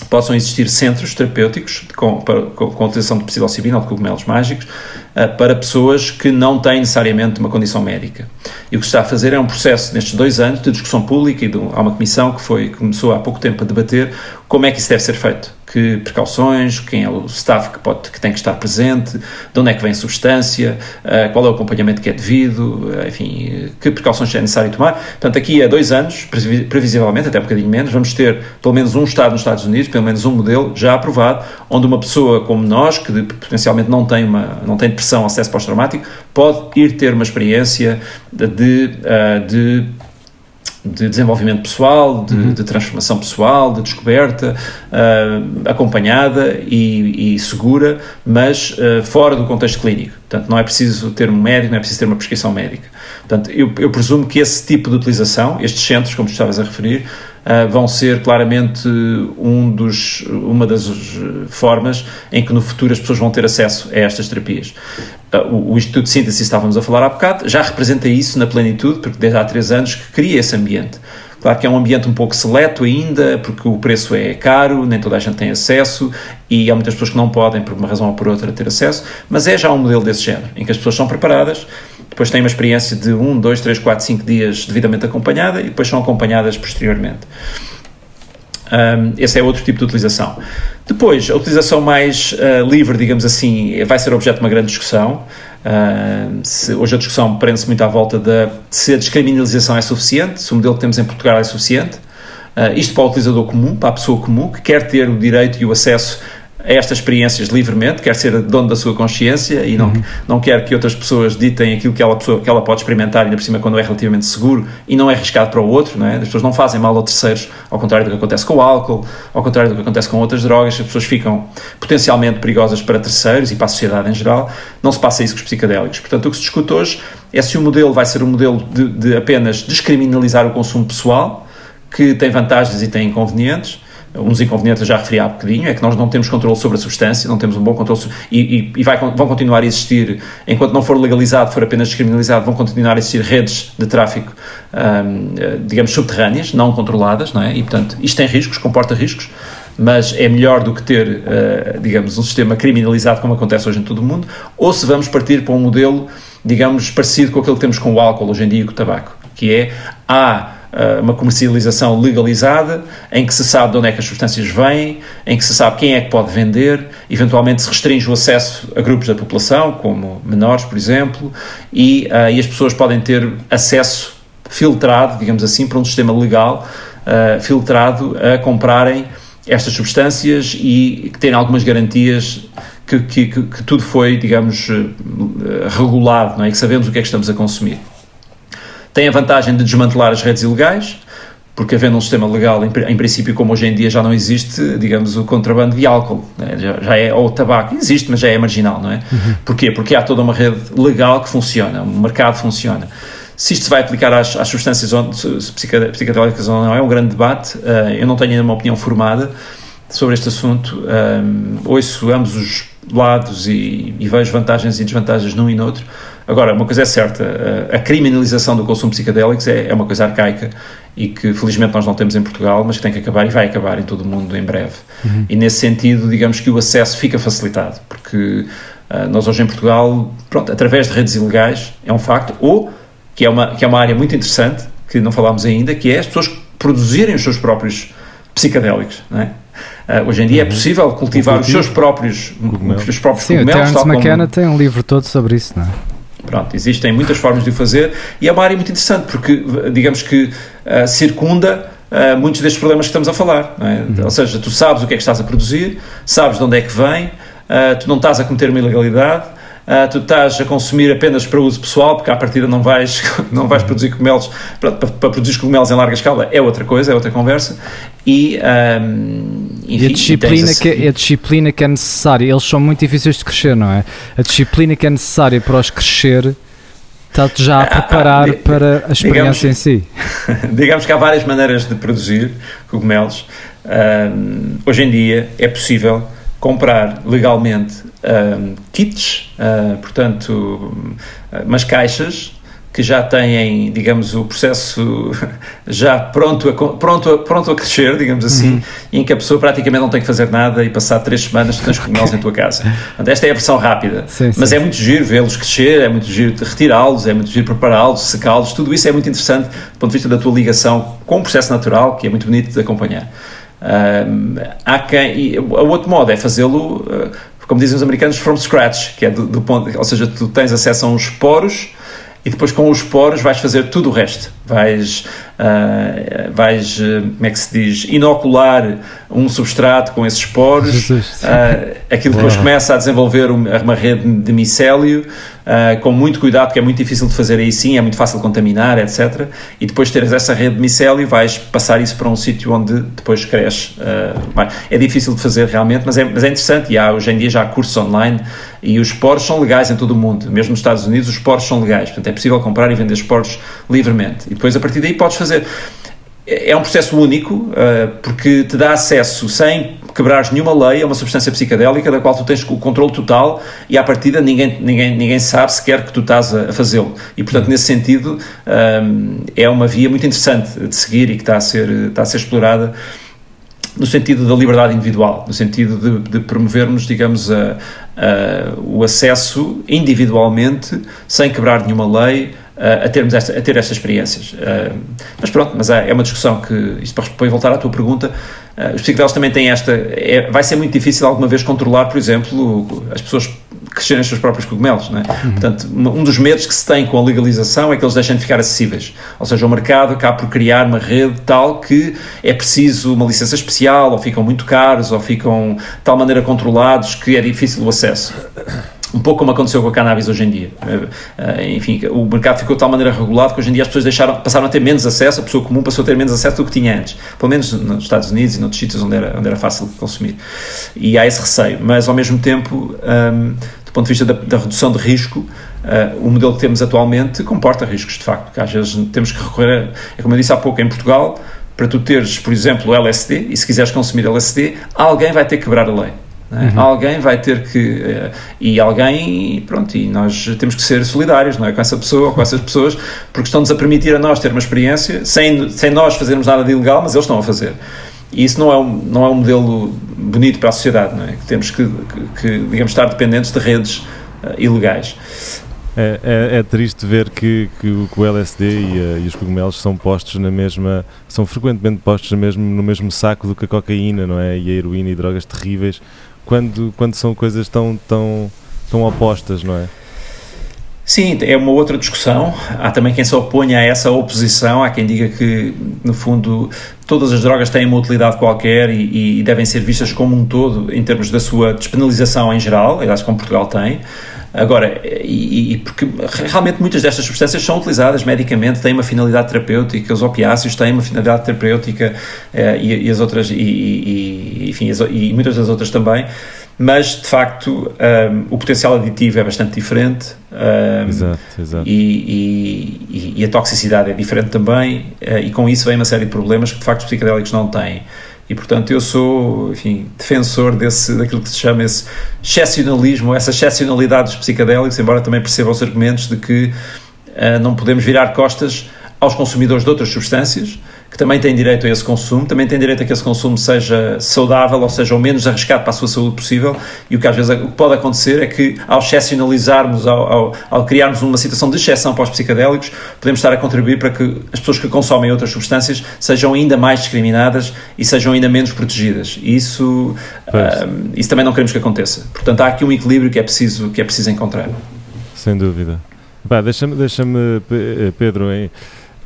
possam existir centros terapêuticos com, para, com, com a utilização de psilocibina ou de cogumelos mágicos uh, para pessoas que não têm necessariamente uma condição médica. E o que se está a fazer é um processo, nestes dois anos, de discussão pública e de, há uma comissão que foi, que começou há pouco tempo a debater como é que isso deve ser feito que precauções, quem é o staff que, pode, que tem que estar presente, de onde é que vem a substância, uh, qual é o acompanhamento que é devido, uh, enfim, que precauções é necessário tomar. Portanto, aqui a dois anos, previsivelmente, até um bocadinho menos, vamos ter pelo menos um Estado nos Estados Unidos, pelo menos um modelo já aprovado, onde uma pessoa como nós, que potencialmente não tem, uma, não tem depressão ou acesso pós-traumático, pode ir ter uma experiência de, de, uh, de de desenvolvimento pessoal, de, uhum. de, transformação pessoal, de descoberta, uh, acompanhada e, e, segura, mas uh, fora do contexto clínico. Portanto, não é preciso ter um médico, não é preciso ter uma prescrição médica. Portanto, eu, eu presumo que esse tipo de utilização, estes centros, como tu estavas a referir, uh, vão ser claramente um dos, uma das formas em que no futuro as pessoas vão ter acesso a estas terapias. Uh, o, Instituto de Síntese, estávamos a falar há bocado, já representa isso na plenitude, porque desde há três anos que cria esse ambiente. Claro que é um ambiente um pouco seleto ainda, porque o preço é caro, nem toda a gente tem acesso e há muitas pessoas que não podem, por uma razão ou por outra, ter acesso, mas é já um modelo desse género, em que as pessoas são preparadas, depois têm uma experiência de um, dois, três, quatro, cinco dias devidamente acompanhada e depois são acompanhadas posteriormente. Um, esse é outro tipo de utilização. Depois, a utilização mais uh, livre, digamos assim, vai ser objeto de uma grande discussão. Uh, se, hoje a discussão prende-se muito à volta de se a descriminalização é suficiente, se o modelo que temos em Portugal é suficiente. Uh, isto para o utilizador comum, para a pessoa comum, que quer ter o direito e o acesso estas experiências livremente, quer ser dono da sua consciência e não, uhum. não quer que outras pessoas ditem aquilo que ela, pessoa, que ela pode experimentar, ainda por cima quando é relativamente seguro e não é arriscado para o outro, não é? as pessoas não fazem mal a terceiros, ao contrário do que acontece com o álcool, ao contrário do que acontece com outras drogas, as pessoas ficam potencialmente perigosas para terceiros e para a sociedade em geral, não se passa isso com os psicodélicos. Portanto, o que se discute hoje é se o modelo vai ser um modelo de, de apenas descriminalizar o consumo pessoal, que tem vantagens e tem inconvenientes, um dos inconvenientes eu já referi há bocadinho, é que nós não temos controle sobre a substância, não temos um bom controle e, e, e vai, vão continuar a existir, enquanto não for legalizado, for apenas descriminalizado, vão continuar a existir redes de tráfico, um, digamos, subterrâneas, não controladas, não é? E, portanto, isto tem riscos, comporta riscos, mas é melhor do que ter, uh, digamos, um sistema criminalizado como acontece hoje em todo o mundo, ou se vamos partir para um modelo, digamos, parecido com aquele que temos com o álcool hoje em dia e com o tabaco, que é, há uma comercialização legalizada, em que se sabe de onde é que as substâncias vêm, em que se sabe quem é que pode vender, eventualmente se restringe o acesso a grupos da população, como menores, por exemplo, e, uh, e as pessoas podem ter acesso filtrado, digamos assim, para um sistema legal uh, filtrado a comprarem estas substâncias e que terem algumas garantias que, que, que, tudo foi, digamos, regulado, não é? que sabemos o que é que estamos a consumir. Tem a vantagem de desmantelar as redes ilegais, porque havendo um sistema legal, em, em, princípio, como hoje em dia já não existe, digamos, o contrabando de álcool, né? já, já, é, ou tabaco, existe, mas já é marginal, não é? Uhum. Porquê? Porque há toda uma rede legal que funciona, o mercado funciona. Se isto se vai aplicar às, às substâncias psicodélicas ou não, é um grande debate, uh, eu não tenho ainda uma opinião formada sobre este assunto, um, eh, ouço ambos os lados e, e vejo vantagens e desvantagens num e no outro, Agora, uma coisa é certa, a criminalização do consumo de psicodélicos é, é uma coisa arcaica e que felizmente nós não temos em Portugal, mas que tem que acabar e vai acabar em todo o mundo em breve. Uhum. E nesse sentido, digamos que o acesso fica facilitado, porque uh, nós hoje em Portugal, pronto, através de redes ilegais, é um facto, ou, que é uma, que é uma área muito interessante, que não falámos ainda, que é as pessoas produzirem os seus próprios psicodélicos, não é? Uh, hoje em dia é uhum. é possível cultivar os seus próprios. Os próprios Sim, cogumelos, o Terence McKenna como... tem um livro todo sobre isso, não é? Pronto, existem muitas formas de o fazer e é uma área muito interessante porque, digamos que, uh, circunda uh, muitos destes problemas que estamos a falar. É? Uhum. Ou seja, tu sabes o que é que estás a produzir, sabes de onde é que vem, uh, tu não estás a cometer uma ilegalidade, Uh, tu estás a consumir apenas para uso pessoal, porque à partida não vais, não vais produzir cogumelos, para, para, para produzir cogumelos em larga escala é outra coisa, é outra conversa, e, um, enfim, e a disciplina, que, é, a disciplina que é necessária, eles são muito difíceis de crescer, não é? A disciplina que é necessária para os crescer está-te já a ah, preparar ah, para a experiência digamos, em si. Digamos que há várias maneiras de produzir cogumelos. Um, hoje em dia é possível comprar legalmente um, kits, uh, portanto, umas caixas que já têm, digamos, o processo já pronto a, pronto a, pronto a crescer, digamos assim, uhum. em que a pessoa praticamente não tem que fazer nada e passar três semanas tu tens cogumelos em tua casa. Portanto, esta é a versão rápida. Sim, Mas sim. é muito giro vê-los crescer, é muito giro retirá-los, é muito giro prepará-los, secá-los, tudo isso é muito interessante do ponto de vista da tua ligação com o processo natural, que é muito bonito de acompanhar. Um, há quem, e o outro modo é fazê-lo, uh, como dizem os americanos, from scratch, que é do, do ponto, ou seja, tu tens acesso a uns poros e depois com os poros vais fazer tudo o resto. Vais, uh, vais uh, como é que se diz, inocular um substrato com esses poros, uh, aquilo depois começa a desenvolver uma rede de micélio, uh, com muito cuidado, porque é muito difícil de fazer aí sim, é muito fácil de contaminar, etc. E depois teres essa rede de micélio, vais passar isso para um sítio onde depois cresce. É difícil de fazer realmente, mas é, mas é interessante e há, hoje em dia já há cursos online e os poros são legais em todo o mundo, mesmo nos Estados Unidos os poros são legais, portanto é possível comprar e vender os poros livremente. Depois a partir daí podes fazer é um processo único, uh, porque te dá acesso sem quebrares nenhuma lei a uma substância psicadélica da qual tu tens o controle total e à partida ninguém, ninguém, ninguém sabe sequer que tu estás a, fazê-lo. E portanto, nesse sentido, um, é uma via muito interessante de seguir e que está a ser, está a ser explorada no sentido da liberdade individual, no sentido de, de promovermos, digamos, a, a, o acesso individualmente, sem quebrar nenhuma lei, a, termos esta, a ter estas experiências. mas pronto, mas é, é uma discussão que, isto para voltar à tua pergunta, os psicodélicos também têm esta, é, vai ser muito difícil alguma vez controlar, por exemplo, as pessoas crescerem os seus próprios cogumelos. Não é? Uhum. Portanto, um dos medos que se tem com a legalização é que eles deixem de ficar acessíveis. Ou seja, o mercado acaba por criar uma rede tal que é preciso uma licença especial, ou ficam muito caros, ou ficam de tal maneira controlados que é difícil o acesso um pouco como aconteceu com a cannabis hoje em dia. Eh, eh, enfim, o mercado ficou de tal maneira regulado que hoje em dia as pessoas deixaram, passaram a ter menos acesso, a pessoa comum passou a ter menos acesso do que tinha antes, pelo menos nos Estados Unidos e noutros sítios onde era, onde era fácil de consumir. E há esse receio, mas ao mesmo tempo, um, do ponto de vista da, da redução de risco, uh, o modelo que temos atualmente comporta riscos, de facto, porque às vezes temos que recorrer, a, é como eu disse há pouco, em Portugal, para tu teres, por exemplo, o LSD, e se quiseres consumir LSD, alguém vai ter que quebrar a lei. É? Uhum. Alguém vai ter que. Eh, e alguém. Pronto, e nós temos que ser solidários não é? com essa pessoa ou com essas pessoas, porque estão-nos a permitir a nós ter uma experiência sem, sem nós fazermos nada de ilegal, mas eles estão a fazer. E isso não é um, não é um modelo bonito para a sociedade, não é? Que temos que, que, que digamos, estar dependentes de redes uh, ilegais. É, é, é, triste ver que, que, o, que o LSD e, uh, e, os cogumelos são postos na mesma, são frequentemente postos no mesmo, no mesmo saco do que a cocaína, não é? E a heroína e drogas terríveis quando, quando são coisas tão, tão, tão opostas, não é? Sim, é uma outra discussão. Há também quem se oponha a essa oposição, há quem diga que, no fundo, todas as drogas têm uma utilidade qualquer e, e devem ser vistas como um todo em termos da sua despenalização em geral, aliás, como Portugal tem. Agora, e, e, porque realmente muitas destas substâncias são utilizadas medicamente, têm uma finalidade terapêutica, os opiáceos têm uma finalidade terapêutica eh, e, e, as outras, e, enfim, as, e muitas das outras também, mas de facto um, o potencial aditivo é bastante diferente um, exato, exato. E, a toxicidade é diferente também, uh, e com isso vem uma série de problemas que de facto os psicodélicos não têm. E, portanto, eu sou, enfim, defensor desse, daquilo que se chama esse excepcionalismo, essa excepcionalidade dos psicadélicos, embora também perceba os argumentos de que uh, não podemos virar costas aos consumidores de outras substâncias, que também têm direito a esse consumo, também têm direito a que esse consumo seja saudável, ou seja, o menos arriscado para a sua saúde possível, e o que às vezes pode acontecer é que ao excepcionalizarmos, ao, ao, ao criarmos uma situação de exceção para os psicadélicos, podemos estar a contribuir para que as pessoas que consomem outras substâncias sejam ainda mais discriminadas e sejam ainda menos protegidas. E isso, uh, isso também não queremos que aconteça. Portanto, há aqui um equilíbrio que é preciso, que é preciso encontrar. Sem dúvida. Deixa-me, deixa Pedro, em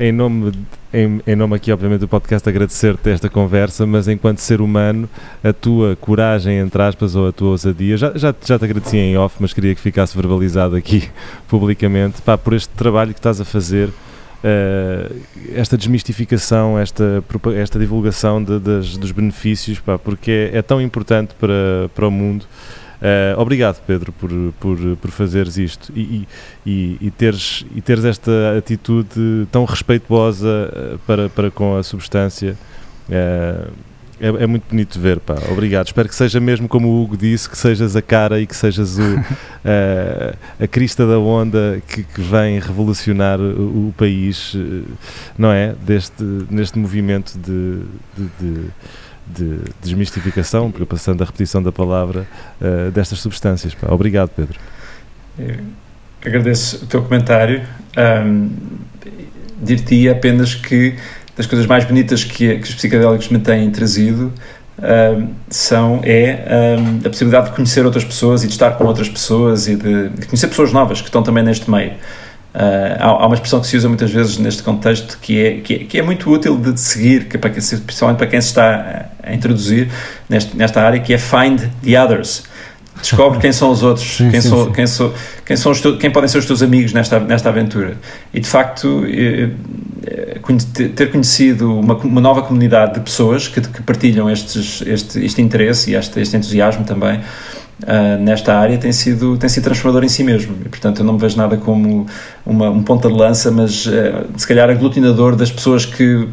em nome, em, em, nome aqui, obviamente, do podcast, agradecer-te esta conversa, mas enquanto ser humano, a tua coragem, entre aspas, ou a tua ousadia, já, já, já te agradeci em off, mas queria que ficasse verbalizado aqui publicamente, pá, por este trabalho que estás a fazer, uh, esta desmistificação, esta, esta divulgação de, das, dos benefícios, pá, porque é, é tão importante para, para o mundo. Uh, obrigado, Pedro, por, por, por fazeres isto e, e, e, teres, e teres esta atitude tão respeituosa eh, para, para com a substância. Uh, é, é, muito bonito ver, pá. Obrigado. Espero que seja mesmo como o Hugo disse, que sejas a cara e que sejas o, uh, a crista da onda que, que vem revolucionar o, o país, não é? Deste, neste movimento de, de, de de desmistificação, passando a repetição da palavra, uh, destas substâncias. Pá. Obrigado, Pedro. Eu agradeço o teu comentário. Um, Dir-te apenas que das coisas mais bonitas que, que os psicodélicos me têm trazido um, são, é um, a possibilidade de conhecer outras pessoas e de estar com outras pessoas e de, de conhecer pessoas novas que estão também neste meio. Uh, há, há, uma expressão que se usa muitas vezes neste contexto que é, que é, que é muito útil de seguir, que é para, principalmente para quem se está a, introduzir neste, nesta área, que é find the others. Descobre quem são os outros, sim, quem, sim, são, sim. Quem, são, quem, são quem podem ser os teus amigos nesta, nesta aventura. E de facto, eh, eh, ter conhecido uma, uma nova comunidade de pessoas que, que partilham estes, este, este interesse e este, este entusiasmo também uh, nesta área tem sido, tem sido transformador em si mesmo. E, portanto, eu não me vejo nada como uma, um ponta de lança, mas uh, se calhar aglutinador das pessoas que,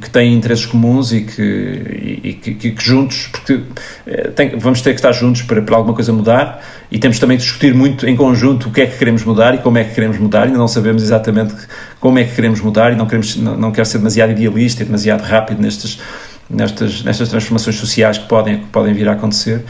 que, têm interesses comuns e que, e, que, que, juntos, porque uh, tem, vamos ter que estar juntos para, para alguma coisa mudar e temos também que discutir muito em conjunto o que é que queremos mudar e como é que queremos mudar. Ainda não sabemos exatamente como é que queremos mudar e não, queremos, não, não quero ser demasiado idealista e demasiado rápido nestas, nestas, nestas transformações sociais que podem, que podem vir a acontecer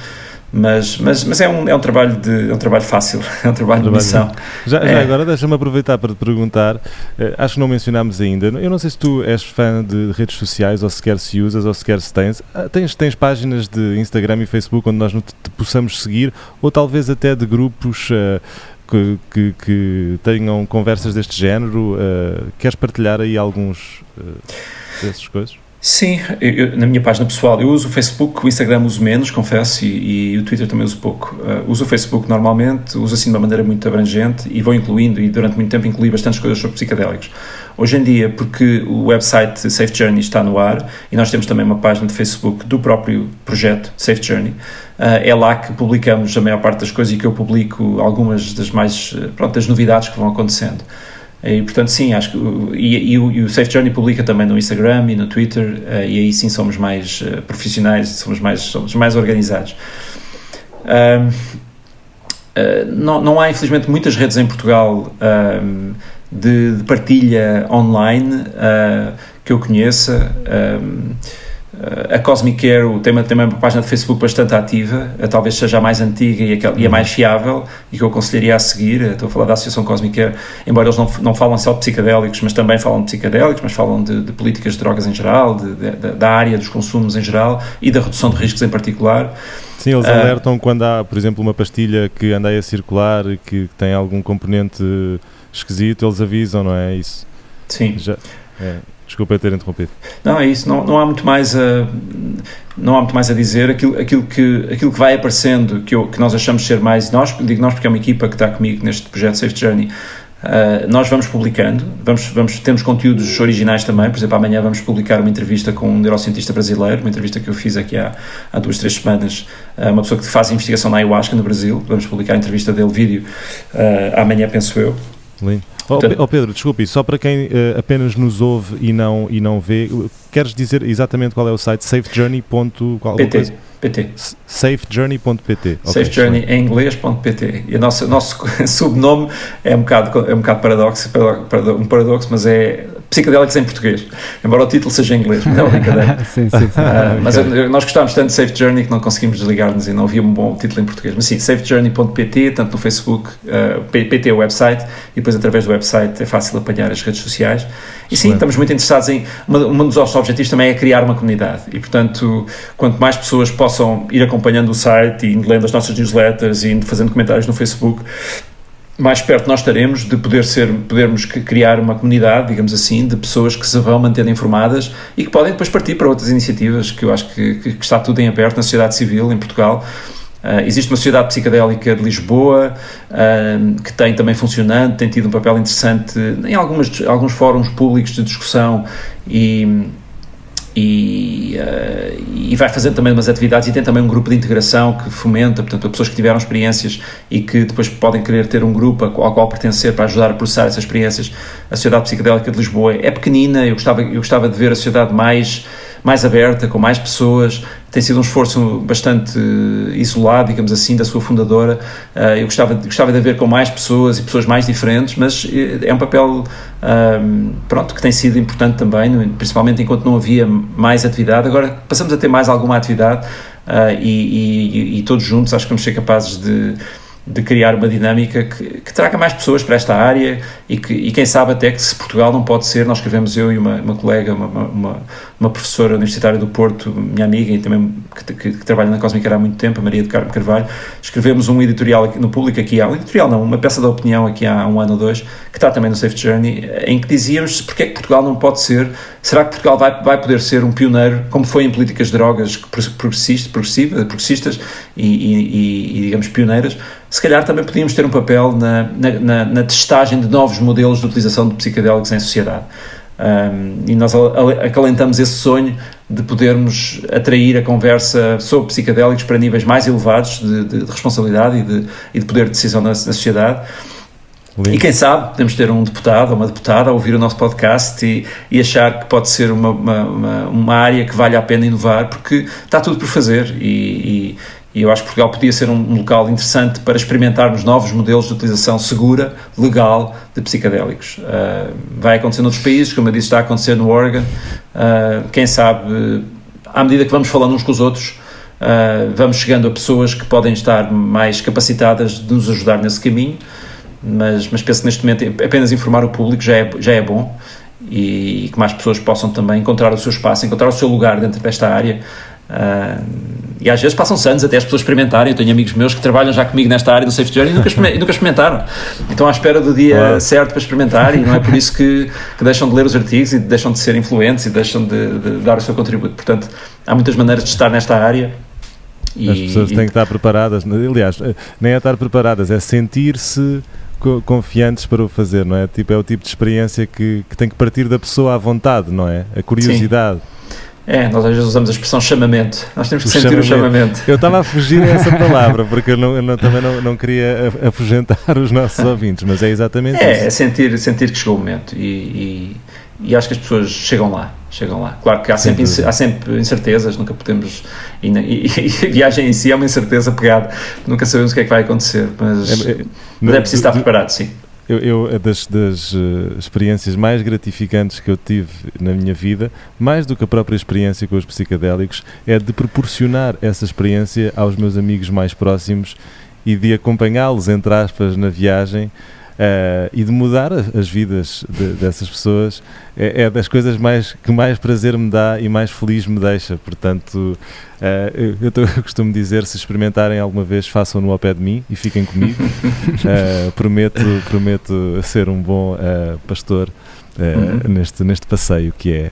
mas, mas, mas é, um, é, um trabalho de, é um trabalho fácil, é um trabalho, de missão. Já, já é. agora deixa-me aproveitar para te perguntar, eh, acho que não mencionámos ainda, eu não sei se tu és fã de redes sociais ou sequer se usas ou sequer se tens, ah, tens, tens páginas de Instagram e Facebook onde nós te, te possamos seguir ou talvez até de grupos uh, que, que, que, tenham conversas deste género, uh, queres partilhar aí alguns uh, dessas coisas? Sim, eu, na minha página pessoal eu uso o Facebook, o Instagram uso menos, confesso, e, e o Twitter também uso pouco. Uh, uso o Facebook normalmente, uso assim de uma maneira muito abrangente e vou incluindo, e durante muito tempo incluí bastantes coisas sobre psicodélicos. Hoje em dia, porque o website Safe Journey está no ar e nós temos também uma página de Facebook do próprio projeto Safe Journey, uh, é lá que publicamos a maior parte das coisas e que eu publico algumas das mais, pronto, das novidades que vão acontecendo. E, portanto, sim, acho que. E, e, e, o, Safe Journey publica também no Instagram e no Twitter, uh, e aí sim somos mais uh, profissionais, somos mais, somos mais organizados. Uh, não, não há, infelizmente, muitas redes em Portugal de, de, partilha online que eu conheça. A Cosmic Care tem uma, tem uma página de Facebook bastante ativa, talvez seja a mais antiga e a, e a mais fiável e que eu aconselharia a seguir. Estou a falar da Associação Cosmic Care, embora eles não, não falam só de psicadélicos, mas também falam de psicadélicos, mas falam de, de políticas de drogas em geral, de, de, da área dos consumos em geral e da redução de riscos em particular. Sim, eles alertam quando há, por exemplo, uma pastilha que anda a circular e que tem algum componente esquisito, eles avisam, não é? Isso. Sim. Já, é. Desculpa ter interrompido. Não, é isso. Não, não há muito mais a, não há muito mais a dizer. Aquilo, aquilo, que, aquilo que vai aparecendo, que, eu, que nós achamos ser mais, nós, digo nós porque é uma equipa que está comigo neste projeto Safe Journey, Uh, nós vamos publicando, vamos, vamos, temos conteúdos originais também, por exemplo, amanhã vamos publicar uma entrevista com um neurocientista brasileiro, uma entrevista que eu fiz aqui há, há duas, três semanas, uh, uma pessoa que faz investigação na ayahuasca no Brasil, vamos publicar a entrevista dele, vídeo, uh, amanhã penso eu. Lindo. Oh, oh, Pedro, desculpe, só para quem uh, apenas nos ouve e não, e não vê, queres dizer exatamente qual é o site? safejourney.pt PT. Safejourney.pt. Okay, Safejourney em inglês.pt. E o nosso, nosso subnome é um bocado, é um bocado paradoxo, um paradoxo, mas é psicodélicos em português, embora o título seja em inglês, mas é uma brincadeira. sim, sim, sim. Uh, mas okay. nós gostámos tanto de Safe Journey que não conseguimos desligar-nos e não havia um bom título em português. Mas sim, safejourney.pt, tanto no Facebook, uh, ah, PT é o website, e depois através do website é fácil apanhar as redes sociais. E sim, estamos muito interessados em. Um dos nossos objetivos também é criar uma comunidade, e portanto, quanto mais pessoas possam ir acompanhando o site e lendo as nossas newsletters e fazendo comentários no Facebook, mais perto nós estaremos de poder ser, podermos criar uma comunidade, digamos assim, de pessoas que se vão mantendo informadas e que podem depois partir para outras iniciativas, que eu acho que, que está tudo em aberto na sociedade civil em Portugal. Uh, existe uma sociedade psicodélica de Lisboa uh, que tem também funcionando, tem tido um papel interessante em algumas, alguns fóruns públicos de discussão e e, uh, e vai fazendo também umas atividades e tem também um grupo de integração que fomenta, portanto, pessoas que tiveram experiências e que depois podem querer ter um grupo ao qual pertencer para ajudar a processar essas experiências. A Sociedade Psicodélica de Lisboa é pequenina, eu gostava, eu gostava de ver a sociedade mais mais aberta, com mais pessoas. Tem sido um esforço bastante isolado, digamos assim, da sua fundadora. Uh, eu gostava, gostava de haver com mais pessoas e pessoas mais diferentes, mas eh, é um papel pronto, que tem sido importante também, principalmente enquanto não havia mais atividade. Agora passamos a ter mais alguma atividade e, e, e, todos juntos acho que vamos ser capazes de de criar uma dinâmica que, que, traga mais pessoas para esta área e, que, e quem sabe até que se Portugal não pode ser, nós escrevemos eu e uma, uma colega, uma, uma, uma, professora universitária do Porto, minha amiga e também que, que, que trabalha na Cósmica há muito tempo, a Maria de Carmo Carvalho, escrevemos um editorial no público aqui há, um editorial não, uma peça da opinião aqui há um ano ou dois, que está também no Safe Journey, em que dizíamos porque é que Portugal não pode ser, será que Portugal vai, vai poder ser um pioneiro, como foi em políticas de drogas progressistas, progressistas e, e, e digamos pioneiras, se calhar também podíamos ter um papel na, na, na testagem de novos modelos de utilização de psicodélicos em sociedade. Um, e nós acalentamos esse sonho de podermos atrair a conversa sobre psicodélicos para níveis mais elevados de, de, de responsabilidade e de, e de, poder de decisão na, na sociedade. Lindo. E quem sabe podemos ter um deputado ou uma deputada a ouvir o nosso podcast e, e achar que pode ser uma, uma, uma, uma, área que vale a pena inovar, porque está tudo por fazer e, e eu acho que Portugal podia ser um local interessante para experimentarmos novos modelos de utilização segura, legal, de psicadélicos. Uh, vai acontecer noutros países, como eu disse, está a acontecer no Oregon. Uh, quem sabe, à medida que vamos falando uns com os outros, Uh, vamos chegando a pessoas que podem estar mais capacitadas de nos ajudar nesse caminho, mas, mas penso que neste momento apenas informar o público já é, já é bom e, e que mais pessoas possam também encontrar o seu espaço, encontrar o seu lugar dentro desta área. Uh, e às vezes passam-se anos até as pessoas experimentarem. Eu tenho amigos meus que trabalham já comigo nesta área do safety journey e nunca, nunca experimentaram. Então, à espera do dia claro. certo para experimentar, e não é por isso que, que, deixam de ler os artigos e deixam de ser influentes e deixam de, de dar o seu contributo. Portanto, há muitas maneiras de estar nesta área. E, as pessoas têm que estar preparadas, aliás, nem é estar preparadas, é sentir-se confiantes para o fazer, não é? Tipo, é o tipo de experiência que, que tem que partir da pessoa à vontade, não é? A curiosidade. Sim. É, nós às vezes usamos a expressão chamamento. Nós temos que o sentir chamamento. o chamamento. Eu estava a fugir a essa palavra, porque eu, não, eu não, também não, não queria afugentar os nossos ouvintes, mas é exatamente é, isso. É, sentir, sentir que chegou o momento e, e, e, acho que as pessoas chegam lá. Chegam lá. Claro que há sempre, há sempre incertezas, nunca podemos. E, e, e, a viagem em si é uma incerteza pegada, nunca sabemos o que é que vai acontecer, mas é, é, mas é preciso estar preparado, sim. Eu, eu, das, das uh, experiências mais gratificantes que eu tive na minha vida, mais do que a própria experiência com os psicadélicos, é de proporcionar essa experiência aos meus amigos mais próximos e de acompanhá-los, entre aspas, na viagem Uh, e de mudar as vidas de, dessas pessoas é, é, das coisas mais que mais prazer me dá e mais feliz me deixa. Portanto, uh, eu, eu, eu, costumo dizer: se experimentarem alguma vez, façam-no ao pé de mim e fiquem comigo. Uh, prometo, prometo ser um bom pastor. Uhum. neste, neste passeio que é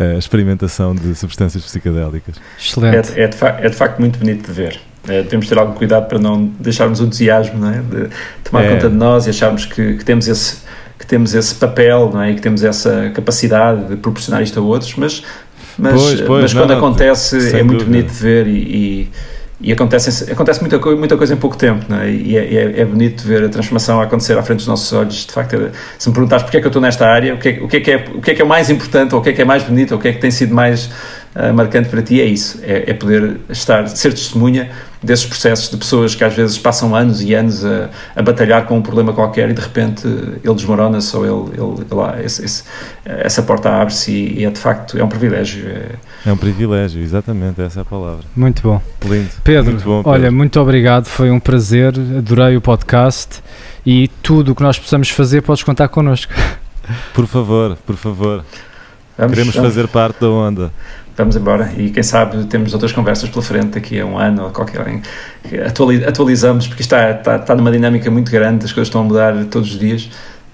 a experimentação de substâncias psicadélicas. Excelente. É, é, de é de facto muito bonito de ver. É, temos de ter algum cuidado para não deixarmos o entusiasmo não é? de tomar é. conta de nós e acharmos que, que, temos esse, que temos esse papel não é? e que temos essa capacidade de proporcionar isto a outros, mas, mas, pois, pois, mas não, quando não, acontece é muito dúvida. bonito de ver e, e, e, acontece, acontece muita, muita coisa em pouco tempo não é? e é, é, é bonito ver a transformação a acontecer à frente dos nossos olhos. De facto, se me perguntares porque é que eu estou nesta área, o que é, o que, é, que, é, o que é que é mais importante, ou o que é que é mais bonito, ou o que é que tem sido mais uh, marcante para ti, é isso: é, é poder estar, ser testemunha desses processos de pessoas que às vezes passam anos e anos a, a batalhar com um problema qualquer e de repente ele desmorona-se ou ele, ele lá, esse, esse, essa porta abre-se e, e, é de facto é um privilégio. É... é... um privilégio, exatamente, essa é a palavra. Muito bom. Lindo. Pedro, muito bom, Pedro. olha, muito obrigado, foi um prazer, adorei o podcast e tudo o que nós possamos fazer podes contar connosco. Por favor, por favor. Vamos, Queremos vamos. fazer parte da onda vamos embora e quem sabe temos outras conversas pela frente daqui a um ano ou qualquer atualizamos porque está, está, está numa dinâmica muito grande as coisas estão a mudar todos os dias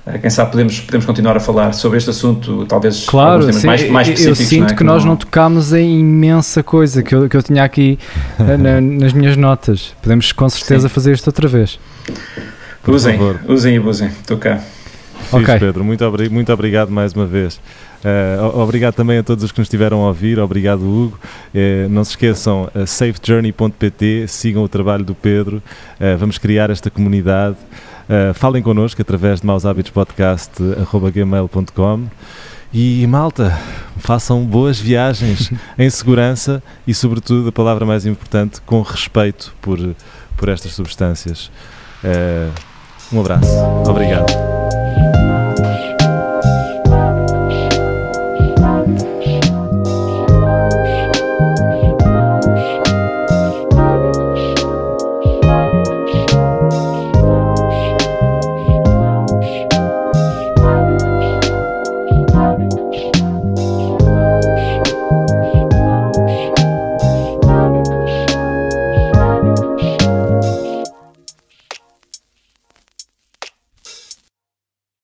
eh, quem sabe podemos, podemos continuar a falar sobre este assunto, talvez claro, temas sim, mais, mais específicos. Eu sinto é? que, nós não... tocámos em imensa coisa que eu, que eu tinha aqui eh, na, nas minhas notas. Podemos com certeza sim. fazer isto outra vez. usem, usem e abusem. Estou cá. Fiz, okay. Pedro, muito, muito obrigado mais uma vez. Uh, obrigado também a todos os que nos estiveram a ouvir, obrigado Hugo. Uh, não se esqueçam, uh, safejourney.pt, sigam o trabalho do Pedro, vamos criar esta comunidade. falem connosco através de maushabitospodcast.gmail.com e malta, façam boas viagens em segurança e sobretudo, a palavra mais importante, com respeito por, por estas substâncias. um abraço, obrigado.